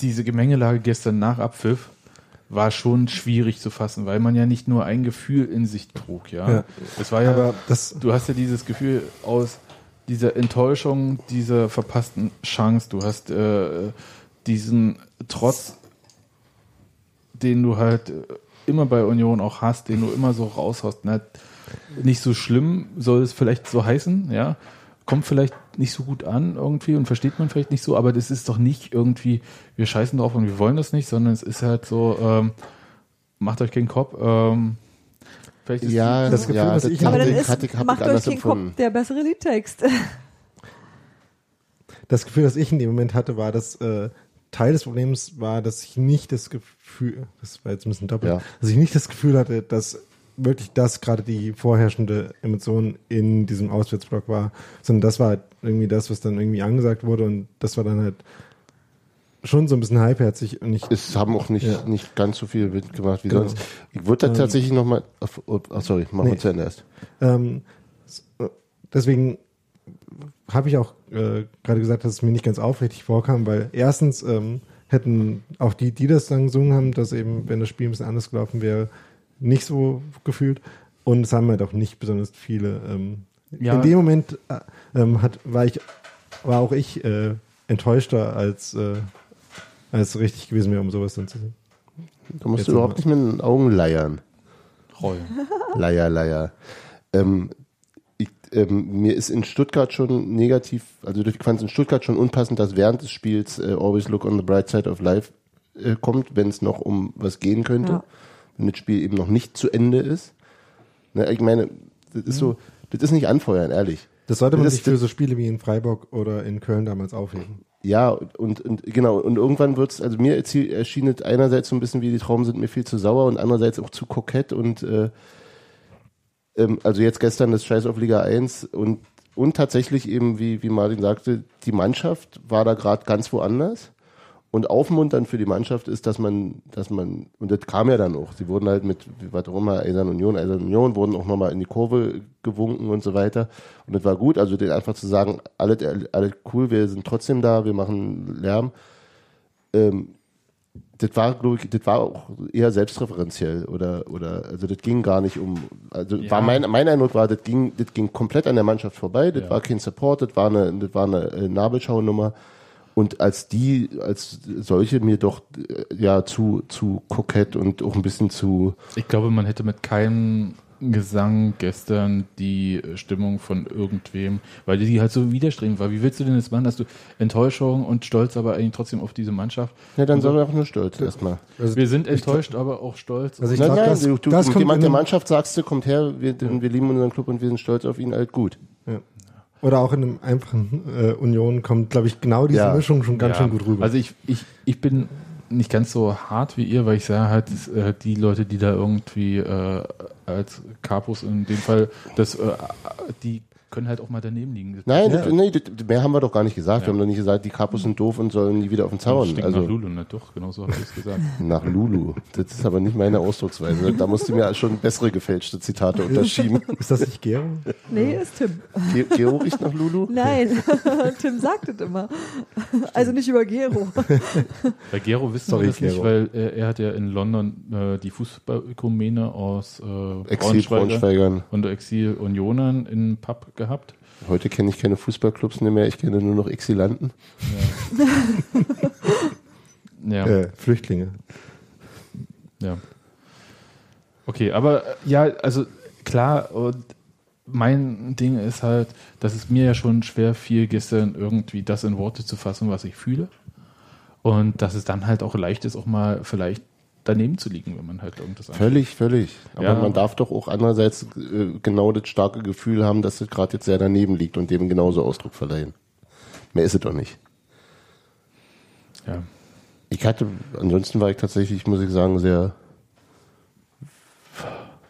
Speaker 1: diese Gemengelage gestern nach Abpfiff war schon schwierig zu fassen, weil man ja nicht nur ein Gefühl in sich trug, ja.
Speaker 4: Ja.
Speaker 1: Es war ja,
Speaker 4: aber das,
Speaker 1: du hast ja dieses Gefühl aus dieser Enttäuschung, dieser verpassten Chance, du hast äh, diesen Trotz, den du halt äh, immer bei Union auch hast, den du immer so raushaust. Na, nicht so schlimm soll es vielleicht so heißen, ja. Kommt vielleicht nicht so gut an irgendwie und versteht man vielleicht nicht so, aber das ist doch nicht irgendwie, wir scheißen drauf und wir wollen das nicht, sondern es ist halt so, ähm, macht euch keinen Kopf. Ähm, vielleicht ist
Speaker 2: ja,
Speaker 4: das Gefühl,
Speaker 2: ja,
Speaker 4: was
Speaker 2: das
Speaker 4: ich
Speaker 3: Aber
Speaker 4: hatte-
Speaker 3: dann
Speaker 2: hatte,
Speaker 3: ist,
Speaker 2: hatte, hab
Speaker 3: macht euch
Speaker 2: anders
Speaker 3: den Kopf, der bessere Liedtext.
Speaker 4: das Gefühl, das ich in dem Moment hatte, war, dass äh, Teil des Problems war, dass ich nicht das Gefühl, das war jetzt ein bisschen doppelt,
Speaker 2: Ja.
Speaker 4: dass ich nicht das Gefühl hatte, dass wirklich das gerade die vorherrschende Emotion in diesem Auswärtsblock war, sondern das war halt irgendwie das, was dann irgendwie angesagt wurde und das war dann halt schon so ein bisschen halbherzig und ich
Speaker 2: Es haben auch nicht,
Speaker 4: Ja.
Speaker 2: nicht ganz so viel mitgemacht wie
Speaker 4: Genau.
Speaker 2: sonst. Ich würde da
Speaker 4: Ähm,
Speaker 2: tatsächlich nochmal, oh, sorry, machen wir
Speaker 4: Nee.
Speaker 2: zu Ende erst.
Speaker 4: Ähm, äh, deswegen habe ich auch äh, gerade gesagt, dass es mir nicht ganz aufrichtig vorkam, weil erstens ähm, hätten auch die, die das dann gesungen haben, dass eben, wenn das Spiel ein bisschen anders gelaufen wäre, nicht so gefühlt. Und es haben halt auch nicht besonders viele. Ähm,
Speaker 1: Ja.
Speaker 4: In dem Moment äh, ähm, hat, war ich, war auch ich äh, enttäuschter als äh, als richtig gewesen wäre, um sowas dann zu sehen.
Speaker 2: Da musst
Speaker 4: Jetzt
Speaker 2: du überhaupt nicht mit den Augen leiern.
Speaker 1: Reue.
Speaker 2: Leier, Leier. Ähm, ich, ähm, mir ist in Stuttgart schon negativ, also ich fand es in Stuttgart schon unpassend, dass während des Spiels äh, Always Look on the Bright Side of Life äh, kommt, wenn es noch um was gehen könnte,
Speaker 3: Ja.
Speaker 2: Wenn das Spiel eben noch nicht zu Ende ist. Ne, ich meine, das ist so, das ist nicht anfeuern, ehrlich.
Speaker 4: Das sollte man
Speaker 2: Das-
Speaker 4: sich für so Spiele wie in Freiburg oder in Köln damals aufheben.
Speaker 2: Ja, und, und genau, und irgendwann wird's, also mir erschien es einerseits so ein bisschen wie die Trauben sind mir viel zu sauer und andererseits auch zu kokett und äh, ähm, also jetzt gestern das Scheiß auf Liga 1 und, und tatsächlich eben, wie, wie Martin sagte, die Mannschaft war da gerade ganz woanders. Und aufmunternd für die Mannschaft ist, dass man, dass man, und das kam ja dann auch, sie wurden halt mit, was auch immer, Eisern Union, Eisern Union, wurden auch nochmal in die Kurve gewunken und so weiter. Und das war gut, also den einfach zu sagen, alles, alles cool, wir sind trotzdem da, wir machen Lärm. Ähm, das war, glaube ich, das war auch eher selbstreferenziell oder, oder, also das ging gar nicht um, also
Speaker 1: Ja.
Speaker 2: war mein, mein Eindruck war, das ging, das ging komplett an der Mannschaft vorbei, das
Speaker 1: Ja.
Speaker 2: war kein Support, das war eine, das war eine äh, Nabelschaunummer. Und als die, als solche mir doch äh, ja zu, zu kokett und auch ein bisschen zu,
Speaker 1: Ich glaube, man hätte mit keinem Gesang gestern die Stimmung von irgendwem, weil die halt so widerstrebend war. Wie willst du denn das machen, dass du Enttäuschung und Stolz, aber eigentlich trotzdem auf diese Mannschaft?
Speaker 2: ja, dann soll er auch nur stolz erstmal.
Speaker 4: Also,
Speaker 1: Wir sind enttäuscht, aber auch stolz.
Speaker 4: Also ich
Speaker 2: Nein,
Speaker 4: glaub,
Speaker 2: nein,
Speaker 4: das-
Speaker 2: du, du,
Speaker 4: das
Speaker 2: jemand der Mannschaft sagst du, kommt her, wir, wir lieben unseren Club und wir sind stolz auf ihn, halt gut.
Speaker 4: Ja. Oder auch in einem einfachen äh, Union kommt, glaube ich, genau diese
Speaker 2: Ja.
Speaker 4: Mischung schon ganz
Speaker 1: Ja.
Speaker 4: schön gut rüber.
Speaker 1: Also ich, ich, ich bin nicht ganz so hart wie ihr, weil ich sage halt, dass, äh, die Leute, die da irgendwie äh, als Capos in dem Fall, das, äh, die können halt auch mal daneben liegen.
Speaker 2: Nein,
Speaker 4: Ja.
Speaker 2: das, nee, das, mehr haben wir doch gar nicht gesagt.
Speaker 1: Ja.
Speaker 2: Wir haben doch nicht gesagt, die Kapus sind doof und sollen nie wieder auf den
Speaker 1: Das
Speaker 2: Zaun.
Speaker 1: stinkt
Speaker 2: Also
Speaker 1: nach Lulu, ne? Doch, genau so habe ich es gesagt.
Speaker 2: nach Lulu. Das ist aber nicht meine Ausdrucksweise. Da musst du mir schon bessere gefälschte Zitate unterschieben.
Speaker 4: Ist das nicht Gero?
Speaker 3: Nee, ist Tim.
Speaker 2: Ge Gero riecht nach Lulu?
Speaker 3: Nein, Tim sagt es immer. Also nicht über Gero.
Speaker 1: Bei Gero wissen
Speaker 4: Sorry,
Speaker 1: wir das nicht,
Speaker 4: Gero.
Speaker 1: weil er, er hat ja in London äh, die Fußballökumene aus äh,
Speaker 2: Exil Braunschweigern.
Speaker 1: und Exil-Unionern in Pub gehabt.
Speaker 2: Heute kenne ich keine Fußballclubs mehr, ich kenne nur noch Exilanten.
Speaker 1: Ja,
Speaker 4: Äh, Flüchtlinge.
Speaker 1: ja. Okay, aber äh, ja, also klar, und mein Ding ist halt, dass es mir ja schon schwer fiel, gestern irgendwie das in Worte zu fassen, was ich fühle. Und dass es dann halt auch leicht ist, auch mal vielleicht daneben zu liegen, wenn man halt irgendwas anschaut.
Speaker 2: Völlig, völlig. Aber
Speaker 1: Ja.
Speaker 2: man darf doch auch andererseits äh, genau das starke Gefühl haben, dass es gerade jetzt sehr daneben liegt und dem genauso Ausdruck verleihen. Mehr ist es doch nicht.
Speaker 1: Ja.
Speaker 2: Ich hatte, ansonsten war ich tatsächlich, muss ich sagen, sehr,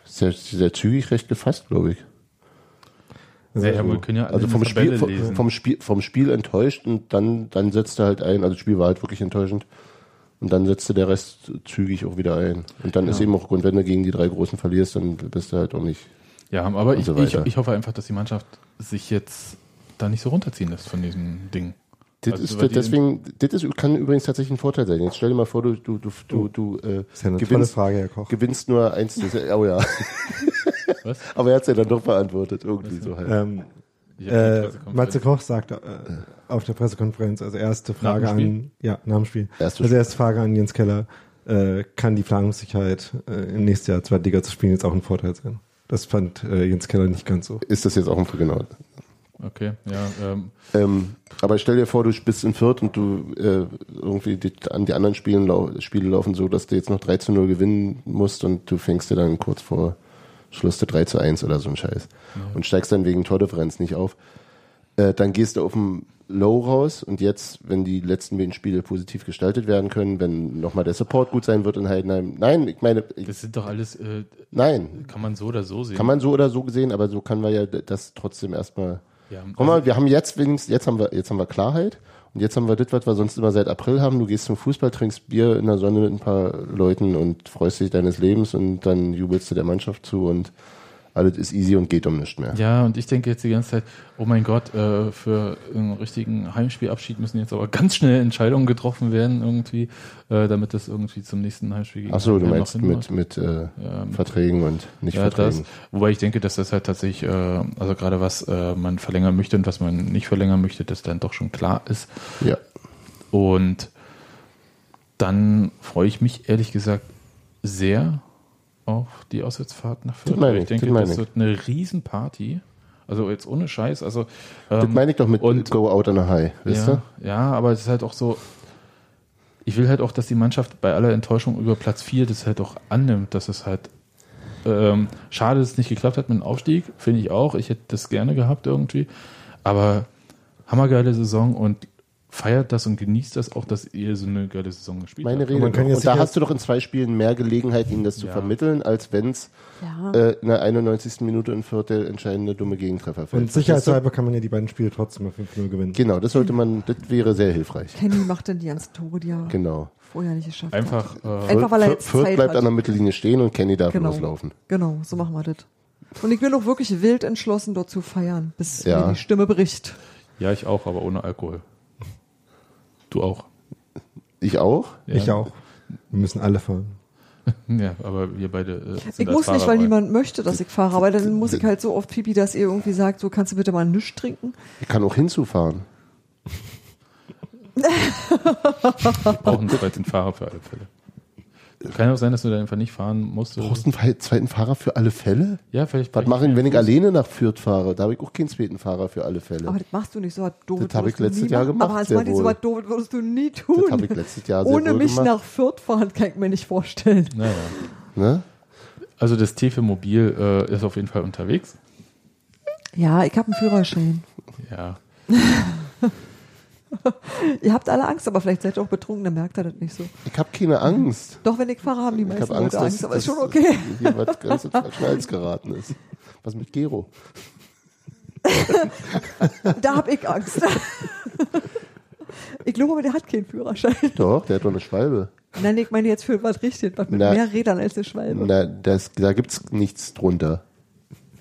Speaker 2: sehr, sehr zügig recht gefasst, glaube ich.
Speaker 4: Also,
Speaker 1: Ja, ja, wir können ja
Speaker 2: Also vom Spiel, vom, vom Spiel, vom Spiel enttäuscht und dann, dann setzte halt ein, also das Spiel war halt wirklich enttäuschend. Und dann setzte der Rest zügig auch wieder ein. Und dann ist eben auch Grund, wenn du gegen die drei Großen verlierst, dann bist du halt auch nicht.
Speaker 1: Ja, aber ich,
Speaker 2: so
Speaker 1: ich, ich hoffe einfach, dass die Mannschaft sich jetzt da nicht so runterziehen lässt von diesem Ding.
Speaker 2: Das
Speaker 1: Also,
Speaker 2: ist, deswegen, das ist, kann übrigens tatsächlich ein Vorteil sein. Jetzt stell dir mal vor, du, du, du, du, du äh,
Speaker 4: ja
Speaker 2: gewinnst,
Speaker 4: Frage, Herr Koch.
Speaker 2: gewinnst nur eins. Das, oh ja.
Speaker 1: Was?
Speaker 2: Aber er hat es ja dann doch beantwortet, irgendwie so halt.
Speaker 4: Ähm, äh, Matze Koch sagte äh, auf der Pressekonferenz, also erste Frage an, ja, nach dem Spiel.
Speaker 2: Erste
Speaker 4: also erste Frage an Jens Keller, äh, kann die Planungssicherheit äh, im nächsten Jahr Zweitliga zu spielen jetzt auch ein Vorteil sein? Das fand äh, Jens Keller nicht ganz so.
Speaker 2: Ist das jetzt auch ein genau?
Speaker 1: Okay, ja. Ähm,
Speaker 2: Ähm, aber stell dir vor, du bist in Fürth und du äh, irgendwie die, an die anderen Spielen lau Spiele laufen so, dass du jetzt noch 3 zu 0 gewinnen musst und du fängst dir dann kurz vor Schluss der 3 zu 1 oder so ein Scheiß und steigst dann wegen Tordifferenz nicht auf. Äh, dann gehst du auf dem Low raus und jetzt, wenn die letzten beiden Spiele positiv gestaltet werden können, wenn nochmal der Support gut sein wird in Heidenheim. Nein, ich meine, ich,
Speaker 1: das sind doch alles, äh,
Speaker 2: nein,
Speaker 1: kann man so oder so sehen.
Speaker 2: kann man so oder so sehen, aber so kann man ja das trotzdem erstmal
Speaker 1: ja,
Speaker 2: Guck mal, wir haben jetzt wenigstens, jetzt haben wir, jetzt haben wir Klarheit und jetzt haben wir das, was wir sonst immer seit April haben. Du gehst zum Fußball, trinkst Bier in der Sonne mit ein paar Leuten und freust dich deines Lebens und dann jubelst du der Mannschaft zu und alles ist easy und geht um nichts mehr.
Speaker 1: Ja, und ich denke jetzt die ganze Zeit, oh mein Gott, äh, für einen richtigen Heimspielabschied müssen jetzt aber ganz schnell Entscheidungen getroffen werden irgendwie, äh, damit das irgendwie zum nächsten Heimspiel gegen
Speaker 2: Ach so, du meinst mit, mit äh,
Speaker 1: Ja, mit-
Speaker 2: Verträgen und nicht
Speaker 1: ja, das,
Speaker 2: Verträgen.
Speaker 1: wobei ich denke, dass das halt tatsächlich, äh, also gerade was äh, man verlängern möchte und was man nicht verlängern möchte, das dann doch schon klar ist.
Speaker 2: Ja.
Speaker 1: Und dann freue ich mich ehrlich gesagt sehr auf die Auswärtsfahrt nach Fürth.
Speaker 2: Das ich,
Speaker 1: ich denke,
Speaker 2: das
Speaker 1: das wird eine Riesenparty. Also jetzt ohne Scheiß. Also,
Speaker 2: Das
Speaker 1: ähm,
Speaker 2: meine ich doch mit
Speaker 1: und-
Speaker 2: Go Out on a High, weißt
Speaker 1: ja, ja, aber es ist halt auch so, ich will halt auch, dass die Mannschaft bei aller Enttäuschung über Platz 4 das halt auch annimmt, dass es halt ähm, schade, dass es nicht geklappt hat mit dem Aufstieg, finde ich auch. Ich hätte das gerne gehabt irgendwie. Aber hammergeile Saison und feiert das und genießt das auch, dass ihr so eine geile Saison gespielt
Speaker 2: Meine
Speaker 1: habt.
Speaker 2: Rede. doch.
Speaker 4: jetzt
Speaker 2: Und da hast du doch in zwei Spielen mehr Gelegenheit, ihnen das zu
Speaker 1: Ja.
Speaker 2: vermitteln, als wenn es
Speaker 3: Ja.
Speaker 2: äh, in der 91. Minute in Fürth der entscheidende dumme Gegentreffer fällt.
Speaker 4: Und sicherheitshalber kann man ja die beiden Spiele trotzdem auf 5-0 gewinnen.
Speaker 2: Genau, das sollte man, das wäre sehr hilfreich.
Speaker 3: Kenny macht denn die ganzen Tore, die er
Speaker 2: Genau.
Speaker 3: vorher nicht geschafft
Speaker 1: Einfach,
Speaker 3: hat.
Speaker 1: äh,
Speaker 3: Einfach weil er jetzt
Speaker 2: Fürth
Speaker 3: Zeit
Speaker 2: bleibt
Speaker 3: hat.
Speaker 2: an der Mittellinie stehen und Kenny darf
Speaker 3: Genau.
Speaker 2: loslaufen.
Speaker 3: Genau, so machen wir das. Und ich bin auch wirklich wild entschlossen, dort zu feiern, bis
Speaker 2: Ja.
Speaker 3: mir die Stimme bricht.
Speaker 1: ja, ich auch, aber ohne Alkohol. Du auch.
Speaker 2: Ich auch?
Speaker 1: Ja.
Speaker 4: Ich auch. Wir müssen alle fahren.
Speaker 1: Ja, aber wir beide äh, sind
Speaker 3: Ich muss nicht,
Speaker 1: Fahrer
Speaker 3: weil
Speaker 1: bei.
Speaker 3: niemand möchte, dass ich fahre, aber dann muss ich halt so oft pipi, dass ihr irgendwie sagt, so kannst du bitte mal nichts trinken.
Speaker 2: Ich kann auch hinzufahren.
Speaker 1: Wir brauchen einen zweiten Fahrer für alle Fälle. Kann auch sein, dass du da einfach nicht fahren musst. oder-
Speaker 2: Brauchst du einen zweiten Fahrer für alle Fälle?
Speaker 1: Ja, vielleicht.
Speaker 2: Was mache ich, wenn ich alleine nach Fürth fahre? Da habe ich auch keinen zweiten Fahrer für alle Fälle.
Speaker 3: Aber das machst du nicht so was doof.
Speaker 2: Das hab ich letztes Jahr gemacht,
Speaker 3: Aber als
Speaker 2: sehr
Speaker 3: Martin, so doof würdest du nie tun.
Speaker 2: Das habe ich letztes Jahr sehr
Speaker 3: Ohne
Speaker 2: wohl
Speaker 3: mich
Speaker 2: gemacht.
Speaker 3: nach Fürth fahren, kann ich mir nicht vorstellen.
Speaker 1: Naja.
Speaker 2: Ne?
Speaker 1: Also das T für Mobil äh, ist auf jeden Fall unterwegs.
Speaker 3: Ja, ich habe einen Führerschein.
Speaker 1: Ja.
Speaker 3: Ihr habt alle Angst, aber vielleicht seid ihr auch betrunken, dann merkt ihr das nicht so.
Speaker 2: Ich habe keine Angst.
Speaker 3: Doch, wenn ich fahre, haben die
Speaker 2: Ich
Speaker 3: meisten
Speaker 2: habe Angst,
Speaker 3: Leute
Speaker 2: dass,
Speaker 3: Angst, aber ist
Speaker 2: dass
Speaker 3: schon okay.
Speaker 2: hier was ganz Hals geraten ist. Was mit Gero?
Speaker 3: Da hab ich Angst. Ich glaube, der hat keinen Führerschein.
Speaker 2: Doch, der hat doch eine Schwalbe.
Speaker 3: Nein, ich meine jetzt für was richtig, was mit
Speaker 2: Na.
Speaker 3: mehr Rädern als eine Schwalbe.
Speaker 2: Na, das, da gibt's nichts drunter.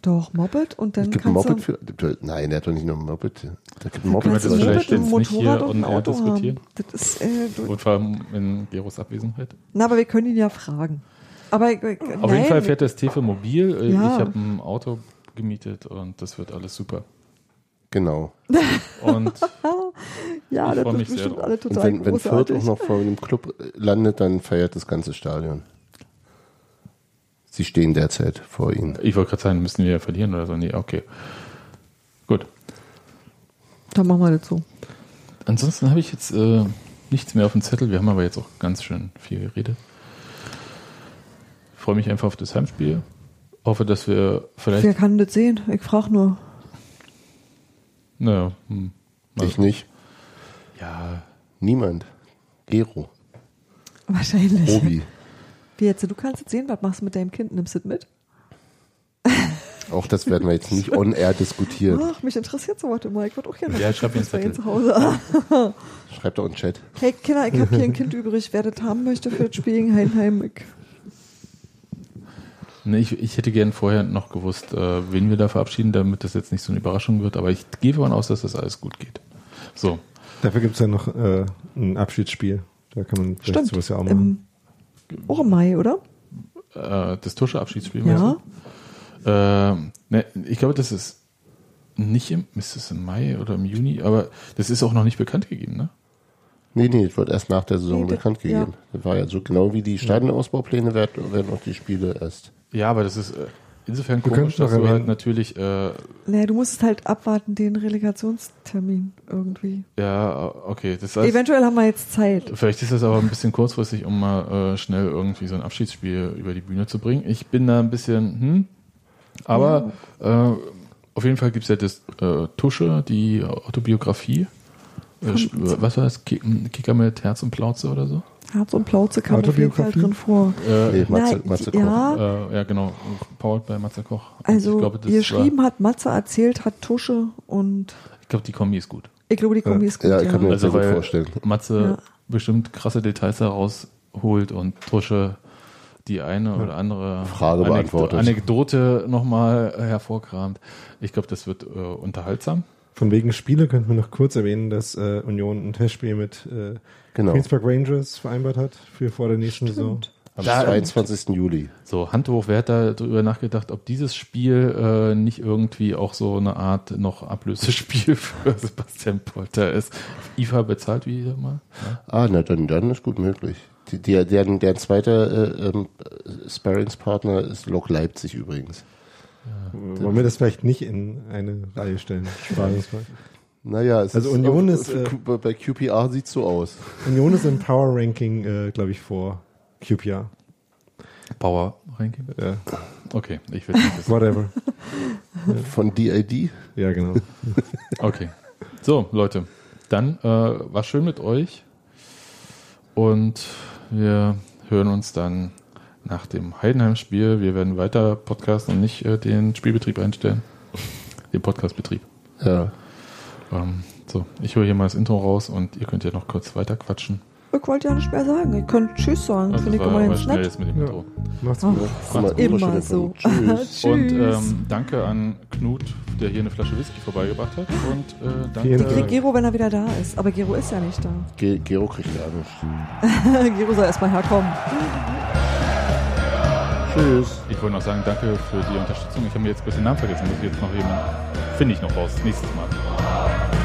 Speaker 3: Doch, Moped und dann
Speaker 2: Es gibt
Speaker 3: kannst
Speaker 2: Moped
Speaker 3: du...
Speaker 2: für. Nein, der hat doch nicht nur Moped. Da gibt Moped
Speaker 3: kannst
Speaker 1: das
Speaker 3: Moped,
Speaker 1: nicht
Speaker 3: Motorrad und ein Auto
Speaker 1: diskutieren?
Speaker 3: haben. Das ist, äh, du,
Speaker 1: Und vor allem in Geros Abwesenheit.
Speaker 3: na, aber wir können ihn ja fragen. Aber ich-
Speaker 1: Auf
Speaker 3: nein,
Speaker 1: jeden Fall fährt das Tefe mobil. Äh,
Speaker 3: Ja.
Speaker 1: Ich habe ein Auto gemietet und das wird alles super.
Speaker 2: Genau.
Speaker 1: Und
Speaker 3: ja, das
Speaker 1: sehr
Speaker 3: bestimmt
Speaker 1: drauf.
Speaker 3: alle
Speaker 2: Und
Speaker 3: total
Speaker 2: wenn, wenn Fürth auch noch vor dem Club äh, landet, dann feiert das ganze Stadion. Sie stehen derzeit vor ihnen.
Speaker 1: ich wollte gerade sagen, müssen wir ja verlieren oder so. Nee, okay. Gut.
Speaker 3: Dann machen wir das so.
Speaker 1: Ansonsten habe ich jetzt äh, nichts mehr auf dem Zettel. Wir haben aber jetzt auch ganz schön viel geredet. Freue mich einfach auf das Heimspiel. Hoffe, dass wir vielleicht.
Speaker 3: Wer kann das sehen? Ich frage nur.
Speaker 1: Naja, hm, mal-
Speaker 2: Ich nicht.
Speaker 1: ja,
Speaker 2: Niemand. Gero.
Speaker 3: Wahrscheinlich.
Speaker 2: Obi.
Speaker 3: Wie jetzt? Du kannst es sehen. Was machst du mit deinem Kind? Nimmst du es mit?
Speaker 2: Auch das werden wir jetzt nicht on air diskutieren.
Speaker 3: Ach, mich interessiert sowas immer. Ich würde auch gerne
Speaker 1: Ja, ich schreib
Speaker 3: bei zu Hause.
Speaker 2: Schreibt doch in den Chat.
Speaker 3: Hey Kinder, ich habe hier ein Kind übrig. Wer das haben möchte für das Spiel gegen Heidenheim, ich
Speaker 1: Nee, ich, ich hätte gern vorher noch gewusst, äh, wen wir da verabschieden, damit das jetzt nicht so eine Überraschung wird. Aber ich gehe davon aus, dass das alles gut geht. So,
Speaker 4: Dafür gibt es ja noch äh, ein Abschiedsspiel. Da kann man vielleicht
Speaker 3: Stimmt.
Speaker 4: sowas ja auch machen.
Speaker 3: Im, auch im Mai, oder?
Speaker 1: äh, das Tusche Abschiedsspiel.
Speaker 3: Ja.
Speaker 1: Äh, ne, ich glaube, das ist nicht im, ist es im Mai oder im Juni, aber das ist auch noch nicht bekannt gegeben, ne?
Speaker 2: Nee, nee, das wird erst nach der Saison
Speaker 3: Nee, das-
Speaker 2: bekannt
Speaker 3: ja.
Speaker 2: gegeben. Das war ja so genau wie die Stadionausbaupläne werden, werden auch die Spiele erst.
Speaker 1: Ja, aber das ist äh, insofern
Speaker 4: Wir
Speaker 1: komisch, dass du halt natürlich, äh,
Speaker 3: Naja, du musst halt abwarten, den Relegationstermin irgendwie.
Speaker 1: ja, okay, das heißt,
Speaker 3: Eventuell haben wir jetzt Zeit.
Speaker 1: Vielleicht ist das aber ein bisschen kurzfristig, um mal äh, schnell irgendwie so ein Abschiedsspiel über die Bühne zu bringen. Ich bin da ein bisschen, hm, aber äh, auf jeden Fall gibt es ja das äh, Tusche, die Autobiografie. Äh, was war das? Ki- Kicker mit Herz und Plauze oder so?
Speaker 3: Herz und Plauze kam auf jeden Fall drin vor.
Speaker 1: Äh,
Speaker 2: Nee, Matze,
Speaker 3: Nein,
Speaker 2: Matze Koch.
Speaker 3: ja,
Speaker 1: äh, ja, genau. Powered bei Matze Koch.
Speaker 3: Also
Speaker 1: ich glaube, das
Speaker 3: geschrieben
Speaker 1: war,
Speaker 3: hat Matze, erzählt hat Tusche und
Speaker 1: ich glaube, die Kombi ist gut.
Speaker 3: ich glaube, die Kombi ist gut.
Speaker 2: Ja, ich kann mir das
Speaker 1: Also,
Speaker 2: sehr gut vorstellen.
Speaker 1: Matze
Speaker 3: Ja.
Speaker 1: bestimmt krasse Details herausholt und Tusche die eine oder andere
Speaker 2: Frage beantwortet.
Speaker 1: Anekdote nochmal hervorkramt. Ich glaube, das wird äh, unterhaltsam.
Speaker 4: Von wegen Spiele könnten wir noch kurz erwähnen, dass äh, Union ein Testspiel mit äh,
Speaker 2: Genau.
Speaker 4: Queens Park Rangers vereinbart hat für vor der nächsten Saison.
Speaker 2: Am
Speaker 1: Da-
Speaker 2: 22. Juli.
Speaker 1: So, Hand hoch, wer hat da drüber nachgedacht, ob dieses Spiel äh, nicht irgendwie auch so eine Art noch Ablösespiel für Sebastian Polter ist? IFA bezahlt wieder mal? Ja.
Speaker 2: Ah, na dann, dann ist gut möglich. Die, der, der, der zweite äh, ähm, Sparringspartner ist Lok Leipzig übrigens.
Speaker 4: Wollen wir das vielleicht nicht in eine Reihe stellen?
Speaker 2: Naja, es
Speaker 4: Also Union
Speaker 2: auf-
Speaker 4: ist, äh,
Speaker 2: Q- bei QPR sieht so aus.
Speaker 4: Union ist im Power Ranking, äh, glaube ich, vor QPR.
Speaker 1: Power Ranking?
Speaker 4: Ja,
Speaker 1: Okay, ich will nicht wissen.
Speaker 4: whatever.
Speaker 2: Von DID.
Speaker 4: Ja, genau.
Speaker 1: Okay. So, Leute, dann äh, war schön mit euch und wir hören uns dann nach dem Heidenheim-Spiel. Wir werden weiter podcasten und nicht äh, den Spielbetrieb einstellen. Den Podcastbetrieb.
Speaker 2: Ja.
Speaker 1: Ähm, so, ich höre hier mal das Intro raus und ihr könnt ja noch kurz weiter quatschen.
Speaker 3: Ich wollte ja nicht mehr sagen. Ich könnte Tschüss sagen.
Speaker 1: Also
Speaker 3: Finde ich
Speaker 1: war
Speaker 3: immer
Speaker 1: aber
Speaker 3: ganz
Speaker 1: schnell
Speaker 3: nett.
Speaker 1: jetzt mit dem
Speaker 4: Ja.
Speaker 1: Intro.
Speaker 4: Macht's
Speaker 3: Ach,
Speaker 4: gut.
Speaker 2: Immer-
Speaker 3: so.
Speaker 2: Tschüss.
Speaker 3: Tschüss.
Speaker 1: Und ähm, danke an Knut, der hier eine Flasche Whisky vorbeigebracht hat. Und äh, danke.
Speaker 3: Die kriegt. Gero, wenn er wieder da ist. Aber Gero ist ja nicht da.
Speaker 2: Ge Gero kriegt ja nicht.
Speaker 3: Gero soll erstmal herkommen.
Speaker 2: Tschüss.
Speaker 1: Ich wollte noch sagen, danke für die Unterstützung. Ich habe mir jetzt ein bisschen Namen vergessen. Muss ich jetzt noch jemand. Finde ich noch raus. Nächstes Mal.